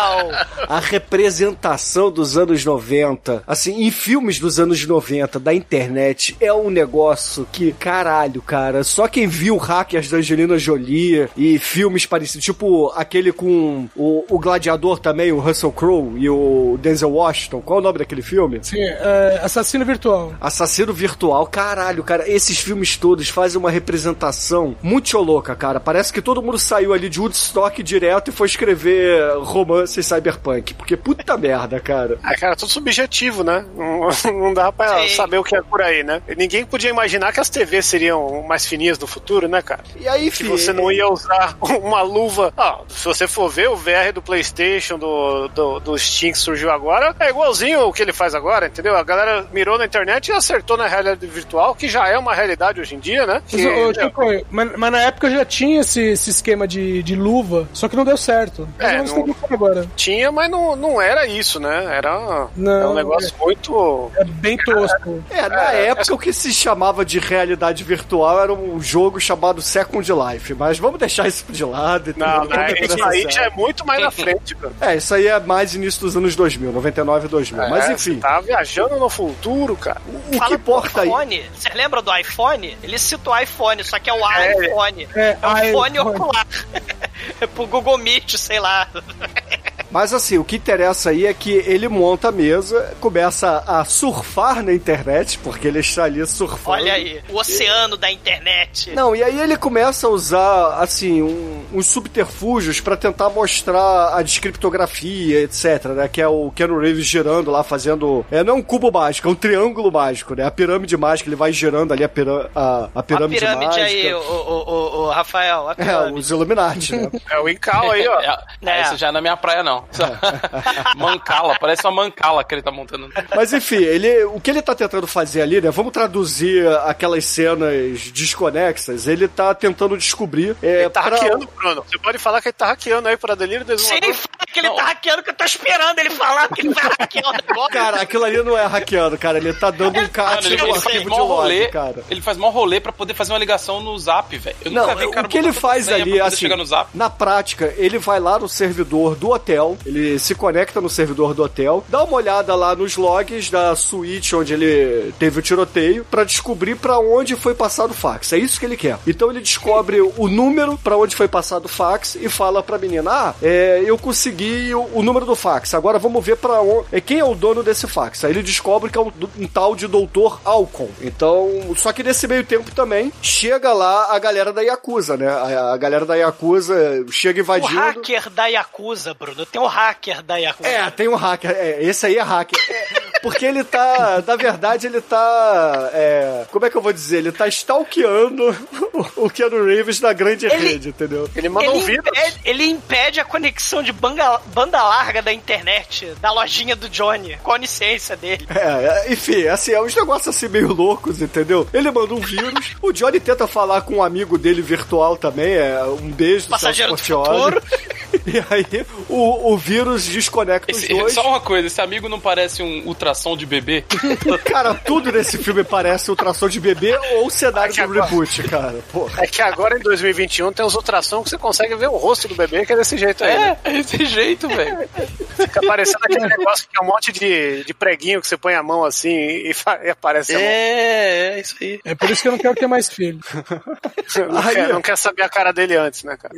[SPEAKER 4] A representação dos anos 90, assim, em filmes dos anos 90, da internet, é um negócio que, caralho, cara, só quem viu Hackers da Angelina Jolie e filmes parecidos, tipo aquele com o, o Gladiador também, o Russell Crowe e o Denzel Washington. Qual é o nome daquele filme?
[SPEAKER 9] Sim, é, assassino virtual.
[SPEAKER 4] Assassino Virtual, caralho, cara, esses filmes todos fazem uma representação muito louca, cara. Parece que todo mundo saiu ali de Woodstock direto e foi escrever romances cyberpunk. Porque puta merda, cara.
[SPEAKER 8] Ah, cara, tudo subjetivo, né? Não, não dá pra
[SPEAKER 5] Sim.
[SPEAKER 8] saber o que é por aí, né? Ninguém podia imaginar que as TVs seriam mais fininhas no futuro, né, cara?
[SPEAKER 4] E aí,
[SPEAKER 8] Que
[SPEAKER 4] filho,
[SPEAKER 8] você não ia usar uma luva. Ah, se você for ver o VR do PlayStation, do, do, do Steam que surgiu agora, é igualzinho o que ele faz agora, entendeu? A galera mirou na internet e acertou na realidade virtual, que já é uma realidade hoje em dia, né?
[SPEAKER 9] Mas,
[SPEAKER 8] Que-
[SPEAKER 9] ô, Chico, mas, mas na época já tinha esse, esse esquema de, de luva, só que não deu certo.
[SPEAKER 8] É, não-
[SPEAKER 9] ter que agora.
[SPEAKER 8] Tinha, mas não, não era isso, né? Era,
[SPEAKER 9] Não,
[SPEAKER 8] era um negócio muito.
[SPEAKER 9] É bem tosco.
[SPEAKER 4] É, na
[SPEAKER 8] É,
[SPEAKER 4] época o que se chamava de realidade virtual era um jogo chamado Second Life, mas vamos deixar isso de lado. e
[SPEAKER 8] Não,
[SPEAKER 4] vamos
[SPEAKER 8] Isso aí já é muito mais na frente, cara.
[SPEAKER 4] É, isso aí é mais início dos anos 2000, 99 e 2000. mas
[SPEAKER 8] É,
[SPEAKER 4] enfim,
[SPEAKER 8] você tá viajando no futuro, cara.
[SPEAKER 4] o que
[SPEAKER 5] Fala do
[SPEAKER 4] importa aí...
[SPEAKER 5] iPhone. Vocês lembram do iPhone? Ele cita o iPhone, só que é o
[SPEAKER 8] É.
[SPEAKER 5] iPhone.
[SPEAKER 9] É,
[SPEAKER 5] É, o fone
[SPEAKER 9] iPhone.
[SPEAKER 5] ocular. é pro Google Meet, sei lá.
[SPEAKER 4] Mas assim, o que interessa aí é que ele monta a mesa, começa a surfar na internet, porque ele está ali surfando.
[SPEAKER 5] Olha aí, o oceano da internet.
[SPEAKER 4] Não, e aí ele começa a usar, assim, um- uns subterfúgios pra tentar mostrar a descriptografia, etc, né? Que é o Keanu Reeves girando lá, fazendo... É, não é um cubo mágico, é um triângulo mágico, né? A pirâmide mágica, ele vai girando ali a, pirâ a, a
[SPEAKER 5] a
[SPEAKER 4] pirâmide,
[SPEAKER 5] pirâmide
[SPEAKER 4] mágica.
[SPEAKER 5] aí, o, o, o, o Rafael, a
[SPEAKER 4] É,
[SPEAKER 5] pirâmide.
[SPEAKER 4] os Illuminati, né?
[SPEAKER 8] É o Incal aí, ó.
[SPEAKER 10] É,
[SPEAKER 5] Né?
[SPEAKER 10] Isso já não é minha praia, não. mancala, parece uma mancala que ele tá montando.
[SPEAKER 4] Mas enfim, ele, o que ele tá tentando fazer ali, né? Vamos traduzir aquelas cenas desconexas. Ele tá tentando descobrir. É,
[SPEAKER 8] Ele tá
[SPEAKER 4] pra-
[SPEAKER 8] hackeando, Bruno. Você pode falar que ele tá hackeando aí para delírio do
[SPEAKER 5] Sim,
[SPEAKER 8] exumador.
[SPEAKER 5] fala que ele tá hackeando, que eu tô esperando ele falar que ele vai hackear o negócio.
[SPEAKER 4] Cara, aquilo ali não é hackeando, cara. Ele tá dando um cat
[SPEAKER 10] ele,
[SPEAKER 4] no
[SPEAKER 10] ele faz
[SPEAKER 4] arquivo de
[SPEAKER 10] mó rolê,
[SPEAKER 4] log, cara.
[SPEAKER 10] ele faz mó rolê pra poder fazer uma ligação no zap, velho. Eu
[SPEAKER 4] Não,
[SPEAKER 10] nunca vi cara
[SPEAKER 4] o que ele faz ali,
[SPEAKER 10] pra
[SPEAKER 4] assim,
[SPEAKER 10] chegar no zap.
[SPEAKER 4] na prática, ele vai lá no servidor do hotel, ele se conecta no servidor do hotel, dá uma olhada lá nos logs da suíte onde ele teve o tiroteio, pra descobrir pra onde foi passado o fax. É isso que ele quer. Então ele descobre o número pra onde foi passado o fax e fala pra menina: Ah, é, eu consegui o, o número do fax. Agora vamos ver pra onde. É, quem é o dono desse fax? Aí ele descobre que é um, um tal de doutor Alcon. Então, só que nesse meio tempo também chega lá a galera da Yakuza, né? A, a galera da Yakuza chega
[SPEAKER 5] O
[SPEAKER 4] invadindo.
[SPEAKER 5] hacker da Yakuza, Bruno. Tem o hacker da Yakuza.
[SPEAKER 4] É, tem um hacker. É, esse aí é hacker. É, porque ele tá. Na verdade, ele tá. é, como é que eu vou dizer? Ele tá stalkeando o, Keanu Reeves na grande
[SPEAKER 5] Ele-
[SPEAKER 4] rede, entendeu?
[SPEAKER 8] Ele mandou
[SPEAKER 5] Ele
[SPEAKER 8] um vírus.
[SPEAKER 5] impede, ele impede a conexão de banda, banda larga da internet, da lojinha do Johnny, com a onisciência dele.
[SPEAKER 4] É, é, enfim, assim, é uns negócios assim meio loucos, entendeu? Ele manda um vírus, o Johnny tenta falar com um amigo dele virtual também, é um beijo do
[SPEAKER 5] Passageiro do futuro.
[SPEAKER 4] E aí o, o vírus desconecta os
[SPEAKER 10] Esse-
[SPEAKER 4] dois.
[SPEAKER 10] só uma coisa, esse amigo não parece um ultrassom de bebê?
[SPEAKER 4] Cara, tudo nesse filme parece ultrassom de bebê ou cenário
[SPEAKER 8] que
[SPEAKER 4] do
[SPEAKER 8] agora-
[SPEAKER 4] reboot, cara. Porra.
[SPEAKER 8] É que agora em 2021 tem os ultrassom que você consegue ver o rosto do bebê, que é desse jeito aí. né?
[SPEAKER 10] É, é esse jeito, velho.
[SPEAKER 8] Fica parecendo aquele negócio que é um monte de, de preguinho que você põe a mão assim e, e aparece a mão.
[SPEAKER 10] É, é isso aí.
[SPEAKER 9] É por isso que eu não quero ter mais filho.
[SPEAKER 8] Não,
[SPEAKER 4] Aí,
[SPEAKER 8] quer, não quer saber a cara dele antes, né, cara?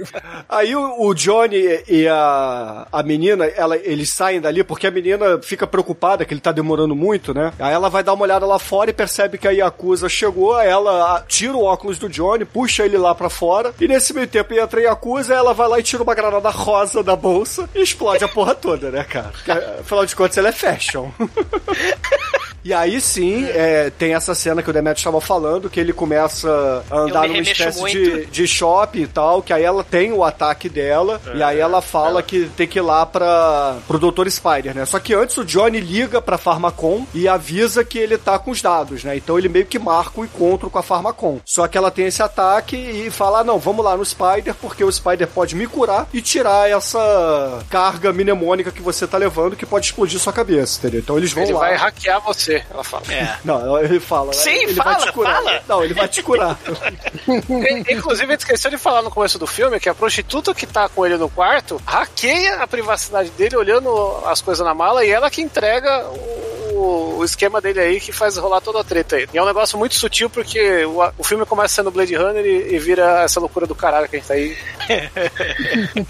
[SPEAKER 4] Aí o, o Johnny e a, a menina, ela, eles saem dali porque a menina fica preocupada que ele tá demorando muito, né? Aí ela vai dar uma olhada lá fora e percebe que a Yakuza chegou, aí ela tira o óculos do Johnny, puxa ele lá pra fora, e nesse meio tempo entra a Yakuza, ela vai lá e tira uma granada rosa da bolsa e explode a porra toda, né, cara? Porque, afinal de contas, ela é fashion. E aí sim, é, tem essa cena que o Demetrio estava falando, que ele começa a andar numa espécie de,
[SPEAKER 5] muito.
[SPEAKER 4] de shopping e tal, que aí ela tem o ataque dela, e aí ela fala que tem que ir lá pra, pro Dr. Spider, né? Só que antes o Johnny liga pra Pharmacon e avisa que ele tá com os dados, né? Então ele meio que marca o encontro com a Pharmacon. Só que ela tem esse ataque e fala, ah, não, vamos lá no Spider, porque o Spider pode me curar e tirar essa carga mnemônica que você tá levando, que pode explodir sua cabeça, entendeu? Então eles vão
[SPEAKER 8] Ele
[SPEAKER 4] lá.
[SPEAKER 8] vai hackear você ela fala.
[SPEAKER 5] É.
[SPEAKER 4] Não, ele fala.
[SPEAKER 5] Sim,
[SPEAKER 4] ele
[SPEAKER 5] fala,
[SPEAKER 4] vai te curar.
[SPEAKER 5] fala.
[SPEAKER 4] Não, ele vai te curar.
[SPEAKER 8] Inclusive, ele esqueceu de falar no começo do filme que a prostituta que tá com ele no quarto hackeia a privacidade dele olhando as coisas na mala e ela que entrega o esquema dele aí que faz rolar toda a treta aí. E é um negócio muito sutil porque o, o filme começa sendo Blade Runner e, e vira essa loucura do caralho que a gente tá aí.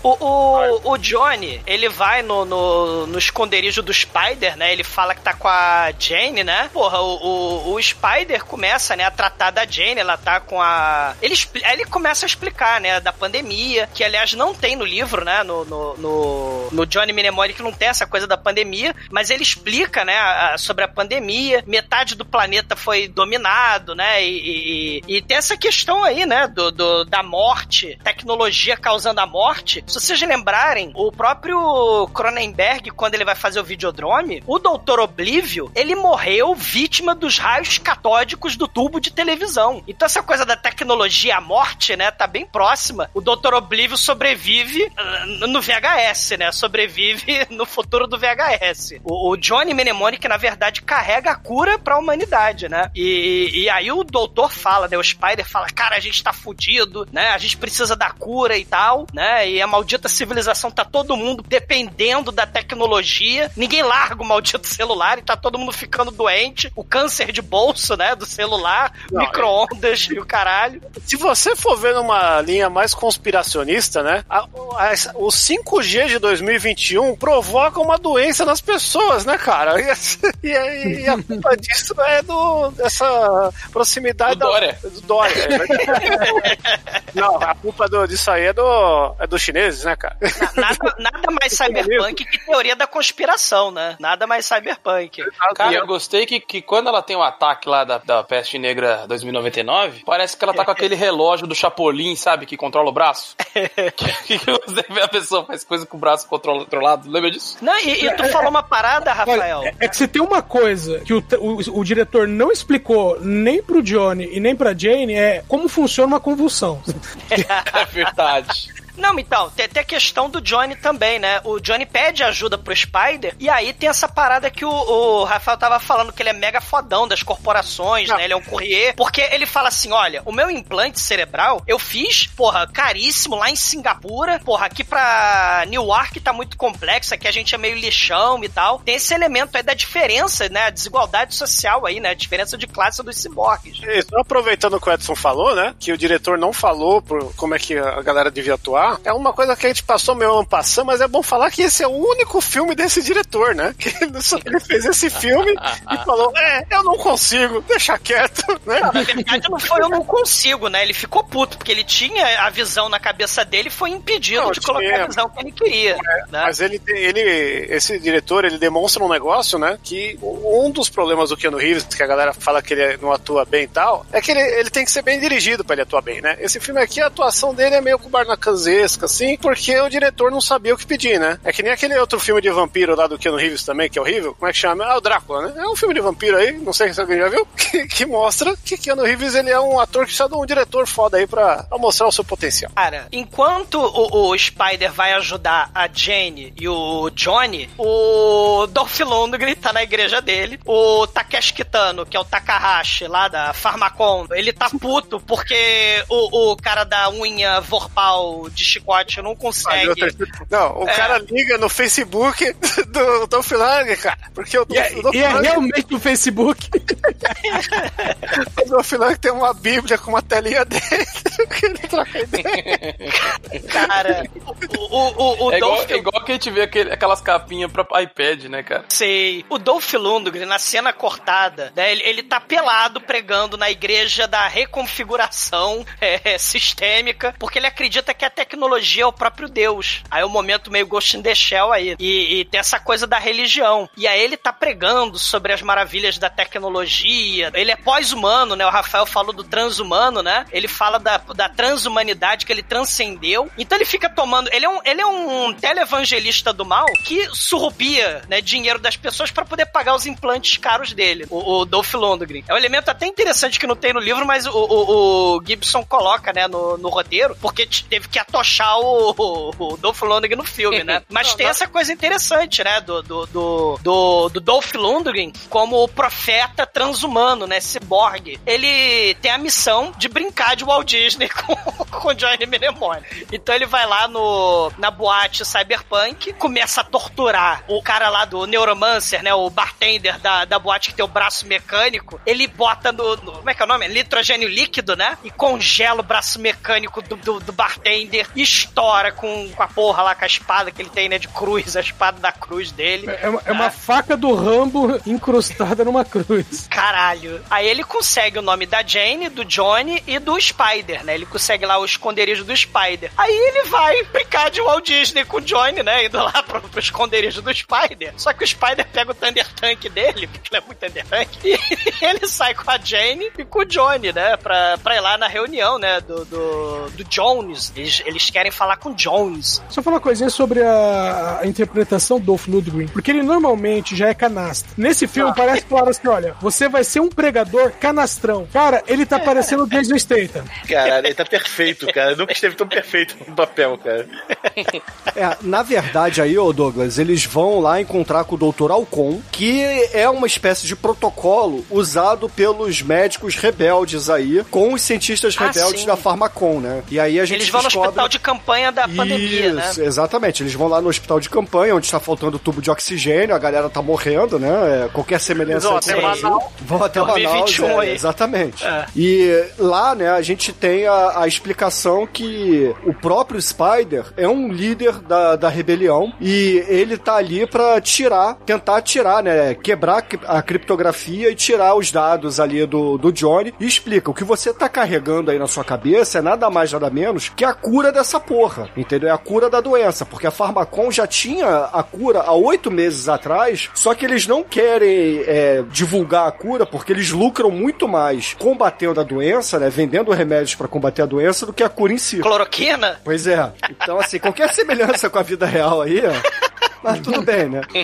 [SPEAKER 5] O, o, o Johnny, ele vai no, no, no esconderijo do Spider, né? Ele fala que tá com a Jane, né? Porra, o, o, Spider começa, né, a tratar da Jane, ela tá com a. Ele, ele começa a explicar, né, da pandemia, que aliás não tem no livro, né? No, no, no, no Johnny Mnemonic não tem essa coisa da pandemia, mas ele explica, né, a- sobre a pandemia. Metade do planeta foi dominado, né? E, e, e- tem essa questão aí, né, do, do- da morte, tecnologia causando a morte. Se vocês lembrarem, o próprio Cronenberg, quando ele vai fazer o Videodrome, o Doutor Oblívio, ele morreu vítima dos raios catódicos do tubo de televisão. Então essa coisa da tecnologia à morte, né, tá bem próxima. O Doutor Oblívio sobrevive ah, no VHS, né? Sobrevive no futuro do VHS. O, o Johnny Mnemonic, na verdade, carrega a cura pra humanidade, né? E, e aí o doutor fala, né? O Spider fala, cara, a gente tá fudido, né? A gente precisa da cura e tal, né? E a maldita civilização tá todo mundo dependendo da tecnologia. Ninguém larga o maldito celular e tá todo mundo ficando doente. O câncer de bolso, né? Do celular,
[SPEAKER 8] Não,
[SPEAKER 5] micro-ondas e o caralho.
[SPEAKER 8] Se você for ver numa linha mais conspiracionista, né? a- a- o 5G de 2021 provoca uma doença nas pessoas, né, cara? E, e- e a culpa disso é do, dessa proximidade
[SPEAKER 10] Do
[SPEAKER 8] da-
[SPEAKER 10] Dória.
[SPEAKER 8] do Dória. é. Não, a culpa do- disso aí é, do, é dos chineses, né, cara?
[SPEAKER 5] Nada mais cyberpunk que teoria da conspiração, né? Nada mais cyberpunk.
[SPEAKER 10] Cara, eu gostei que, que quando ela tem o ataque lá da, da Peste Negra 2099, parece que ela tá com aquele relógio do Chapolin, sabe? Que controla o braço. que, que você vê a pessoa faz coisa com o braço controla- controlado. Lembra disso?
[SPEAKER 5] Não, e, e tu falou uma parada, Rafael.
[SPEAKER 9] Olha, é que se tem uma coisa que o, o, o diretor não explicou nem pro Johnny e nem pra Jane é como funciona uma convulsão.
[SPEAKER 10] É verdade.
[SPEAKER 5] Não, então, tem até a questão do Johnny também, né? O Johnny pede ajuda pro Spider, e aí tem essa parada que o, o Rafael tava falando, que ele é mega fodão das corporações, né? Ele é um courrier, porque ele fala assim, olha, o meu implante cerebral, eu fiz, porra, caríssimo lá em Singapura, porra, aqui pra Newark tá muito complexo, aqui a gente é meio lixão e tal. Tem esse elemento aí da diferença, né? A desigualdade social aí, né? A diferença de classe dos ciborgues.
[SPEAKER 8] Só aproveitando o que o Edson falou, né? Que o diretor não falou por como é que a galera devia atuar. É uma coisa que a gente passou meio ano passando, mas é bom falar que esse é o único filme desse diretor, né? Que ele fez esse filme e falou: É, eu não consigo, deixa quieto, né?
[SPEAKER 5] Na verdade, não foi eu não consigo, né? Ele ficou puto, porque ele tinha a visão na cabeça dele e foi impedido
[SPEAKER 8] Não,
[SPEAKER 5] de colocar
[SPEAKER 8] tinha.
[SPEAKER 5] a visão que ele queria. né?
[SPEAKER 8] Mas ele, ele, esse diretor, ele demonstra um negócio, né? Que um dos problemas do Keanu Reeves, que a galera fala que ele não atua bem e tal, é que ele, ele tem que ser bem dirigido pra ele atuar bem, né? Esse filme aqui, a atuação dele é meio kubarnacanzesca, assim, porque o diretor não sabia o que pedir, né? É que nem aquele outro filme de vampiro lá do Keanu Reeves também, que é horrível. Como é que chama? Ah, o Drácula, né? É um filme de vampiro aí, não sei se alguém já viu, que, que mostra que Keanu Reeves, ele é um ator que precisa de um diretor foda aí pra, pra mostrar o seu potencial.
[SPEAKER 5] Cara, enquanto o, o Spider vai ajudar a Jane e o Johnny, o Dolph Lundgren tá na igreja dele. O Takeshi Kitano, que é o Takahashi lá da Pharmacon, ele tá puto porque o, o cara da unha vorpal de chicote não consegue.
[SPEAKER 8] Não, o
[SPEAKER 5] É.
[SPEAKER 8] cara liga no Facebook do Dolph Lundgren, cara. Porque o
[SPEAKER 9] E é,
[SPEAKER 8] Dolph- o Dolph
[SPEAKER 9] e é realmente o Facebook.
[SPEAKER 8] o Dolph Lundgren tem uma bíblia com uma telinha dentro que ele troca ideia.
[SPEAKER 5] Cara, o, o, o
[SPEAKER 10] é, igual,
[SPEAKER 5] Dolph
[SPEAKER 10] é igual que a gente vê aquele- aquelas capinhas pra iPad, né, cara?
[SPEAKER 5] Sei. O Dolph Lundgren, na cena cortada, né, ele, ele tá pelado pregando na igreja da reconfiguração é, sistêmica, porque ele acredita que a tecnologia é o próprio Deus. Aí é um momento meio Ghost in the Shell aí. E, e tem essa coisa da religião. E aí ele tá pregando sobre as maravilhas da tecnologia. Ele é pós-humano, né? O Rafael falou do transhumano, né? Ele fala da, da transhumanidade que ele transcendeu. Então ele fica tomando. Ele é um, ele é um televangelista do mal que surrupia né, dinheiro das pessoas pra poder pagar os implantes caros dele, o, o Dolph Lundgren. É um elemento até interessante que não tem no livro, mas o, o- o Gibson coloca né, no, no roteiro, porque teve que atochar debochar o, o, o Dolph Lundgren no filme, né? Mas tem essa coisa interessante, né? Do, do, do, do, do Dolph Lundgren como o profeta transhumano, né? Cyborg. Ele tem a missão de brincar de Walt Disney com, com Johnny Mnemone. Então ele vai lá no, na boate Cyberpunk, começa a torturar o cara lá do Neuromancer, né? O bartender da, da boate que tem o braço mecânico. Ele bota no, no- Como é que é o nome? Nitrogênio líquido, né? E congela o braço mecânico do, do, do bartender estoura com, com a porra lá, com a espada que ele tem, né? De cruz, a espada da cruz dele.
[SPEAKER 9] É uma, é uma faca do Rambo incrustada numa cruz.
[SPEAKER 5] Caralho. Aí ele consegue o nome da Jane, do Johnny e do Spider, né? Ele consegue lá o esconderijo do Spider. Aí ele vai brincar de Walt Disney com o Johnny, né? Indo lá pro, pro esconderijo do Spider. Só que o Spider pega o Thunder Tank dele, porque ele é muito Thunder Tank, e ele sai com a Jane e com o Johnny, né? Pra, pra ir lá na reunião, né? Do, do, do Jones. Eles, eles querem falar com o Jones.
[SPEAKER 9] Só falar uma coisinha sobre a, a interpretação do Dolph Lundgren, porque ele normalmente já é canastra. Nesse filme parece claro assim, olha, você vai ser um pregador canastrão. Cara, ele tá parecendo o Jason Statham.
[SPEAKER 7] Caralho, ele tá perfeito, cara. Nunca esteve tão perfeito no papel, cara.
[SPEAKER 4] É, na verdade aí, ô Douglas, eles vão lá encontrar com o Dr. Alcon, que é uma espécie de protocolo usado pelos médicos rebeldes aí, com os cientistas
[SPEAKER 5] Ah,
[SPEAKER 4] rebeldes
[SPEAKER 5] sim.
[SPEAKER 4] da Farmacon, né? E aí a gente
[SPEAKER 5] Eles vão no
[SPEAKER 4] descobre...
[SPEAKER 5] hospital de campanha da pandemia, né?
[SPEAKER 4] Isso, exatamente. Eles vão lá no hospital de campanha, onde está faltando tubo de oxigênio, a galera tá morrendo, né? É, Qualquer semelhança
[SPEAKER 8] vão até
[SPEAKER 4] Brasil.
[SPEAKER 8] Manaus.
[SPEAKER 4] Vão até
[SPEAKER 5] 2021
[SPEAKER 4] Manaus, é. Exatamente.
[SPEAKER 5] É.
[SPEAKER 4] E lá, né, a gente tem a, a explicação que o próprio Spider é um líder da, da rebelião e ele tá ali pra tirar, tentar tirar, né, quebrar a criptografia e tirar os dados ali do, do Johnny e explica, o que você tá carregando aí na sua cabeça é nada mais, nada menos que a cura dessa porra, entendeu? É a cura da doença, porque a Farmacon já tinha a cura há oito meses atrás, só que eles não querem é, divulgar a cura porque eles lucram muito mais combatendo a doença, né, vendendo remédios pra combater a doença do que a cura em si.
[SPEAKER 5] Cloroquina?
[SPEAKER 4] Pois é. Então, assim, qualquer semelhança com a vida real aí, ó, mas tudo bem, né?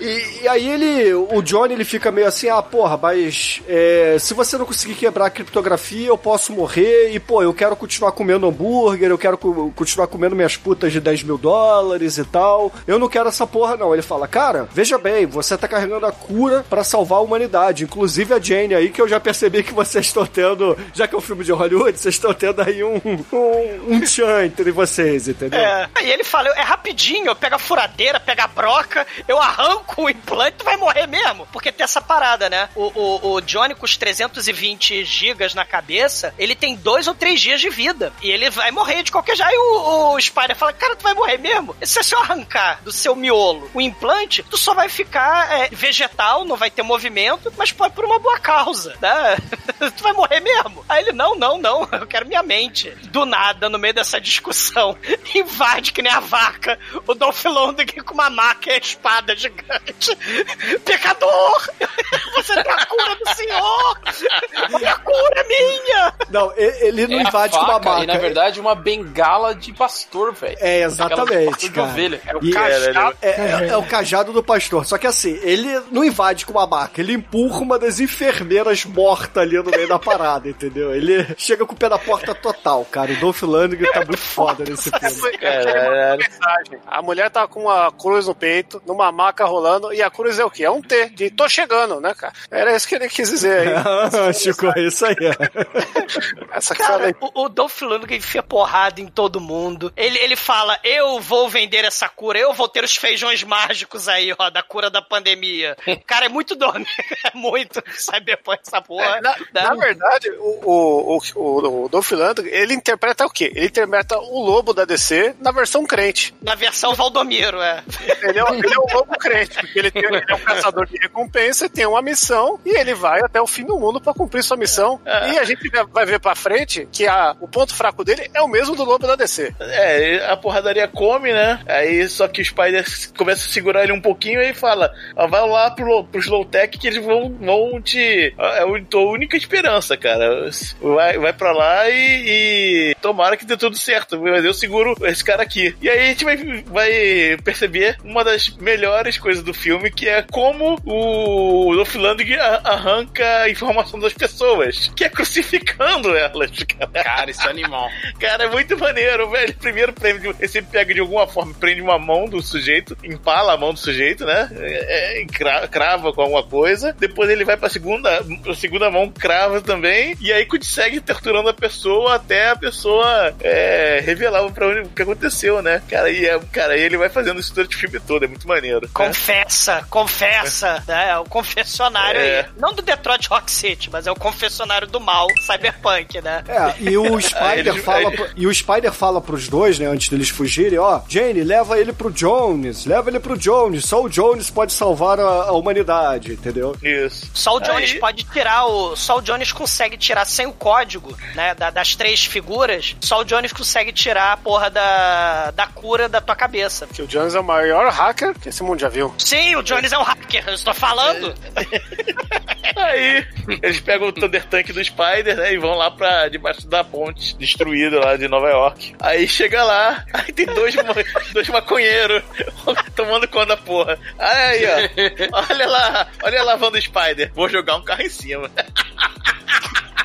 [SPEAKER 4] E, e aí ele, o Johnny, ele fica meio assim, ah, porra, mas é, se você não conseguir quebrar a criptografia, eu posso morrer e, pô, eu quero continuar comendo hambúrguer, eu quero co- continuar comendo minhas putas de 10 mil dólares e tal. Eu não quero essa porra, não. Ele fala, cara, veja bem, você tá carregando a cura pra salvar a humanidade. Inclusive a Jane aí, que eu já percebi que vocês estão tendo, já que é um filme de Hollywood, vocês estão tendo aí um, um, um tchan entre vocês, entendeu?
[SPEAKER 5] É. Aí ele fala, é rapidinho, eu pego a furadeira, pego a broca, eu arranco o implante, tu vai morrer mesmo. Porque tem essa parada, né? O, o, o Johnny com os 320 gigas na cabeça, ele tem dois ou três dias de vida. E ele vai morrer de qualquer jeito. Aí o, o Spider fala, cara, tu vai morrer mesmo? E se eu arrancar do seu miolo o implante, tu só vai ficar é, vegetal, não vai ter movimento, mas pode por uma boa causa, né? tu vai morrer mesmo. Aí ele, não, não, não, eu quero minha mente. Do nada, no meio dessa discussão, invade que nem a vaca o Dolph Lundgren com uma maca e a espada gigante. Pecador! Você tem a cura do senhor! Olha a cura é minha!
[SPEAKER 4] Não, ele não
[SPEAKER 10] É a
[SPEAKER 4] invade com uma
[SPEAKER 10] faca
[SPEAKER 4] maca.
[SPEAKER 10] E na verdade uma bengala de pastor, velho.
[SPEAKER 4] É, exatamente,
[SPEAKER 10] de ovelha. É o
[SPEAKER 4] E-
[SPEAKER 10] cajado.
[SPEAKER 4] É, é- é o cajado do pastor. Só que assim, ele não invade com uma maca, ele empurra uma das enfermeiras morta ali no meio da parada, entendeu? Ele chega com o pé na porta total, cara. O Dolph Lundgren tá muito foda nesse filme.
[SPEAKER 7] Caralho.
[SPEAKER 8] mensagem. A mulher tá com uma cruz no peito, numa maca rolando, e a cruz é o quê? É um T, de tô chegando, né, cara? Era isso que ele quis dizer aí.
[SPEAKER 4] Ah, Chico, é isso aí.
[SPEAKER 8] Essa cara
[SPEAKER 5] Cara,
[SPEAKER 8] aí.
[SPEAKER 5] o, o Dolph Lundgren enfia porrada em todo mundo. Ele, ele fala, eu vou vender essa cura, eu vou ter os feijões mágicos aí, ó, da cura da pandemia. Cara, é muito dono. É muito cyberpunk essa porra.
[SPEAKER 8] É, na, na verdade, o, o, o, o Dolph Lundgren, ele interpreta o quê? Ele interpreta o lobo da DC na versão crente.
[SPEAKER 5] Na versão Valdomiro, é.
[SPEAKER 8] Ele é, ele é o lobo crente, porque ele, tem- ele é um caçador de recompensa, tem uma missão, e ele vai até o fim do mundo pra cumprir sua missão. E a gente vai ver pra frente que a, o ponto fraco dele é o mesmo do lobo da DC.
[SPEAKER 7] É, a porradaria come, né? Aí só que o Spider começa a segurar ele um pouquinho e fala: ó, vai lá pro, pro Slow Tech que eles vão, vão te. É a tua única esperança, cara. Vai, vai pra lá e, e tomara que dê tudo certo. Mas eu seguro esse cara aqui. E aí a gente vai, vai perceber uma das melhores coisas do filme, que é como o Dolph Lundgren arranca a informação das pessoas, que é crucificando elas, cara.
[SPEAKER 10] Cara, isso é animal.
[SPEAKER 7] Cara, é muito maneiro, velho. Primeiro prende, ele sempre pega de alguma forma, prende uma mão do sujeito, empala a mão do sujeito, né? É, é, cra- crava com alguma coisa. Depois ele vai pra segunda, pra segunda mão, crava também. E aí consegue torturando a pessoa até a pessoa é, revelar pra onde o que aconteceu, né? Cara, e é, cara, ele vai fazendo isso durante o filme todo, é muito maneiro. né?
[SPEAKER 5] Confessa, confessa, né? É o confessionário
[SPEAKER 7] É.
[SPEAKER 5] aí. Não do Detroit Rock City, mas é o confessionário do mal, cyberpunk, né?
[SPEAKER 4] É, e o Spider
[SPEAKER 7] ele-
[SPEAKER 4] fala pro- e o Spider fala pros dois, né, antes deles fugirem, ó, Jane, leva ele pro Jones, leva ele pro Jones, só o Jones pode salvar a, a humanidade, entendeu?
[SPEAKER 7] Isso.
[SPEAKER 5] Só o Jones
[SPEAKER 7] Aí-
[SPEAKER 5] pode tirar o. Só o Jones consegue tirar sem o código, né? da- das três figuras. Só o Jones consegue tirar a porra da, da cura da tua cabeça.
[SPEAKER 8] Que o Jones é o maior hacker que esse mundo já viu.
[SPEAKER 5] Sim, o Jones é um hacker, eu estou falando.
[SPEAKER 7] Aí eles pegam o Thunder Tank do Spider, né? E vão lá pra debaixo da ponte destruída lá de Nova York. Aí chega lá, aí tem dois, dois maconheiros tomando conta da porra. Aí, ó. Olha lá, olha a lavando o Spider. Vou jogar um carro em cima.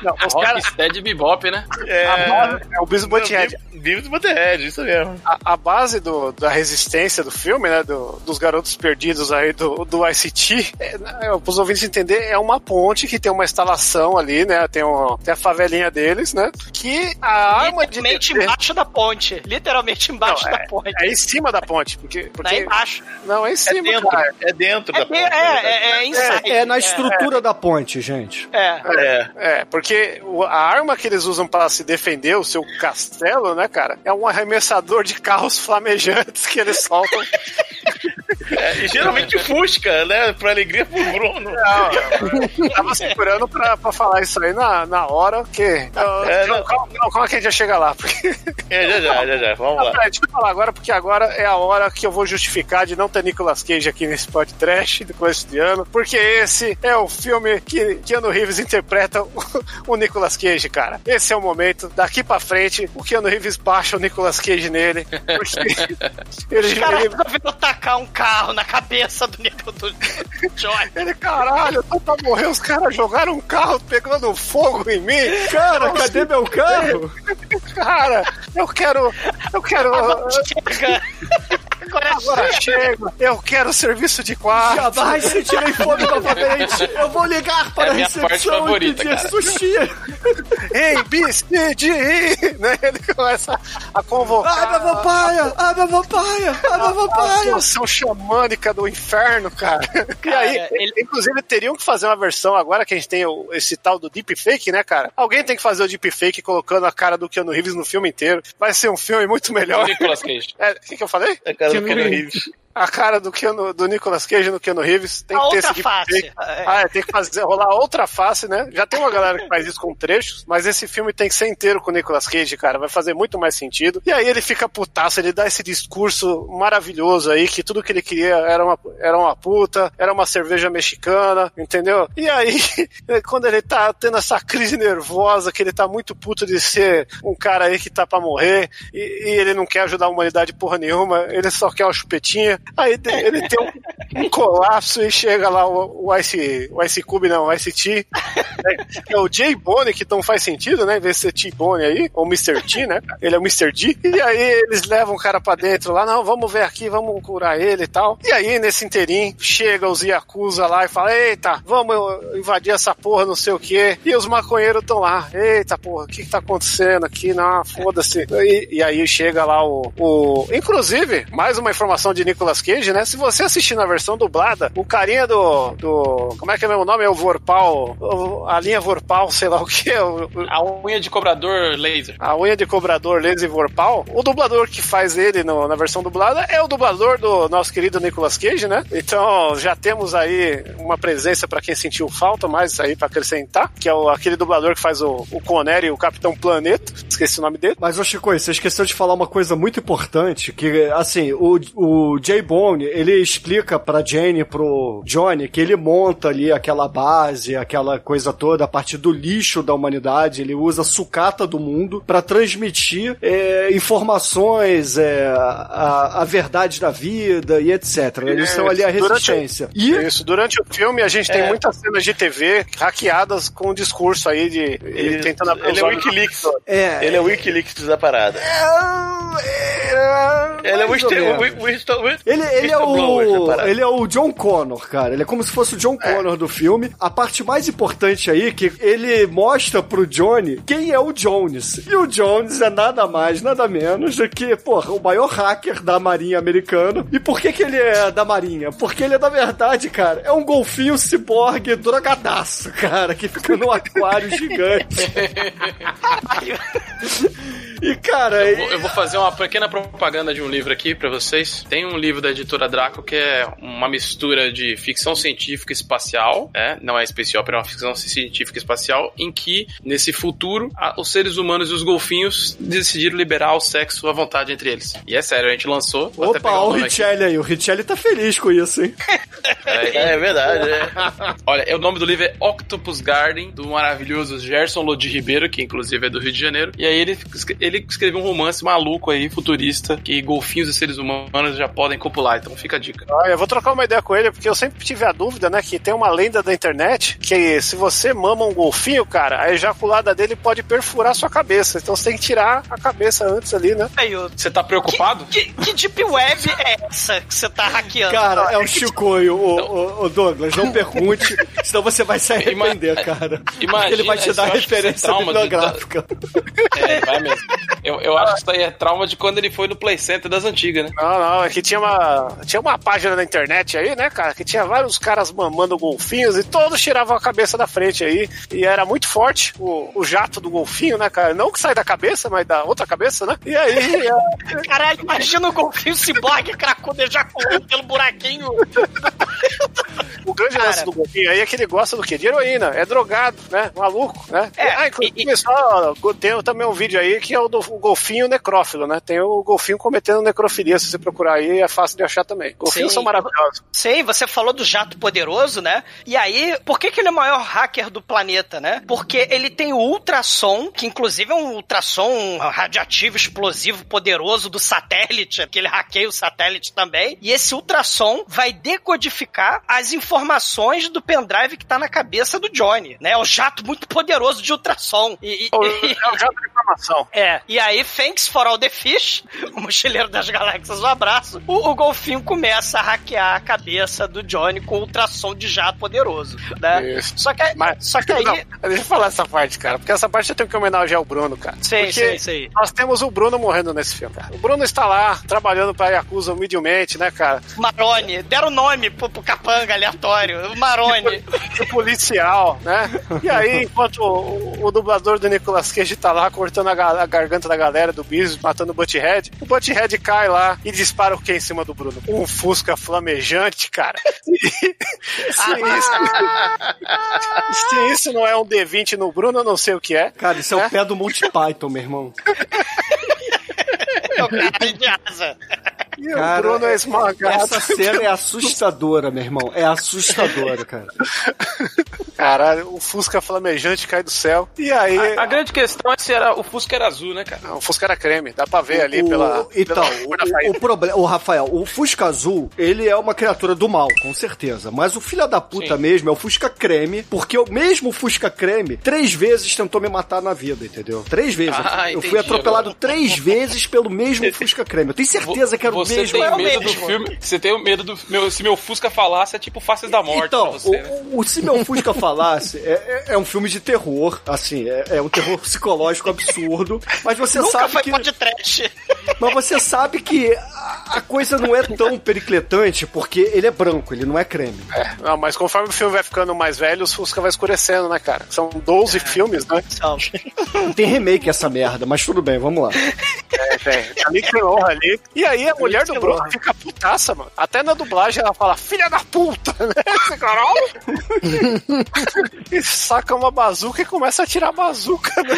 [SPEAKER 8] Não, os caras.
[SPEAKER 10] Rocksteady Bebop, né?
[SPEAKER 7] É,
[SPEAKER 8] A base é o Beavis Butthead.
[SPEAKER 7] Do Butthead, isso mesmo.
[SPEAKER 8] A, a base do- da resistência do filme, né? do- dos garotos perdidos aí do, do ICT, é, é, para os ouvintes entender, é uma ponte que tem uma instalação ali, né? Tem, um, tem a favelinha deles, né? Que a arma de.
[SPEAKER 5] Literalmente embaixo da ponte. Literalmente embaixo
[SPEAKER 8] Não,
[SPEAKER 5] da ponte.
[SPEAKER 8] É em cima da ponte, porque.
[SPEAKER 5] Não
[SPEAKER 8] porque
[SPEAKER 5] é embaixo.
[SPEAKER 8] não, é em
[SPEAKER 7] É
[SPEAKER 8] cima,
[SPEAKER 7] dentro,
[SPEAKER 8] cara.
[SPEAKER 7] é dentro
[SPEAKER 5] É,
[SPEAKER 7] da ponte.
[SPEAKER 5] é,
[SPEAKER 7] né?
[SPEAKER 5] é, é inside.
[SPEAKER 4] É, na estrutura da ponte, gente.
[SPEAKER 5] É.
[SPEAKER 7] É.
[SPEAKER 8] É, porque o- a arma que eles usam para se defender, o seu castelo, né, cara, é um arremessador de carros flamejantes que eles soltam.
[SPEAKER 7] É, e geralmente Fusca, né? Pra alegria pro Bruno.
[SPEAKER 8] Não, eu tava segurando pra, pra falar isso aí na, na hora, que.
[SPEAKER 7] É,
[SPEAKER 8] não,
[SPEAKER 7] não.
[SPEAKER 8] calma, não, calma que a gente já chega lá. Porque...
[SPEAKER 7] É, já já, já já. Vamos
[SPEAKER 8] Não,
[SPEAKER 7] lá.
[SPEAKER 8] peraí, deixa eu falar agora, porque agora é a hora que eu vou justificar de não ter Nicolas Cage aqui nesse podcast do começo de ano, porque esse é o filme que Keanu Reeves interpreta o, o Nicolas Cage, cara. Esse é o momento, daqui pra frente, o Keanu Reeves baixa o Nicolas Cage nele, porque ele,
[SPEAKER 5] Os caras
[SPEAKER 8] ele,
[SPEAKER 5] resolveram tacar um carro na cabeça do Nico do Joy.
[SPEAKER 8] ele, caralho, eu tô pra morrer, os caras jogaram um carro pegando fogo em mim.
[SPEAKER 4] Cara, cadê meu carro?
[SPEAKER 8] Cara, eu quero. Eu quero.
[SPEAKER 5] Agora
[SPEAKER 8] Agora chega, eu quero serviço de quarto.
[SPEAKER 4] Jamais sentirei fome novamente. Eu vou ligar para
[SPEAKER 10] É a
[SPEAKER 4] a
[SPEAKER 10] minha parte
[SPEAKER 4] recepção e
[SPEAKER 10] favorita,
[SPEAKER 4] pedir
[SPEAKER 10] cara.
[SPEAKER 4] sushi.
[SPEAKER 8] Ei, B, C, D, E, né? Ele começa a convocar.
[SPEAKER 4] Ai, meu vampire! Ai, meu vampire! Ai, meu
[SPEAKER 8] a
[SPEAKER 4] vampire!
[SPEAKER 8] poção xamânica do inferno, cara. E
[SPEAKER 5] Cara,
[SPEAKER 8] aí,
[SPEAKER 5] ele-
[SPEAKER 8] inclusive, teriam que fazer uma versão agora que a gente tem o- esse tal do deepfake, né, cara? Alguém tem que fazer o deepfake colocando a cara do Keanu Reeves no filme inteiro. Vai ser um filme muito melhor.
[SPEAKER 10] Nicolas Cage.
[SPEAKER 8] É, o que, que eu falei?
[SPEAKER 7] A cara
[SPEAKER 9] Keanu Reeves.
[SPEAKER 8] A cara do, Keanu, do Nicolas Cage no Keanu Reeves. Tem
[SPEAKER 5] A
[SPEAKER 8] que ter
[SPEAKER 5] outra
[SPEAKER 8] esse
[SPEAKER 5] face. É.
[SPEAKER 8] Ah, é, tem que fazer, rolar outra face, né? Já tem uma galera que faz isso com trechos, mas esse filme tem que ser inteiro com o Nicolas Cage, cara. Vai fazer muito mais sentido. E aí ele fica putaço, ele dá esse discurso maravilhoso aí, que tudo que ele queria era uma, era uma puta, era uma cerveja mexicana, entendeu? E aí, quando ele tá tendo essa crise nervosa, que ele tá muito puto de ser um cara aí que tá pra morrer, e, e ele não quer ajudar a humanidade porra nenhuma, ele só quer uma chupetinha. Aí ele tem um, um colapso e chega lá o, o Ice, o Ice Cube, não, o Ice T, né, é o J Bone, que não faz sentido, né? Em vez de ser T-Bone aí, ou Mr. T, né? Ele é o Mr. D. E aí eles levam o cara pra dentro lá, não, vamos ver aqui, vamos curar ele e tal. E aí, nesse inteirinho, chega os Yakuza lá e fala, eita, vamos invadir essa porra, não sei o quê. E os maconheiros estão lá, eita porra, o que que tá acontecendo aqui? Não, foda-se. E, e aí chega lá o, o... Inclusive, mais uma informação de Nicolas Cage, né? Se você assistir na versão dublada, o carinha do... do como é que é o meu nome? É o Vorpal, a linha Vorpal, sei lá o que é, o,
[SPEAKER 10] A unha de cobrador laser.
[SPEAKER 8] a unha de cobrador Lazy Vorpal, o dublador que faz ele no- na versão dublada é o dublador do nosso querido Nicolas Cage, né? Então já temos aí uma presença pra quem sentiu falta, mais aí pra acrescentar, que é o- aquele dublador que faz o, o Conner e o Capitão Planeta, esqueci o nome dele.
[SPEAKER 4] Mas, ô Chico, você esqueceu de falar uma coisa muito importante, que, assim, o, o J. J-Bone, ele explica pra Jane, pro Johnny, que ele monta ali aquela base, aquela coisa toda a partir do lixo da humanidade. Ele usa a sucata do mundo pra transmitir é, informações, é, a, a verdade da vida e etc. Eles são ali a
[SPEAKER 8] Durante-
[SPEAKER 4] resistência. E
[SPEAKER 8] Isso, durante o filme a gente tem
[SPEAKER 7] É.
[SPEAKER 8] muitas cenas de TV hackeadas com o discurso aí de ele,
[SPEAKER 7] Ele,
[SPEAKER 8] tentando
[SPEAKER 7] ele é o Wikileaks.
[SPEAKER 4] É.
[SPEAKER 7] Ele é o Wikileaks da parada. Ele é o
[SPEAKER 4] mais ou
[SPEAKER 7] Winston-
[SPEAKER 4] Ele, ele, é
[SPEAKER 7] da
[SPEAKER 4] o,
[SPEAKER 7] parada.
[SPEAKER 4] ele é o John Connor, cara. Ele é como se fosse o John Connor do filme. A parte mais importante aí é que ele mostra pro Johnny quem é o Jones. E o Jones é nada mais, nada menos do que, porra, o maior hacker da Marinha Americana. E por que que ele é da Marinha? Porque ele, na verdade, cara, é um golfinho ciborgue drogadaço, cara, que fica num aquário gigante. E, cara,
[SPEAKER 10] Eu vou, eu vou fazer uma pequena propaganda de um livro aqui pra vocês. Tem um livro da editora Draco que é uma mistura de ficção científica espacial, né? não é especial, é uma ficção científica espacial, em que, nesse futuro, a- os seres humanos e os golfinhos decidiram liberar o sexo à vontade entre eles. E é sério, a gente lançou.
[SPEAKER 4] Opa, olha o
[SPEAKER 10] aqui.
[SPEAKER 4] Richelli aí. O Richelli tá feliz com isso, hein?
[SPEAKER 7] É, é verdade, é.
[SPEAKER 10] Olha, o nome do livro é Octopus Garden, do maravilhoso Gerson Lodi Ribeiro, que inclusive é do Rio de Janeiro. E aí ele, ele escreveu um romance maluco aí, futurista, que golfinhos e seres humanos já podem copular. Então fica a dica.
[SPEAKER 8] Ah, eu vou trocar uma ideia com ele, porque eu sempre tive a dúvida, né, que tem uma lenda da internet que se você mama um golfinho, cara, a ejaculada dele pode perfurar sua cabeça. Então você tem que tirar a cabeça antes ali, né?
[SPEAKER 5] Aí, ô,
[SPEAKER 10] Você tá preocupado?
[SPEAKER 5] que, que deep web é essa que você tá hackeando?
[SPEAKER 4] Cara, é o Chicoio, o, o, o Douglas, não pergunte, senão você vai se arrepender, cara.
[SPEAKER 10] Imagina,
[SPEAKER 4] Ele vai te dar
[SPEAKER 10] eu que
[SPEAKER 4] referência bibliográfica.
[SPEAKER 10] É, vai mesmo. Eu, eu acho que isso aí é trauma de quando ele foi no Play Center das antigas, né?
[SPEAKER 8] Não, não, é que tinha uma, tinha uma página na internet aí, né, cara, que tinha vários caras mamando golfinhos e todos tiravam a cabeça da frente aí. E era muito forte o, o jato do golfinho, né, cara? Não que sai da cabeça, mas da outra cabeça, né? E aí. é,
[SPEAKER 5] Caralho, imagina o golfinho ciborgue cracudo ejaculando pelo buraquinho.
[SPEAKER 8] O grande
[SPEAKER 5] Cara.
[SPEAKER 8] lance do golfinho aí é que ele gosta do quê? De heroína, é drogado, né? Maluco, né?
[SPEAKER 5] É,
[SPEAKER 8] ah, inclusive, só, tem também um vídeo aí que é o do o golfinho necrófilo, né? Tem o golfinho cometendo necrofilia, se você procurar aí, é fácil de achar também. Golfinhos
[SPEAKER 5] Sim.
[SPEAKER 8] são maravilhosos.
[SPEAKER 5] Sim, você falou do jato poderoso, né? E aí, por que, que ele é o maior hacker do planeta, né? Porque ele tem o ultrassom, que inclusive é um ultrassom radioativo, explosivo, poderoso do satélite, que ele hackeia o satélite também. E esse ultrassom vai decodificar as informações do pendrive que tá na cabeça do Johnny, né? É um jato muito poderoso de ultrassom. E, e-
[SPEAKER 8] É o jato de informação.
[SPEAKER 5] é, e aí, thanks for all the fish, o mochileiro das galáxias, um abraço, o, o golfinho começa a hackear a cabeça do Johnny com ultrassom de jato poderoso, né?
[SPEAKER 8] Isso.
[SPEAKER 5] Só que,
[SPEAKER 8] Mas,
[SPEAKER 5] só que aí...
[SPEAKER 8] Não, deixa eu falar essa parte, cara, porque essa parte eu tenho que homenagear o Bruno, cara.
[SPEAKER 5] Sim,
[SPEAKER 8] porque
[SPEAKER 5] sim, sim.
[SPEAKER 8] nós temos o Bruno morrendo nesse filme, cara. O Bruno está lá, trabalhando pra Yakuza humildemente, né, cara?
[SPEAKER 5] Marone, deram nome pro, pro capanga aleatório, o Marone.
[SPEAKER 8] O policial, né? E aí, enquanto o, o dublador do Nicolas Cage tá lá cortando a, a garganta da galera do Bis, matando o Butthead, o Butthead cai lá e dispara o que em cima do Bruno? Um Fusca flamejante, cara. se, isso, se isso não é um D20 no Bruno, eu não sei o que é.
[SPEAKER 4] Cara, isso é
[SPEAKER 8] É?
[SPEAKER 4] o pé do Monty Python, meu irmão.
[SPEAKER 5] É o cara de asa.
[SPEAKER 8] E
[SPEAKER 4] Cara,
[SPEAKER 8] o Bruno é esmagado.
[SPEAKER 4] Essa cena é assustadora, meu irmão. É assustadora, cara.
[SPEAKER 8] Caralho, o Fusca flamejante cai do céu. E aí.
[SPEAKER 10] A, a grande questão é se era, o Fusca era azul, né, cara?
[SPEAKER 8] Não, o Fusca era creme, dá pra ver ali
[SPEAKER 4] O-
[SPEAKER 8] pela.
[SPEAKER 4] Então,
[SPEAKER 8] pela
[SPEAKER 4] o, o problema, o Rafael, o Fusca Azul, ele é uma criatura do mal, com certeza. Mas o filho da puta
[SPEAKER 10] Sim.
[SPEAKER 4] mesmo é o Fusca Creme, porque o mesmo Fusca Creme três vezes tentou me matar na vida, entendeu? Três vezes. Eu fui-
[SPEAKER 10] Ah,
[SPEAKER 4] eu fui
[SPEAKER 10] entendi
[SPEAKER 4] atropelado
[SPEAKER 10] agora.
[SPEAKER 4] três vezes pelo mesmo Fusca Creme. Eu tenho certeza que era o
[SPEAKER 10] Você
[SPEAKER 4] mesmo.
[SPEAKER 10] tem
[SPEAKER 5] é o
[SPEAKER 10] medo
[SPEAKER 5] mesmo.
[SPEAKER 10] do filme. Você tem o medo do. Meu, se meu Fusca falasse, é tipo Faces da Morte
[SPEAKER 4] Então,
[SPEAKER 10] pra você, né?
[SPEAKER 4] o, o Se Meu Fusca Falasse é, é, é um filme de terror, assim, é, é um terror psicológico absurdo, mas você
[SPEAKER 5] Nunca
[SPEAKER 4] sabe
[SPEAKER 5] foi
[SPEAKER 4] que...
[SPEAKER 5] podcast.
[SPEAKER 4] Mas você sabe que a, coisa não é tão pericletante porque ele é branco, ele não é creme.
[SPEAKER 8] Não, mas conforme o filme vai ficando mais velho, os Fusca vai escurecendo, né, cara? São 12 filmes, né?
[SPEAKER 4] Não tem remake essa merda, mas tudo bem, vamos lá.
[SPEAKER 8] É, velho. Ali que honra ali. E aí a mulher do Bruno fica putaça, mano. Até na dublagem ela fala, filha da puta, né? Caralho. e saca uma bazuca e começa a tirar a bazuca. Né?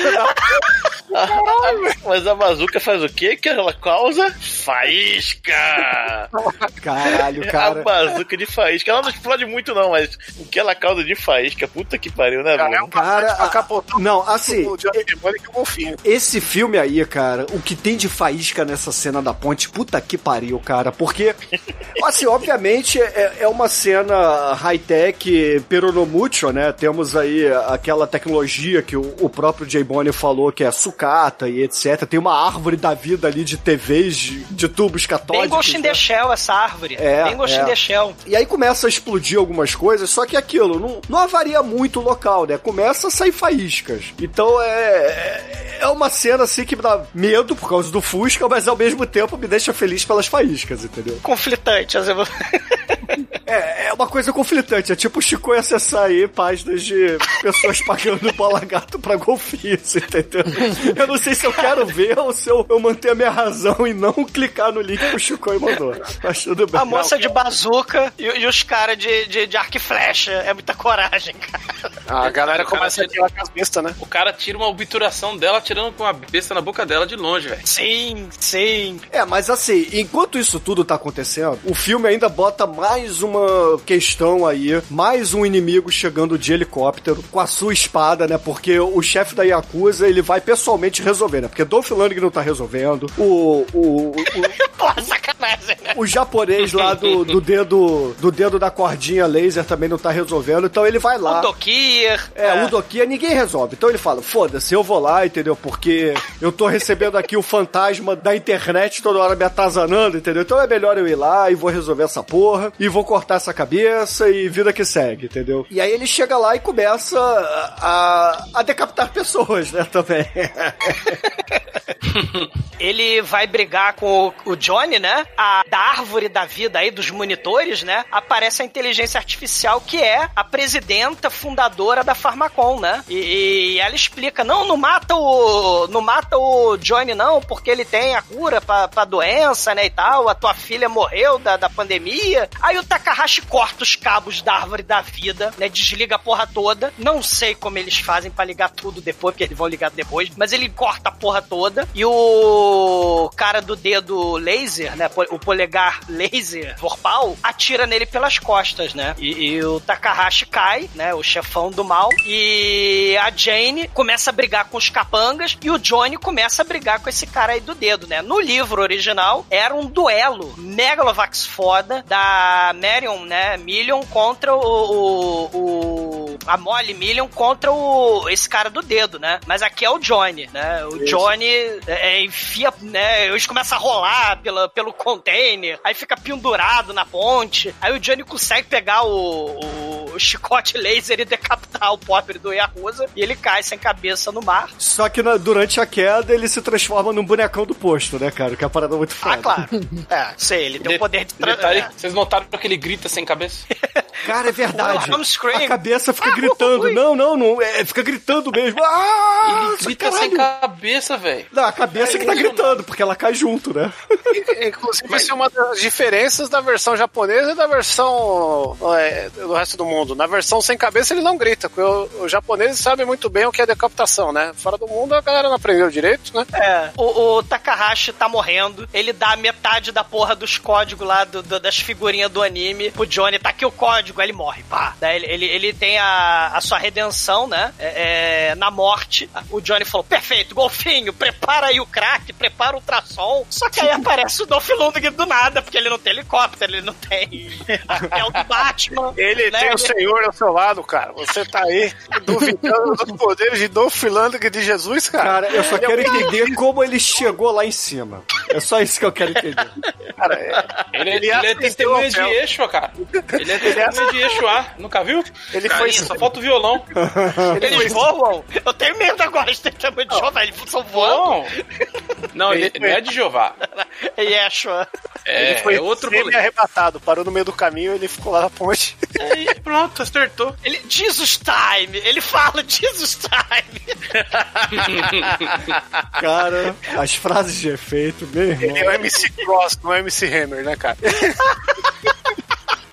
[SPEAKER 7] Mas a bazuca faz o quê que ela causa? Faísca. Faísca!
[SPEAKER 4] Caralho,
[SPEAKER 7] A
[SPEAKER 4] cara.
[SPEAKER 7] bazuca de faísca. Ela não explode muito, não, mas o que ela causa de faísca, puta que pariu, né,
[SPEAKER 8] Cara, é um
[SPEAKER 4] Cara,
[SPEAKER 8] pra capotar
[SPEAKER 4] não, assim,
[SPEAKER 8] Johnny golfinho.
[SPEAKER 4] Esse filme aí, cara, o que tem de faísca nessa cena da ponte, puta que pariu, cara. Porque, assim, obviamente é, é uma cena high-tech peronomútil, né? Temos aí aquela tecnologia que o, o próprio Jay Bonnie falou que é sucata e etc. Tem uma árvore da vida ali de TVs, de, de tubos catódicos.
[SPEAKER 5] Bem Ghost in
[SPEAKER 4] né?
[SPEAKER 5] the Shell essa árvore.
[SPEAKER 4] É,
[SPEAKER 5] Bem Ghost
[SPEAKER 4] é.
[SPEAKER 5] in the Shell.
[SPEAKER 4] E aí começa a explodir algumas coisas, só que aquilo não, não avaria muito o local, né? Começa a sair faíscas. Então é, é uma cena assim que me dá medo por causa do Fusca, mas ao mesmo tempo me deixa feliz pelas faíscas, entendeu?
[SPEAKER 5] Conflitante. as emo-
[SPEAKER 4] É, é uma coisa conflitante. É tipo o Chico ia acessar aí páginas de pessoas pagando bola gato pra golfinhos, entendeu? Eu não sei se eu quero ver ou se eu, eu manter a minha razão e não clicar no link que o Chico mandou. Mas tudo bem.
[SPEAKER 5] A moça de bazuca e, e os caras de, de, de arco e flecha. É muita coragem, cara.
[SPEAKER 8] A galera começa a
[SPEAKER 10] tira-
[SPEAKER 8] tirar com as bestas, né?
[SPEAKER 10] O cara tira uma obturação dela, tirando com a besta na boca dela de longe, velho.
[SPEAKER 5] Sim, sim.
[SPEAKER 4] É, mas assim, enquanto isso tudo tá acontecendo, o filme ainda bota mais uma questão aí, mais um inimigo chegando de helicóptero com a sua espada, né? Porque o chefe da Yakuza, ele vai pessoalmente resolver, né? Porque Dolph Lundgren não tá resolvendo, o, o, o,
[SPEAKER 5] Porra, sacanagem, né?
[SPEAKER 4] o japonês lá do, do dedo do dedo da cordinha laser também não tá resolvendo, então ele vai lá.
[SPEAKER 5] O Dokir.
[SPEAKER 4] É, o Dokia ninguém resolve. Então ele fala: foda-se, eu vou lá, entendeu? Porque eu tô recebendo aqui o fantasma da internet toda hora me atazanando, entendeu? Então é melhor eu ir lá e vou resolver essa porra, e vou cortar essa cabeça e vida que segue, entendeu? E aí ele chega lá e começa a, a decapitar pessoas, né? Também.
[SPEAKER 5] Ele vai brigar com o, o Johnny, né? A, da árvore da vida aí, dos monitores, né? Aparece a inteligência artificial que é a presidenta fundadora da Farmacon, né? E, e ela explica: não, não mata o. Não mata o Johnny, não, porque ele tem a cura pra, pra doença, né? E tal. A tua filha morreu da, da pandemia. Aí o Takahashi corta os cabos da árvore da vida, né? Desliga a porra toda. Não sei como eles fazem pra ligar tudo depois, porque eles vão ligar depois, mas ele corta a porra toda. E o cara do dedo laser, né? O polegar laser vorpal, atira nele pelas costas, né? E, e o Takahashi cai, né? O chefão do mal. E a Jane começa a brigar com os capangas e o Johnny começa a brigar com esse cara aí do dedo, né? No livro original, era um duelo Megalovax foda da Marion, né? Million contra o, o, o- a Molly Million contra o esse cara do dedo, né? Mas aqui é o Johnny, né? O Johnny é, é, enfia, né? Eles começam a rolar pela, pelo container, aí fica pendurado na ponte. Aí o Johnny consegue pegar o, o chicote laser e decapitar o pobre do Yakuza e ele cai sem cabeça no mar.
[SPEAKER 4] Só que na- durante a queda ele se transforma num bonecão do posto, né, cara? Que é uma parada muito foda.
[SPEAKER 5] Ah, claro. É, sei, ele tem o poder de
[SPEAKER 10] Detalhe,
[SPEAKER 5] é.
[SPEAKER 10] vocês notaram que ele grita sem cabeça?
[SPEAKER 4] Cara, é verdade. A cabeça fica gritando. Não, não, não. É, fica gritando mesmo. Ah,
[SPEAKER 10] Ele grita sem cabeça, velho.
[SPEAKER 4] Não, a cabeça
[SPEAKER 10] É
[SPEAKER 4] que tá gritando, porque ela cai junto, né?
[SPEAKER 8] Inclusive, isso é uma das diferenças da versão japonesa e da versão é, do resto do mundo. Na versão sem cabeça, ele não grita, porque o- os japoneses sabem muito bem o que é decapitação, né? Fora do mundo, a galera não aprendeu direito, né?
[SPEAKER 5] É, o, o Takahashi tá morrendo, ele dá metade da porra dos códigos lá, do- do- das figurinhas do anime pro Johnny, tá aqui o código, aí ele morre, pá. Daí ele, ele, ele tem a, a sua redenção, né, é, é, na morte. O Johnny falou, perfeito, golfinho, prepara aí o crack, prepara o ultrassom. Só que aí aparece o Dolph Lundgren do nada, porque ele não tem helicóptero, ele não tem papel do Batman.
[SPEAKER 8] Ele
[SPEAKER 5] né,
[SPEAKER 8] tem o senhor ao seu lado, cara. Você tá aí duvidando dos poderes de Dolph Lundgren de Jesus, cara.
[SPEAKER 4] Cara, eu só
[SPEAKER 8] Ele é
[SPEAKER 4] quero entender como ele chegou lá em cima. É só isso que eu quero entender.
[SPEAKER 8] Cara, é-
[SPEAKER 10] Ele,
[SPEAKER 8] Ele
[SPEAKER 10] ele, é testemunha de Eixo, cara. Ele é testemunha de Eixo A. Nunca viu?
[SPEAKER 8] Ele
[SPEAKER 10] Carinha,
[SPEAKER 8] foi-
[SPEAKER 10] Só falta o violão.
[SPEAKER 5] Eles voam? Eu tenho medo agora de ter tamanho de Jeová, eles são voando.
[SPEAKER 10] Não, ele, não é de Jeová.
[SPEAKER 5] E Yeshua.
[SPEAKER 10] É,
[SPEAKER 8] ele foi
[SPEAKER 10] é outro
[SPEAKER 8] arrebatado, parou no meio do caminho ele ficou lá na ponte.
[SPEAKER 10] E pronto, acertou.
[SPEAKER 5] Ele, Jesus time! Ele fala Jesus time!
[SPEAKER 4] Cara, as frases de efeito, meu irmão.
[SPEAKER 8] Ele é o MC Cross, não é o MC Hammer, né, cara?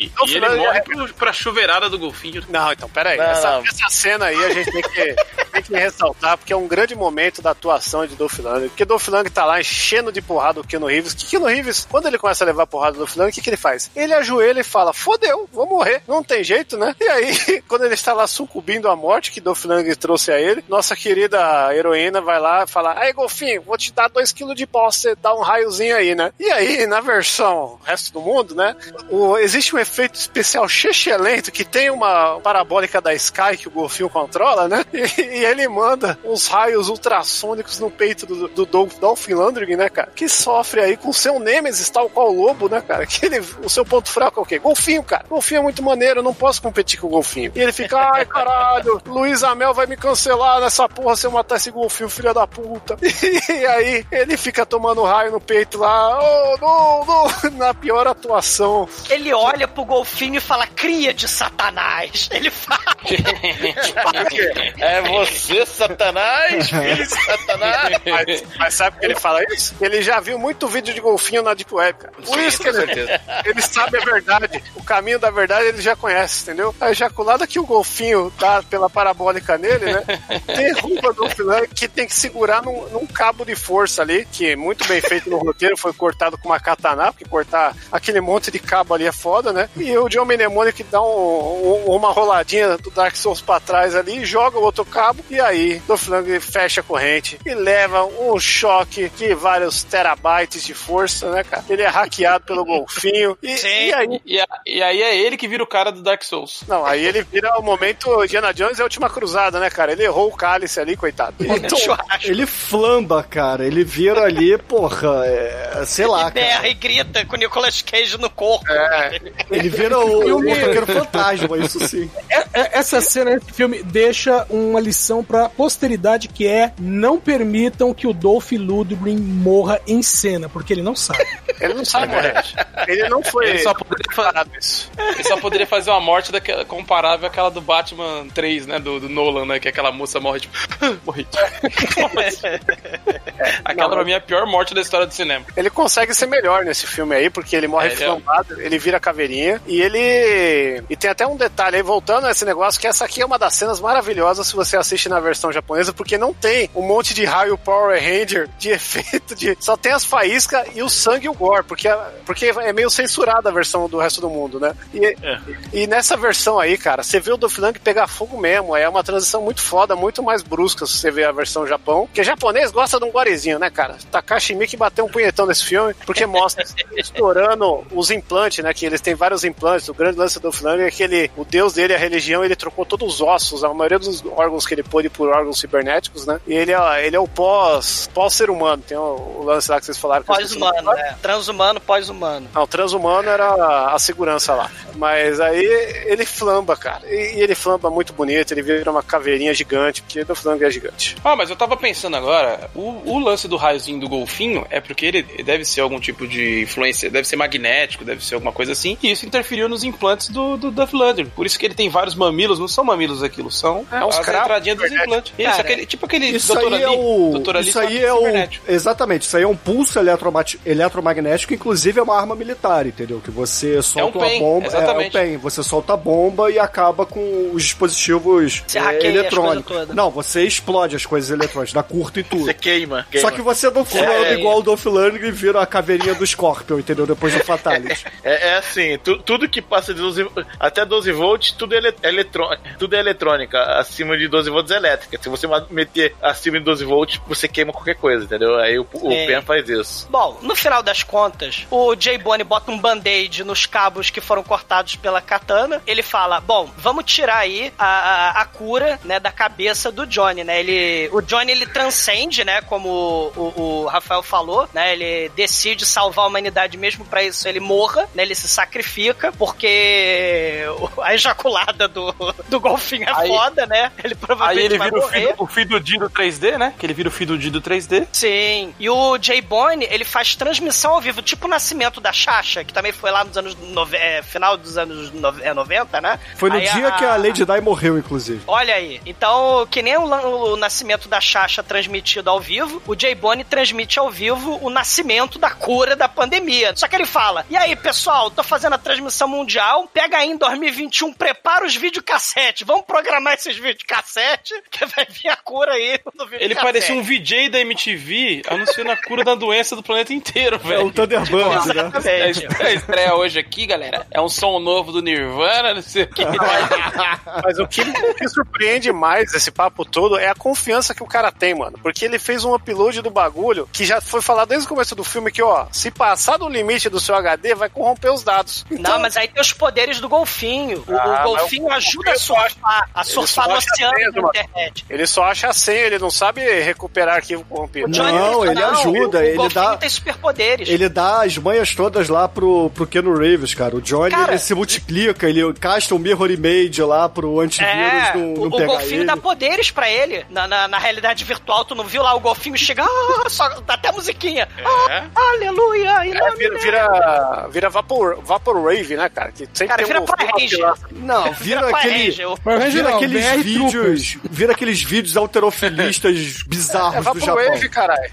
[SPEAKER 10] E,
[SPEAKER 8] Então,
[SPEAKER 10] e ele morre
[SPEAKER 8] é-
[SPEAKER 10] pro, pra chuveirada do golfinho.
[SPEAKER 8] Não, então, peraí.
[SPEAKER 7] Não,
[SPEAKER 8] essa,
[SPEAKER 7] não.
[SPEAKER 8] essa cena aí a gente tem que, tem que que ressaltar, porque é um grande momento da atuação de Dolph Lundgren. Porque Dolph Lundgren tá lá enchendo de porrada o Keanu Reeves. Que Keanu Reeves, quando ele começa a levar porrada do Dolph Lundgren, o que, que ele faz? Ele ajoelha e fala, fodeu, vou morrer. Não tem jeito, né? E aí, quando ele está lá sucumbindo à morte que Dolph Lundgren trouxe a ele, nossa querida heroína vai lá e fala, aí Golfinho, vou te dar dois quilos de pó, você dá um raiozinho aí, né? E aí, na versão resto do mundo, né? O, existe um efeito especial chechelento que tem uma parabólica da Sky que o Golfinho controla, né? E, e ele manda uns raios ultrassônicos no peito do, do Dolph, Lundgren, né, cara? Que sofre aí com seu Nemesis, tal qual o Lobo, né, cara? Que ele, o seu ponto fraco é o quê? Golfinho, cara. Golfinho é muito maneiro, eu não posso competir com o Golfinho. E ele fica, ai, caralho, Luiz Amel vai me cancelar nessa porra se eu matar esse Golfinho, filha da puta. E aí ele fica tomando raio no peito lá, oh, não, não, na pior atuação.
[SPEAKER 5] Ele olha pro golfinho e fala, cria de satanás. Ele fala.
[SPEAKER 7] É você, Satanás? Filho de Satanás?
[SPEAKER 8] Mas, mas sabe por que ele fala isso? Ele já viu muito vídeo de golfinho na Deep Web, cara. Por isso que ele, ele sabe a verdade. O caminho da verdade ele já conhece, entendeu? A ejaculada que o golfinho dá pela parabólica nele, né? Derruba do filé que tem que segurar num, num cabo de força ali, que é muito bem feito no roteiro, foi cortado com uma katana, porque cortar aquele monte de cabo ali é foda, né? E o John Mnemonic dá um, um, uma roladinha do Dark Souls pra trás ali, joga o outro cabo, e aí Lundgren fecha a corrente e leva um choque de vários terabytes de força, né, cara? Ele é hackeado pelo golfinho. E, e aí?
[SPEAKER 10] E, a- e aí é ele que vira o cara do Dark Souls.
[SPEAKER 8] Não, aí ele vira o momento Indiana Jones e a última cruzada, né, cara? Ele errou o cálice ali, coitado.
[SPEAKER 4] Então, ele flamba, cara. Ele vira ali, porra, é, sei lá, cara.
[SPEAKER 5] Berra e grita com o Nicolas Cage no corpo.
[SPEAKER 4] Ele vira o, o
[SPEAKER 9] Filme-
[SPEAKER 4] motoqueiro fantasma, isso sim.
[SPEAKER 9] É- é- Essa cena desse filme deixa uma lição pra posteridade que é não permitam que o Dolph Lundgren morra em cena, porque ele não sabe.
[SPEAKER 8] Ele não sabe morrer. Ele não foi.
[SPEAKER 10] Ele só poderia, fa- ele só poderia fazer uma morte daquela, comparável àquela do Batman 3, né? Do, do Nolan, né? Que aquela moça morre tipo. morri. aquela pra mim é a pior morte da história do cinema.
[SPEAKER 8] Ele consegue ser melhor nesse filme aí, porque ele morre
[SPEAKER 10] É, ele é-
[SPEAKER 8] flambado, ele vira caveirinha. E ele. E tem até um detalhe aí, voltando a esse negócio, que essa aqui é uma das cenas maravilhosas se você assiste na versão japonesa, porque não tem um monte de raio Power Ranger de efeito de. Só tem as faíscas e o sangue e o gore, porque, porque é meio censurada a versão do resto do mundo, né? E, e nessa versão aí, cara, você vê o Lundgren pegar fogo mesmo. É uma transição muito foda, muito mais brusca se você vê a versão Japão. Porque japonês gosta de um gorezinho, né, cara? Takashi Miike bateu um punhetão nesse filme, porque mostra estourando os implantes, né? Que eles têm vários implantes. O grande lance do Lundgren é que ele, o deus dele, a religião, ele trocou todos os ossos, a maioria dos órgãos que ele pôde por órgãos cibernéticos, né? E ele é, ele é o pós, pós-ser humano. Tem o, o lance lá que vocês falaram.
[SPEAKER 5] Pós-humano, né? Transhumano, pós-humano.
[SPEAKER 8] Não, o transhumano era a, a segurança lá. Mas aí ele flamba, cara. E, e ele flamba muito bonito, ele vira uma caveirinha gigante, porque o Lundgren é gigante.
[SPEAKER 10] Ah, mas eu tava pensando agora, o, o lance do raiozinho do golfinho é porque ele deve ser algum tipo de influência, deve ser magnético, deve ser alguma coisa assim, e isso interferiu nos implantes do, do Duff Lundgren. Por isso que ele tem vários mamilos, não são mamilos aquilo, são
[SPEAKER 8] É, uns
[SPEAKER 10] entradinhas dos implantes. Isso,
[SPEAKER 5] Cara,
[SPEAKER 10] aquele, tipo aquele
[SPEAKER 4] Isso
[SPEAKER 10] doutor
[SPEAKER 4] aí é
[SPEAKER 10] ali,
[SPEAKER 4] o.
[SPEAKER 10] doutor ali
[SPEAKER 4] Isso
[SPEAKER 10] só
[SPEAKER 4] aí
[SPEAKER 10] que
[SPEAKER 4] é o. Exatamente, isso aí é um pulso eletromagnético, inclusive é uma arma militar, entendeu? Que você solta
[SPEAKER 10] um
[SPEAKER 4] uma
[SPEAKER 10] PEN,
[SPEAKER 4] bomba. É, é um
[SPEAKER 10] exatamente.
[SPEAKER 4] PEN. Você solta a bomba e acaba com os dispositivos é, eletrônicos. Não, você explode as coisas eletrônicas, dá curto e tudo.
[SPEAKER 7] Você queima.
[SPEAKER 4] Só
[SPEAKER 7] queima.
[SPEAKER 4] que você não flamba
[SPEAKER 7] É, é.
[SPEAKER 4] igual o Dolph Lundgren e vira a caveirinha do Scorpion, entendeu? Depois do Fatalis.
[SPEAKER 7] É, é assim, tu- tudo que passa de 12, até 12 volts, tudo é, tudo é eletrônica. Acima de 12 volts é elétrica. Se você meter acima de 12 volts, você queima qualquer coisa, entendeu? Aí o, o. PEN faz isso.
[SPEAKER 5] Bom, no final das contas, o Jay Bonnie bota um band-aid nos cabos que foram cortados pela katana. Ele fala: Bom, vamos tirar aí a, a, a cura, né, da cabeça do Johnny, né? Ele, o Johnny ele transcende, né? Como o, o Rafael falou, né? Ele decide salvar a humanidade mesmo pra isso ele morra, né? Ele se sacrifica porque a ejaculada do, do golfinho é
[SPEAKER 10] Aí-
[SPEAKER 5] foda, né? Ele
[SPEAKER 10] Aí
[SPEAKER 5] provavelmente
[SPEAKER 10] ele
[SPEAKER 5] vai
[SPEAKER 10] vira o
[SPEAKER 5] morrer.
[SPEAKER 10] filho, o filho do Dido 3D, né? Que ele vira o filho do Dido 3D.
[SPEAKER 5] Sim. E o Jay Bonnie, ele faz transmissão ao vivo, tipo o nascimento da Xaxa, que também foi lá nos anos. nove- é, final dos anos nove- é, 90, né?
[SPEAKER 4] Foi no
[SPEAKER 5] Aí
[SPEAKER 4] dia que a Lady Di morreu, inclusive.
[SPEAKER 5] Olha aí. Então, que nem o, o nascimento da Xaxa transmitido ao vivo, o Jay Bonnie transmite ao vivo o nascimento da cura da pandemia. Só que ele fala: E aí, pessoal, tô fazendo a transmissão mundial, pega aí em 2021, prepara os videocassetes, vamos programar esses videocassetes que vai vir a cura aí. no filme
[SPEAKER 10] Ele parecia um VJ da MTV anunciando a cura da doença do planeta inteiro, velho.
[SPEAKER 4] É o Thunderbird, né?
[SPEAKER 10] É, a estreia hoje aqui, galera, é um som novo do Nirvana, não sei o que.
[SPEAKER 8] Mas o que, o que surpreende mais esse papo todo é a confiança que o cara tem, mano. Porque ele fez um upload do bagulho que já foi falado desde o começo do filme que, ó, se passar do limite do seu HD, vai corromper os dados.
[SPEAKER 5] Não, mas aí tem os poderes do golfinho. O, o
[SPEAKER 8] Ah,
[SPEAKER 5] golfinho
[SPEAKER 8] o
[SPEAKER 5] ajuda a
[SPEAKER 8] golfinho
[SPEAKER 5] surfar, a
[SPEAKER 8] ele
[SPEAKER 5] surfar no
[SPEAKER 8] acha
[SPEAKER 5] oceano
[SPEAKER 8] senha, mano.
[SPEAKER 5] internet.
[SPEAKER 8] Ele só acha a senha, ele não sabe recuperar arquivo corrompido.
[SPEAKER 4] Não, ele ajuda,
[SPEAKER 5] o
[SPEAKER 4] ele
[SPEAKER 5] golfinho
[SPEAKER 4] dá-
[SPEAKER 5] tem superpoderes.
[SPEAKER 4] Ele dá as manhas todas lá pro, pro Keanu Reeves, cara. O Johnny
[SPEAKER 5] Cara,
[SPEAKER 4] ele se multiplica, ele casta um mirror image lá pro antivírus
[SPEAKER 5] É,
[SPEAKER 4] não,
[SPEAKER 5] o,
[SPEAKER 4] não
[SPEAKER 5] o
[SPEAKER 4] pegar
[SPEAKER 5] golfinho
[SPEAKER 4] ele.
[SPEAKER 5] dá poderes pra ele. Na, na, na realidade virtual, tu não viu lá o golfinho chegar, ah, só, dá até a musiquinha.
[SPEAKER 10] É.
[SPEAKER 5] Ah, aleluia!
[SPEAKER 8] É, vira, vira, vira vapor, vapor Wave, né, cara? Que sempre
[SPEAKER 5] Cara,
[SPEAKER 8] tem
[SPEAKER 5] vira
[SPEAKER 8] um
[SPEAKER 5] Power Ranger.
[SPEAKER 4] Não, vira
[SPEAKER 5] Vira
[SPEAKER 4] aquele.
[SPEAKER 5] Ranger.
[SPEAKER 9] Power Ranger
[SPEAKER 4] Vira
[SPEAKER 9] não,
[SPEAKER 4] aqueles
[SPEAKER 9] BR
[SPEAKER 4] vídeos. Vira aqueles vídeos alterofilistas bizarros
[SPEAKER 8] É
[SPEAKER 4] do
[SPEAKER 8] Vapor
[SPEAKER 4] Japão.
[SPEAKER 8] Wave, caralho.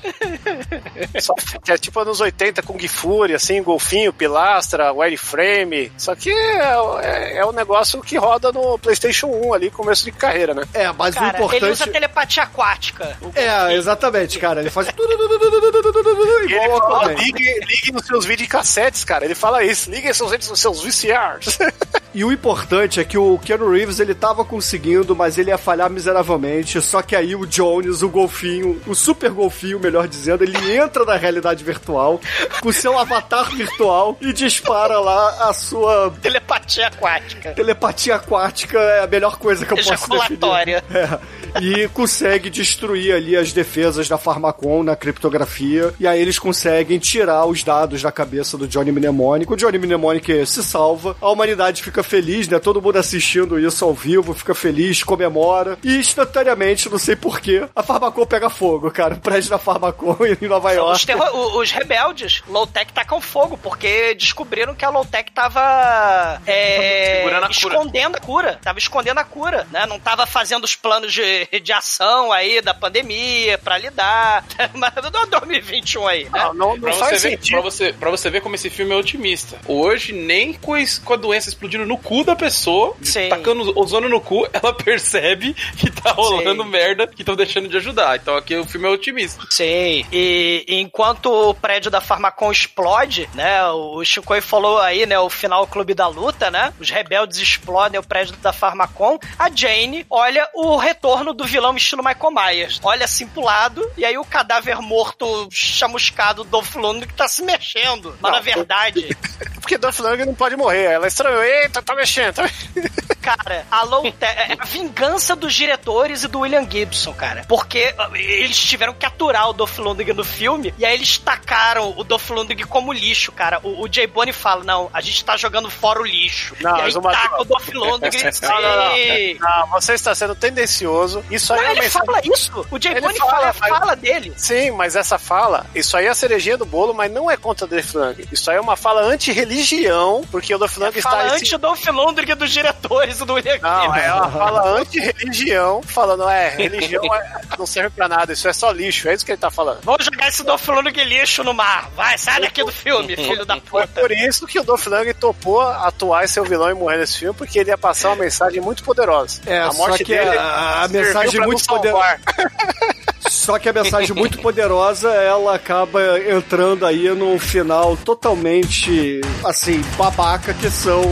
[SPEAKER 8] Só que é tipo anos 80, Kung Fury, assim, golfinho, pilastra, wireframe. Só que é, é, é um negócio que roda no PlayStation 1 ali, começo de carreira, né?
[SPEAKER 4] É, mas
[SPEAKER 5] Cara,
[SPEAKER 4] o importante.
[SPEAKER 5] ele usa telepatia aquática.
[SPEAKER 4] É, exatamente, cara. Ele faz.
[SPEAKER 8] Ele fala, ligue, ligue nos seus videocassetes, cara. Ele fala isso, ligue seus, nos seus VCRs.
[SPEAKER 4] E o importante é que o Keanu Reeves ele tava conseguindo, mas ele ia falhar miseravelmente. Só que aí o Jones, o golfinho, o super golfinho, melhor dizendo, ele entra na realidade virtual com seu avatar virtual e dispara lá a sua
[SPEAKER 5] Telepatia aquática.
[SPEAKER 4] telepatia aquática. É a melhor coisa que eu posso definir. É. E consegue destruir ali as defesas da Pharmacon na criptografia. E aí eles conseguem tirar os dados da cabeça do Johnny Mnemonic. O Johnny Mnemonic se salva. A humanidade fica feliz, né? Todo mundo assistindo isso ao vivo, fica feliz, comemora. E instantaneamente, não sei porquê, a Pharmacon pega fogo, cara. O prédio da Pharmacon em Nova York.
[SPEAKER 5] Os, terro- o- os rebeldes, Low-Tech tacam fogo, porque descobriram que a Low-Tech tava é,
[SPEAKER 10] a cura.
[SPEAKER 5] escondendo a cura. Tava escondendo a cura, né? Não tava fazendo os planos de, de ação aí da pandemia pra lidar. Mas do 2021 aí, né?
[SPEAKER 8] Não, não, não
[SPEAKER 10] Pra
[SPEAKER 8] faz
[SPEAKER 10] você, ver,
[SPEAKER 8] sentido.
[SPEAKER 10] pra, você, pra você ver como esse filme é otimista. Hoje, nem com, a doença explodindo no cu da pessoa,
[SPEAKER 5] Sim.
[SPEAKER 10] tacando ozônio no cu, ela percebe que tá rolando
[SPEAKER 5] Sim.
[SPEAKER 10] merda que estão deixando de ajudar. Então aqui o filme é otimista.
[SPEAKER 5] Sim, e enquanto o prédio da Farmacon explode, né? O Shinkoi falou aí, né? O final Clube da Luta, né? Os rebeldes explodem o prédio da Farmacon. A Jane olha o retorno do vilão estilo Michael Myers. Olha assim pro lado, e aí o cadáver morto, chamuscado do Lundgren que tá se mexendo. Mas
[SPEAKER 8] Não,
[SPEAKER 5] na verdade,
[SPEAKER 8] Porque Dolph Lundgren não pode morrer. Ela estranhou. Eita, tá mexendo. Tá... mexendo.
[SPEAKER 5] Cara, a Low Te- é a vingança dos diretores e do William Gibson, cara. Porque ah, eles tiveram que aturar o Dolph Lundgren no filme e aí eles tacaram o Dolph Lundgren como lixo, cara. O, o Jay Bonnie fala, não, a gente tá jogando fora o lixo.
[SPEAKER 8] Não,
[SPEAKER 5] e aí
[SPEAKER 8] uma-
[SPEAKER 5] taca o Dolph Lundgren.
[SPEAKER 8] Não, não, não.
[SPEAKER 5] Sim.
[SPEAKER 8] Não, você está sendo tendencioso. Isso aí
[SPEAKER 5] Mas
[SPEAKER 8] é
[SPEAKER 5] ele
[SPEAKER 8] mensagem-
[SPEAKER 5] fala isso. O Jay Bonnie
[SPEAKER 8] fala,
[SPEAKER 5] fala,
[SPEAKER 8] mas-
[SPEAKER 5] fala dele.
[SPEAKER 8] Sim, mas essa fala, isso aí é a cerejinha do bolo, mas não é contra o Dolph Lundgren. Isso aí é uma fala anti-religião, porque o Dolph Lundgren está...
[SPEAKER 5] Fala
[SPEAKER 8] esse-
[SPEAKER 5] antes do Dolph Lundgren dos diretores do William
[SPEAKER 8] Não,
[SPEAKER 5] Gibson.
[SPEAKER 8] é fala anti-religião, falando, é, religião é- não serve pra nada, isso é só lixo, é isso que ele tá falando.
[SPEAKER 5] Vamos jogar esse Dolph Lundgren lixo no mar. Vai, sai daqui do filme, filho da
[SPEAKER 8] Foi
[SPEAKER 5] puta.
[SPEAKER 8] por isso que o Dolph Lundgren topou atuar e ser o vilão e morrer nesse filme, porque ele ia passar uma mensagem muito poderosa.
[SPEAKER 4] É,
[SPEAKER 8] a
[SPEAKER 4] só
[SPEAKER 8] morte
[SPEAKER 4] que
[SPEAKER 8] dele
[SPEAKER 4] a- a
[SPEAKER 8] serviu
[SPEAKER 4] mensagem muito
[SPEAKER 8] salvar.
[SPEAKER 4] Só que a mensagem muito poderosa, ela acaba entrando aí num final totalmente, assim, babaca, que são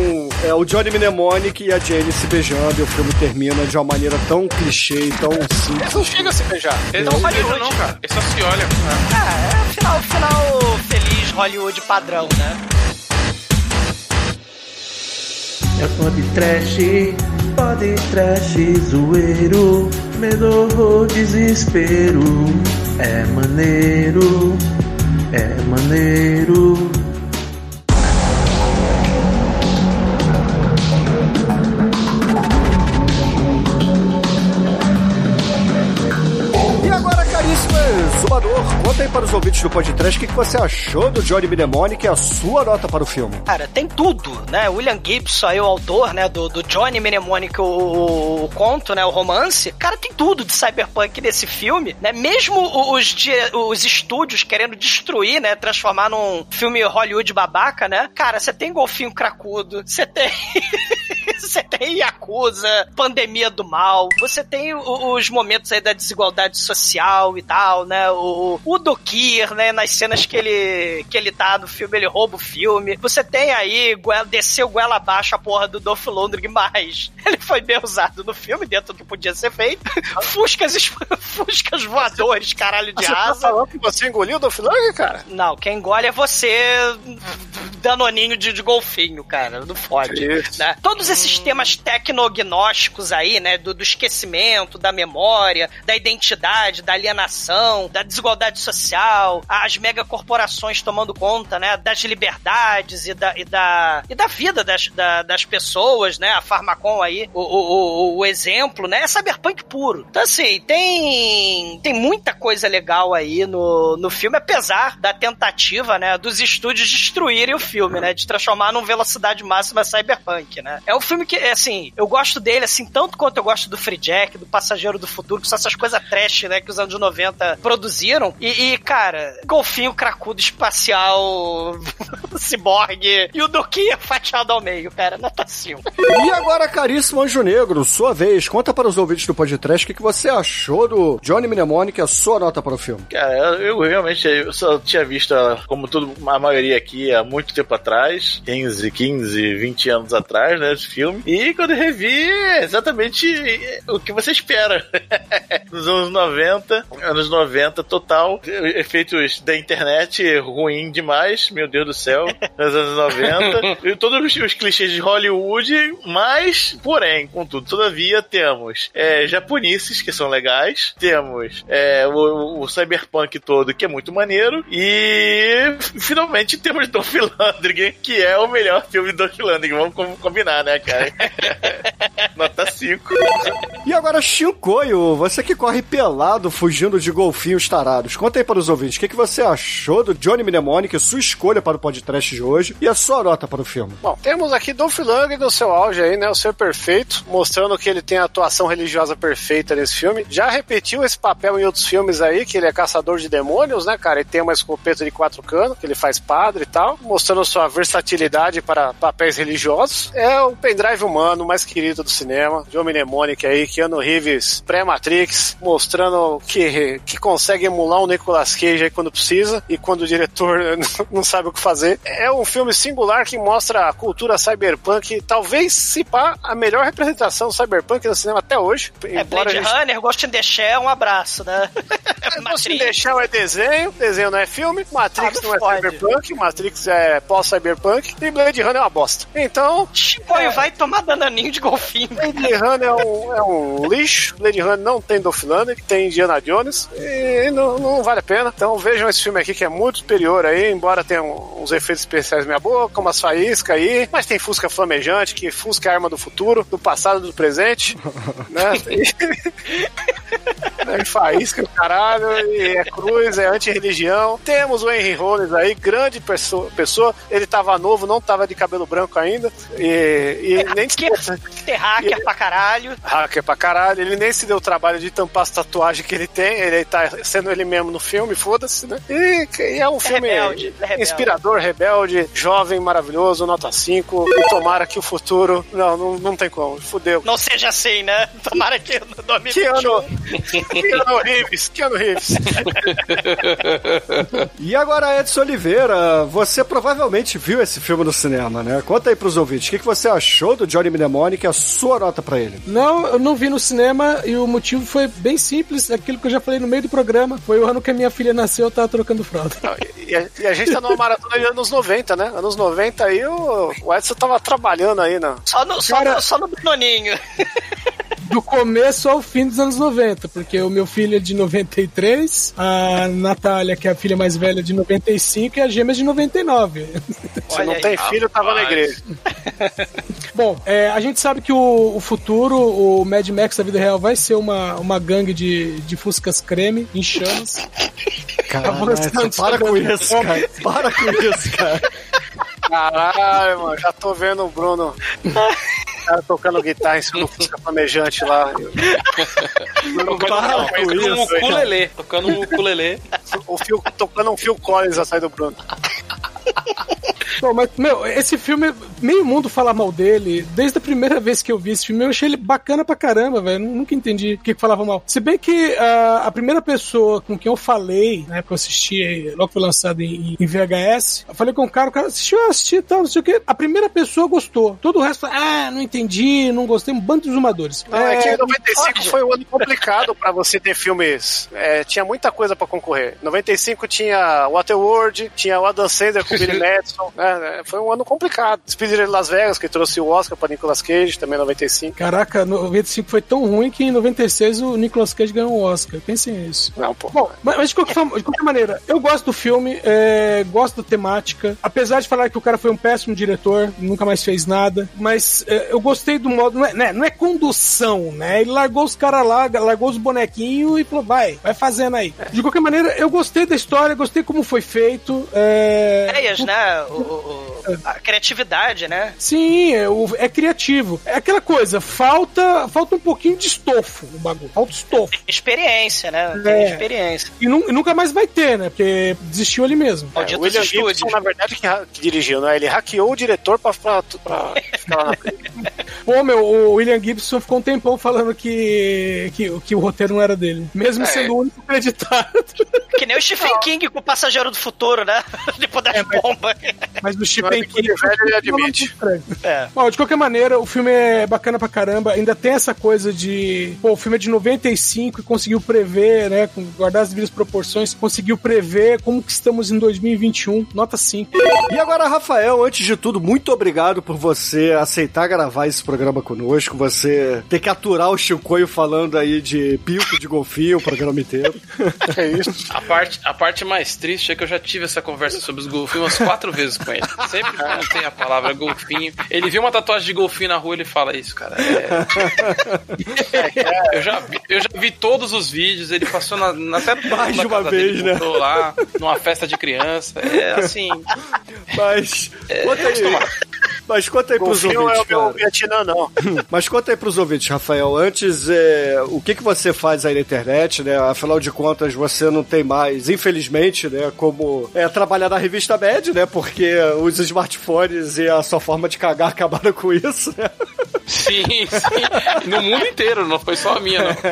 [SPEAKER 4] é, o Johnny Mnemonic e a Jane se beijando, e o filme termina de uma maneira tão clichê e tão simples.
[SPEAKER 8] Não chega a se beijar.
[SPEAKER 10] Ele não se beijam, não, cara. Ele só se olha.
[SPEAKER 5] Ah, é o final, final feliz Hollywood padrão, né?
[SPEAKER 6] É pode trash, pode trash, zoeiro, medo ou desespero. É maneiro, é maneiro.
[SPEAKER 4] Para os ouvintes do podcast o que, que você achou do Johnny Mnemonic e a sua nota para o filme.
[SPEAKER 5] Cara, tem tudo, né? William Gibson, aí, o autor, né, do, do Johnny Mnemonic, o, o, o conto, né, o romance. Cara, tem tudo de cyberpunk nesse filme, né? Mesmo os, os estúdios querendo destruir, né, transformar num filme Hollywood babaca, né? Cara, você tem golfinho cracudo, você tem... você tem Yakuza, pandemia do mal, você tem os momentos aí da desigualdade social e tal, né? O, o Dokir, né? Nas cenas que ele, que ele tá no filme, ele rouba o filme. Você tem aí, desceu goela abaixo a porra do Dolph Lundgren, mas ele foi bem usado no filme, dentro do que podia ser feito. Fuscas, Fuscas voadores, caralho de
[SPEAKER 8] Você tá
[SPEAKER 5] asa.
[SPEAKER 8] falando que você engoliu o Dolph Lundgren, cara?
[SPEAKER 5] Não, quem engole é você, danoninho de, de golfinho, cara. Não fode. Né? Todos esses temas tecnognósticos aí, né? Do, do esquecimento, da memória, da identidade, da alienação, da desigualdade social, as megacorporações tomando conta, né? Das liberdades e da, e da, e da vida das, da- das pessoas, né? A Farmacon aí, o, o, o, o exemplo, né? É cyberpunk puro. Então, assim, tem, tem muita coisa legal aí no, no filme, apesar da tentativa, né? Dos estúdios destruírem o filme, né? De transformar num velocidade máxima cyberpunk, né? É um filme que, assim, eu gosto dele, assim, tanto quanto eu gosto do Free Jack, do Passageiro do Futuro, que são essas coisas trash, né? Que os anos 90 produziram. E, e, cara, golfinho cracudo espacial, ciborgue e o Duquinha fatiado ao meio, cara. Nota 5.
[SPEAKER 4] E agora, caríssimo Anjo Negro, sua vez, conta para os ouvintes do podcast o que, que você achou do Johnny Mnemonic, a sua nota para o filme.
[SPEAKER 7] Cara, eu, eu realmente eu só tinha visto, como tudo, a maioria aqui, há muito tempo atrás, 15, 15, 20 anos atrás, né, esse filme. E quando eu revi, é exatamente o que você espera. Nos anos 90, anos 90 total, efeitos da internet ruim demais, meu Deus do céu, nos anos 90. e todos os, os clichês de Hollywood, mas, porém, contudo, todavia, temos é, japonices, que são legais, temos é, o, o cyberpunk todo, que é muito maneiro, e finalmente temos Dolph Lundgren, que é o melhor filme de Dolph Lundgren, vamos com- combinar, né, cara? Nota 5.
[SPEAKER 4] E agora, Shinkoio, você que corre pelado fugindo de golfinhos tarados, conta aí para os ouvintes o que, que você achou do Johnny Mnemonic, sua escolha para o podcast de hoje e a sua nota para o filme.
[SPEAKER 8] Bom, temos aqui Dolph Lundgren no seu auge aí, né? O ser perfeito, mostrando que ele tem a atuação religiosa perfeita nesse filme. Já repetiu esse papel em outros filmes aí, que ele é caçador de demônios, né, cara? Ele tem uma escopeta de quatro canos, que ele faz padre e tal, mostrando sua versatilidade para papéis religiosos. É o pendrive humano mais querido do cinema, John Mnemonic aí, Keanu Reeves, pré-Matrix, mostrando que, que consegue emular o Nicolas Cage aí quando precisa e quando o diretor não sabe o que fazer. É um filme singular que mostra a cultura cyberpunk, talvez, se pá, a melhor representação cyberpunk no cinema até hoje.
[SPEAKER 5] É Blade
[SPEAKER 8] gente-
[SPEAKER 5] Runner, Ghost in the Shell, um abraço, né?
[SPEAKER 8] Ghost in the Shell é desenho, desenho não é filme, Matrix
[SPEAKER 5] Ah, não
[SPEAKER 8] não, é cyberpunk, Matrix é pós-cyberpunk e Blade Runner é uma bosta. Então,
[SPEAKER 5] Pô, vai tomar dananinho de golfinho.
[SPEAKER 8] Blade Runner é um, é um lixo, Blade Runner não tem Dolph Lundgren, tem Indiana Jones e não, não vale a pena. Então vejam esse filme aqui que é muito superior aí, embora tenha um- uns efeitos especiais meia boca, umas faíscas aí, mas tem Fusca flamejante, que Fusca é a arma do futuro, do passado e do presente, né? É faísca, caralho, e é cruz, é anti-religião. Temos o Henry Rollins aí, grande perso- pessoa. Ele tava novo, não tava de cabelo branco ainda. E, e nem se
[SPEAKER 5] Tem hacker pra caralho.
[SPEAKER 8] hacker pra caralho. Ele nem se deu o trabalho de tampar as tatuagens que ele tem. Ele tá sendo ele mesmo no filme, foda-se, né? E, e é um filme
[SPEAKER 5] rebelde, é rebelde.
[SPEAKER 8] inspirador, rebelde, jovem, maravilhoso, nota 5. E tomara que o futuro. Não, não, não tem como. Fudeu.
[SPEAKER 5] Não seja assim, né? Tomara que no 2021...
[SPEAKER 8] Keanu, Keanu Reeves, Keanu Reeves.
[SPEAKER 4] E agora, Edson Oliveira, você provavelmente viu esse filme no cinema, né? Conta aí pros ouvintes, o que, que você achou do Johnny Mnemonic e a sua nota pra ele?
[SPEAKER 9] Não, eu não vi no cinema e o motivo foi bem simples, aquilo que eu já falei no meio do programa. Foi o ano que a minha filha nasceu, eu tava trocando fralda.
[SPEAKER 8] E a, e a gente tá numa maratona de anos 90, né? Anos 90 aí o, o Edson tava trabalhando aí, né?
[SPEAKER 5] Só no, só,
[SPEAKER 9] Cara-
[SPEAKER 5] no, só no.
[SPEAKER 9] Do começo ao fim dos anos 90, porque o meu filho é de 93, a Natália, que é a filha mais velha, de 95 e a gêmea é de 99.
[SPEAKER 8] Se não tem filho, tava na igreja.
[SPEAKER 9] Bom, é, a gente sabe que o, o futuro, o Mad Max da vida real, vai ser uma, uma gangue de, de fuscas creme em chamas.
[SPEAKER 4] Caralho, Edson, para com isso, cara. Para com isso, cara.
[SPEAKER 8] Caralho, mano, já tô vendo o Bruno. O cara tocando guitarra em cima do Fusca Flamejante lá.
[SPEAKER 10] Tocando,
[SPEAKER 4] Para com
[SPEAKER 10] tocando
[SPEAKER 4] isso,
[SPEAKER 10] um ukulele. Tocando um ukulele.
[SPEAKER 8] O fio, tocando um Phil Collins atrás do Bruno.
[SPEAKER 9] Mas, meu, esse filme meio mundo fala mal dele. Desde a primeira vez que eu vi esse filme, eu achei ele bacana pra caramba, velho. Nunca entendi por que que falava mal. Se bem que ah, a primeira pessoa com quem eu falei, na época eu assisti, logo que foi lançado em, em VHS, eu falei com o cara, o cara assistiu, eu assisti e tal, não sei o que. A primeira pessoa gostou. Todo o resto, ah, não entendi, não gostei, um bando de zumadores.
[SPEAKER 8] Não, é, que 95 foi um ano complicado pra você ter filmes. É, tinha muita coisa pra concorrer. 95 tinha Waterworld, tinha o Adam Sandler o Billy Madison. né? Foi um ano complicado. Despediram de Las Vegas, que trouxe o Oscar pra Nicolas Cage, também 95.
[SPEAKER 9] Caraca, 95 foi tão ruim que em 96 o Nicolas Cage ganhou um Oscar. Pensem nisso.
[SPEAKER 8] Não, pô.
[SPEAKER 9] Bom, mas, mas de, qualquer, forma- de qualquer maneira, eu gosto do filme, é, gosto da temática. Apesar de falar que o cara foi um péssimo diretor, nunca mais fez nada, mas é, eu gostei do modo. Não é, né, não é condução, né? Ele largou os caras lá, largou os bonequinhos e falou: vai, vai fazendo aí. De qualquer maneira, eu gostei da história, gostei como foi feito. É,
[SPEAKER 5] Ideias, né? O- o- o- a criatividade, né?
[SPEAKER 9] Sim, é, o- é criativo. É aquela coisa, falta, falta um pouquinho de estofo no bagulho. Falta estofo.
[SPEAKER 5] Experiência, né? Tem
[SPEAKER 9] É.
[SPEAKER 5] experiência.
[SPEAKER 9] E, nu- e nunca mais vai ter, né? Porque desistiu ali mesmo.
[SPEAKER 8] É, o William Gibson, na verdade, que, que dirigiu, né? Ele hackeou o diretor pra, pra, pra ficar lá.
[SPEAKER 9] Pô, meu, o William Gibson ficou um tempão falando que, que, que o roteiro não era dele. Mesmo
[SPEAKER 5] É.
[SPEAKER 9] sendo o único acreditado.
[SPEAKER 5] Que nem o Stephen King com o Passageiro do Futuro, né? Depois das bombas.
[SPEAKER 9] Mas do Stephen
[SPEAKER 8] Mas
[SPEAKER 9] King.
[SPEAKER 8] ele velho, ele admite.
[SPEAKER 5] É.
[SPEAKER 9] Bom, de qualquer maneira, o filme é bacana pra caramba. Ainda tem essa coisa de. Pô, o filme é de 95 e conseguiu prever, né? Com guardar as devidas proporções, conseguiu prever como que estamos em 2021. Nota 5.
[SPEAKER 4] E agora, Rafael, antes de tudo, muito obrigado por você aceitar gravar esse programa conosco, você ter que aturar o Chicoio falando aí de pico de golfinho o programa inteiro.
[SPEAKER 8] É isso.
[SPEAKER 10] A parte, a parte mais triste é que eu já tive essa conversa sobre os golfinhos umas quatro vezes com ele. Sempre quando tem a palavra golfinho. Ele viu uma tatuagem de golfinho na rua ele fala isso, cara. É... eu, já vi, eu já vi todos os vídeos, ele passou na, na até no
[SPEAKER 4] Mais de uma
[SPEAKER 10] casa dele,
[SPEAKER 4] vez, né?
[SPEAKER 10] lá, numa festa de criança. É assim.
[SPEAKER 4] Mas
[SPEAKER 10] É,
[SPEAKER 4] conta aí. Mas conta aí pros
[SPEAKER 8] Golfinho
[SPEAKER 4] ouvintes.
[SPEAKER 8] é o. Vietnã, não.
[SPEAKER 4] Mas conta aí pros ouvintes, Rafael. Antes, é, o que, que você faz aí na internet, né? Afinal de contas, você não tem mais, infelizmente, né? Como é, trabalhar na revista Med, né? Porque os smartphones e a sua forma de cagar acabaram com isso, né?
[SPEAKER 10] Sim, sim. No mundo inteiro, não foi só a minha, não.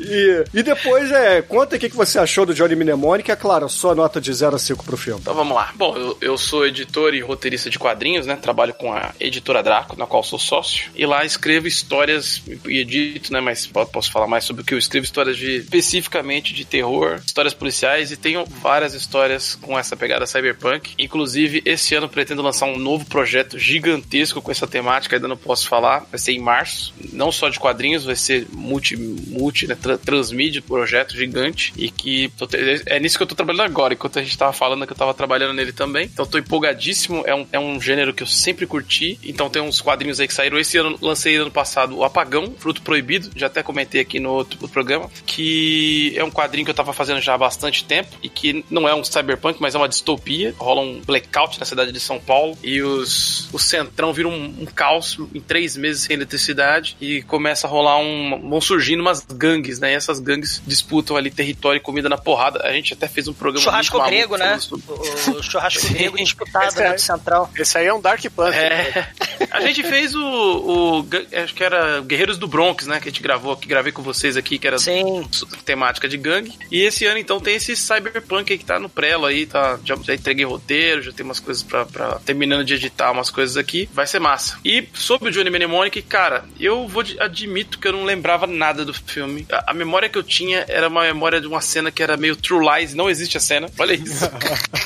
[SPEAKER 4] E, e depois, é, conta aí o que, você achou do Johnny Mnemonic, é claro, sua nota de 0 a 5 pro filme.
[SPEAKER 10] Então vamos lá. Bom, eu, eu sou editor e roteirista de quadrinhos, né? Trabalho com a editora Draco, na qual sou sócio. E lá escrevo histórias e edito, né? Mas po- posso falar mais sobre o que eu escrevo, histórias de especificamente de terror, histórias policiais e tenho várias histórias com essa pegada cyberpunk. Inclusive, esse ano pretendo lançar um novo projeto gigantesco com essa temática, ainda não posso falar. Vai ser em março. Não só de quadrinhos, vai ser multi, multi né? Tra- transmídia, projeto gigante. E que é nisso que eu tô trabalhando agora. Enquanto a gente tava falando que eu tava trabalhando nele também. Então tô empolgadíssimo. É um, é um gênero que eu sempre curti. Então tem uns quadrinhos aí que saíram esse ano. Lancei ano passado o Apagão, Fruto Proibido. Já até comentei aqui no outro programa. Que é um quadrinho que eu tava fazendo já há bastante tempo. E que não é um cyberpunk, mas é uma distopia. Rola um blackout na cidade de São Paulo. E os, o centrão vira um, um caos em três meses sem eletricidade. E começa a rolar um. vão surgindo umas gangues, né? E essas gangues disputam ali território e comida na porrada. A gente até fez um programa
[SPEAKER 5] Churrasco
[SPEAKER 10] muito
[SPEAKER 5] grego, né?
[SPEAKER 10] sobre-
[SPEAKER 5] O, o churrasco grego disputado
[SPEAKER 8] Esse é-
[SPEAKER 5] né, do Central.
[SPEAKER 8] Esse aí é um Dark Panther.
[SPEAKER 10] É. A gente fez o, o. Acho que era Guerreiros do Bronx, né? Que a gente gravou, que gravei com vocês aqui, que era
[SPEAKER 5] Sim.
[SPEAKER 10] temática de gangue. E esse ano, então, tem esse Cyberpunk aí que tá no prelo aí, tá? Já, já entreguei roteiro, já tem umas coisas pra, pra. terminando de editar umas coisas aqui. Vai ser massa. E sobre o Johnny Mnemonic, cara, eu vou admito que eu não lembrava nada do filme. A, a memória que eu tinha era uma memória de uma cena que era meio True Lies, não existe a cena. Olha isso.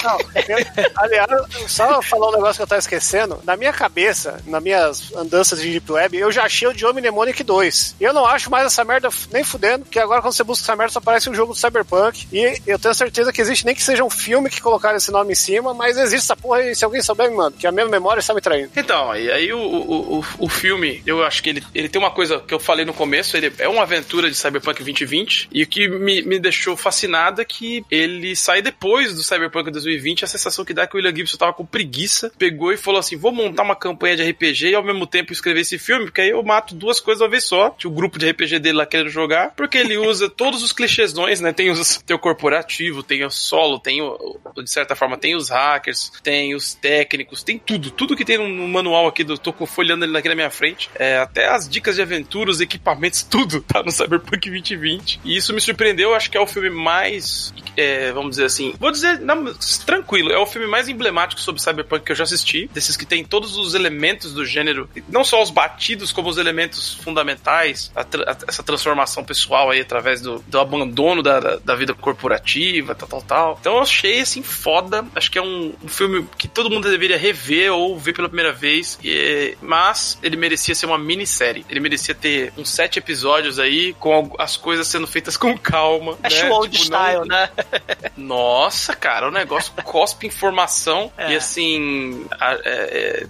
[SPEAKER 8] Não, eu- aliás, só falar um negócio que eu tava esquecendo. Na minha cabeça, nas minhas andanças de Deep Web, eu já achei o Joe Mnemonic 2. E eu não acho mais essa merda nem fudendo, porque agora quando você busca essa merda só aparece um jogo do Cyberpunk. E eu tenho certeza que existe, nem que seja um filme que colocaram esse nome em cima, mas existe essa porra e se alguém souber, me manda, que a minha memória está me traindo.
[SPEAKER 10] Então, e aí o, o, o, filme, eu acho que ele, ele tem uma coisa que eu falei no começo, ele é uma aventura de Cyberpunk 2020, e o que me, me deixou fascinado é que ele sai depois do Cyberpunk 2020, a sensação que dá é que o William Gibson tava com preguiça, pegou e falou assim, vou montar uma campanha de RPG e ao mesmo tempo escrever esse filme, porque aí eu mato duas coisas uma vez só, tinha o grupo de RPG dele lá querendo jogar, porque ele usa todos os clichêsões, né, tem, os, tem o corporativo, tem o solo, tem o, de certa forma, tem os hackers, tem os técnicos, tem tudo, tudo que tem no, manual aqui, do, tô folhando ele aqui na minha frente, é, até as dicas de aventura, os equipamentos, tudo tá no Cyberpunk 2020. E isso me surpreendeu, acho que é o filme mais, é, vamos dizer assim, vou dizer, não, tranquilo, é o filme mais emblemático sobre Cyberpunk que eu já assisti, desses que tem todos os elementos do gênero, não só os batidos, como os elementos fundamentais, a, a, essa transformação pessoal aí através do, do abandono da, da, da, vida corporativa, tal, tal, tal. Então eu achei, assim, foda, acho que é um, um filme que todo mundo deveria rever ou ver pela primeira vez, e, mas ele merecia ser uma minissérie, ele merecia ter uns sete episódios aí, com as coisas sendo feitas com calma.
[SPEAKER 5] É né? old tipo, style, não... né?
[SPEAKER 10] Nossa, cara, o negócio cospe informação é. e assim. A, é, é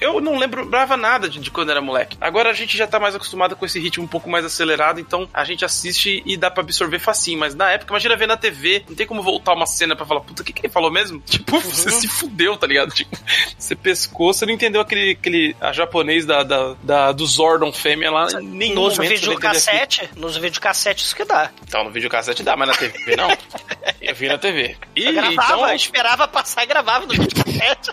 [SPEAKER 10] eu não lembrava nada de, de, quando era moleque. Agora a gente já tá mais acostumado com esse ritmo um pouco mais acelerado, então a gente assiste e dá pra absorver facinho. Mas na época, imagina ver na TV, não tem como voltar uma cena pra falar, puta, o que, que ele falou mesmo? Tipo, uhum. você se fudeu, tá ligado? Tipo, você pescou, você não entendeu aquele, aquele a japonês da, da, da do Zordon fêmea lá. Nem
[SPEAKER 5] nos videocassete, nos videocassete isso que dá.
[SPEAKER 10] Então, no videocassete dá, mas na TV não. Eu vi na TV.
[SPEAKER 5] E, eu gravava, então... esperava passar e gravava no videocassete.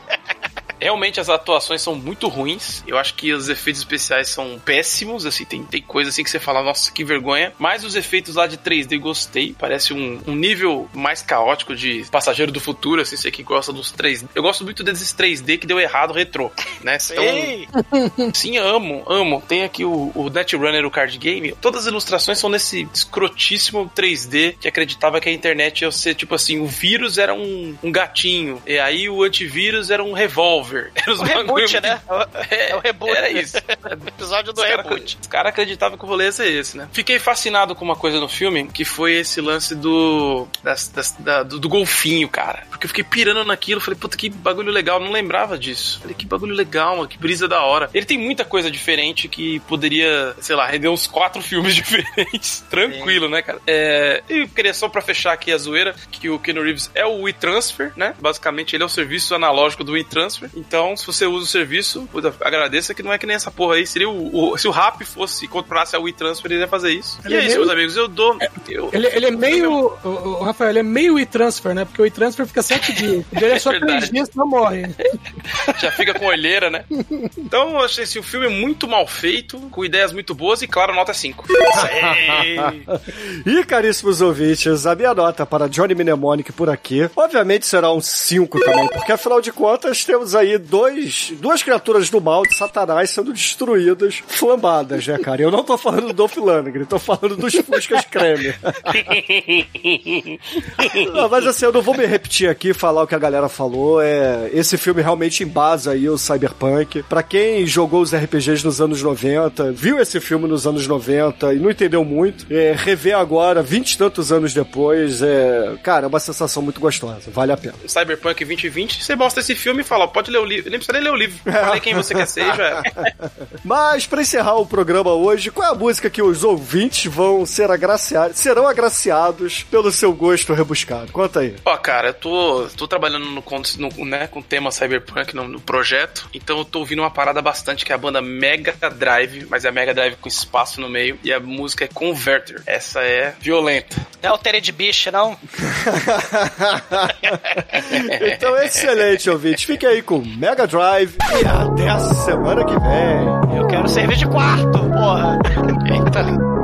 [SPEAKER 10] Realmente as atuações são muito ruins. Eu acho que os efeitos especiais são péssimos. Assim, tem, tem coisa assim que você fala, nossa, que vergonha. Mas os efeitos lá de 3D gostei. Parece um, um nível mais caótico de Passageiro do Futuro, assim, você que gosta dos 3D. Eu gosto muito desses 3D que deu errado retrô, né? Então, sim, amo, amo. Tem aqui o, o Netrunner, o card game. Todas as ilustrações são nesse escrotíssimo 3D que acreditava que a internet ia ser tipo assim: o vírus era um, um gatinho, e aí o antivírus era um revólver Over.
[SPEAKER 5] Era o reboot, né?
[SPEAKER 10] É, é, o reboot. Era isso.
[SPEAKER 5] episódio do os reboot. Cara,
[SPEAKER 10] os caras acreditavam que o rolê ia ser esse, né? Fiquei fascinado com uma coisa no filme, que foi esse lance do, das, das, da, do, do, golfinho, cara. Porque eu fiquei pirando naquilo, falei, puta, que bagulho legal, não lembrava disso. Falei, que bagulho legal, mano, que brisa da hora. Ele tem muita coisa diferente que poderia, sei lá, render uns quatro filmes diferentes. Tranquilo, Sim. né, cara? É, e eu queria só pra fechar aqui a zoeira, que o Ken Reeves é o WeTransfer, né? Basicamente, ele é o serviço analógico do WeTransfer. Então, se você usa o serviço, agradeça que não é que nem essa porra aí. Seria o, o se o Rap fosse, comprasse a WeTransfer, ele ia fazer isso. Ele e é, é isso, meus amigos. Eu dou. Eu,
[SPEAKER 9] ele, ele é meio. O, o, Rafael, ele é meio WeTransfer, né? Porque o WeTransfer fica sete dias. Ele é só três dias não morre.
[SPEAKER 10] Já fica com olheira, né? Então, eu achei assim, o filme é muito mal feito, com ideias muito boas e, claro, nota 5.
[SPEAKER 4] e, caríssimos ouvintes, a minha nota para Johnny Mnemonic por aqui, obviamente será um 5 também, porque afinal de contas temos aí aí dois, duas criaturas do mal de Satanás sendo destruídas, flambadas, né, cara? Eu não tô falando do Dolph Lundgren, tô falando dos Fuscas Creme. não, mas assim, eu não vou me repetir aqui e falar o que a galera falou. É, esse filme realmente embasa aí o Cyberpunk. Pra quem jogou os RPGs nos anos 90, viu esse filme nos anos 90 e não entendeu muito, é, rever agora, vinte e tantos anos depois, é, cara, é uma sensação muito gostosa. Vale a pena.
[SPEAKER 10] Cyberpunk 2020, você mostra esse filme e fala, pode ler o livro, nem precisa nem ler o livro. Falei quem você quer ser já.
[SPEAKER 4] Mas, pra encerrar o programa hoje, qual é a música que os ouvintes vão ser agraciados, serão agraciados pelo seu gosto rebuscado? Conta aí.
[SPEAKER 10] Ó, cara, eu tô, tô trabalhando no, no, né, com o tema Cyberpunk no, no, projeto, então eu tô ouvindo uma parada bastante que é a banda Mega Drive, mas é a Mega Drive com espaço no meio, e a música é Converter. Essa é violenta.
[SPEAKER 5] Não é Altered Beast, não?
[SPEAKER 4] então, excelente, ouvinte. Fique aí com Mega Drive e até a semana que vem.
[SPEAKER 5] Eu quero servir de quarto, porra. Eita.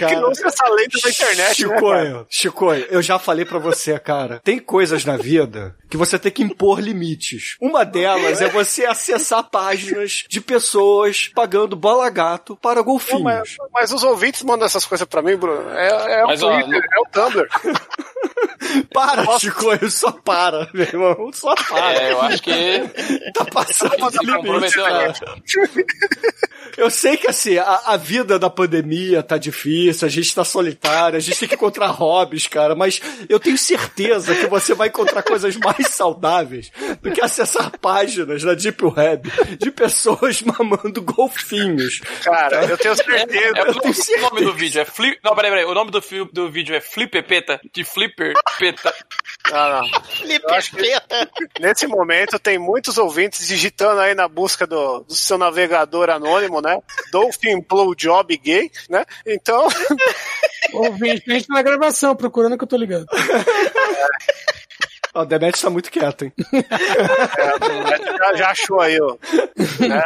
[SPEAKER 4] Cara.
[SPEAKER 8] criou-se essa lenda da internet, né,
[SPEAKER 4] Chicoio, Chicoio, eu já falei pra você, cara. Tem coisas na vida que você tem que impor limites. Uma delas é você acessar páginas de pessoas pagando bola gato para
[SPEAKER 8] Não,
[SPEAKER 4] golfinhos.
[SPEAKER 8] mas, mas os ouvintes mandam essas coisas pra mim, Bruno. É, é
[SPEAKER 10] Mas,
[SPEAKER 8] o
[SPEAKER 10] ó,
[SPEAKER 8] Twitter, é o Tumblr.
[SPEAKER 4] Para, Chicoio, só para, meu irmão. Só para.
[SPEAKER 10] É, eu acho que
[SPEAKER 4] Tá passando do limite,
[SPEAKER 10] comprometeu.
[SPEAKER 4] Eu sei que assim, a, a vida da pandemia tá difícil, a gente tá solitário, a gente tem que encontrar hobbies, cara, mas eu tenho certeza que você vai encontrar coisas mais saudáveis do que acessar páginas na Deep Web de pessoas mamando golfinhos.
[SPEAKER 8] Cara, eu tenho certeza.
[SPEAKER 10] É, o,
[SPEAKER 4] tenho
[SPEAKER 10] o nome do vídeo é Flip. Não, peraí, peraí. O nome do, fi- do vídeo é Flipper Peta. De Flipper Peta.
[SPEAKER 8] Não, não. Eu que nesse momento tem muitos ouvintes digitando aí na busca do, do seu navegador anônimo, né? Dolphin Blowjob Gay, né? Então,
[SPEAKER 9] Ouvinte, a gente na gravação, procurando que eu tô ligado.
[SPEAKER 4] Ó, O Demet tá muito quieto, hein?
[SPEAKER 8] já, já achou aí, ó. Né?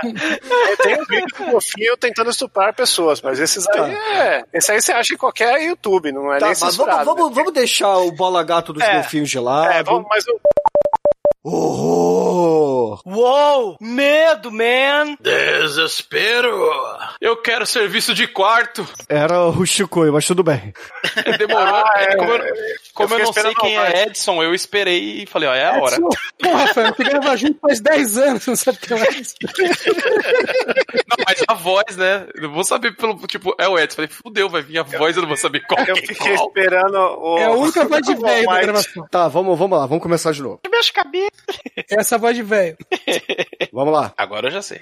[SPEAKER 8] Tem um vídeo do golfinho tentando estuprar pessoas, mas esses aí é. Esse aí você acha em qualquer YouTube, não é
[SPEAKER 4] Tá,
[SPEAKER 8] nem
[SPEAKER 4] mas vamos, vamos,
[SPEAKER 8] né?
[SPEAKER 4] vamos deixar o bola gato dos
[SPEAKER 8] É.
[SPEAKER 4] golfinhos de lado.
[SPEAKER 8] É, vamos, mas o
[SPEAKER 4] Horror!
[SPEAKER 5] Uou! Medo, man!
[SPEAKER 7] Desespero!
[SPEAKER 10] Eu quero serviço de quarto.
[SPEAKER 4] Era o Chicoio, mas tudo bem.
[SPEAKER 10] Demorou.
[SPEAKER 8] Ah, é.
[SPEAKER 10] como eu, como
[SPEAKER 8] Eu
[SPEAKER 10] eu não sei quem
[SPEAKER 8] mais.
[SPEAKER 10] é Edson, eu esperei e falei, ó, é a hora.
[SPEAKER 9] Pô, Rafael, que grava junto faz 10 anos, não sabe o que é.
[SPEAKER 10] Não, mas a voz, né? Eu vou saber pelo. Tipo, é o Edson. Falei, fudeu, vai vir a voz, eu não vou saber qual
[SPEAKER 8] eu
[SPEAKER 10] que é
[SPEAKER 8] fiquei
[SPEAKER 10] qual.
[SPEAKER 8] esperando o.
[SPEAKER 9] É a única voz de velho da
[SPEAKER 8] Mas-
[SPEAKER 9] gravação.
[SPEAKER 4] Tá, vamos, vamos lá, vamos começar de novo.
[SPEAKER 5] Meus cabelos.
[SPEAKER 9] Essa voz de velho.
[SPEAKER 4] Vamos lá.
[SPEAKER 10] Agora eu já sei.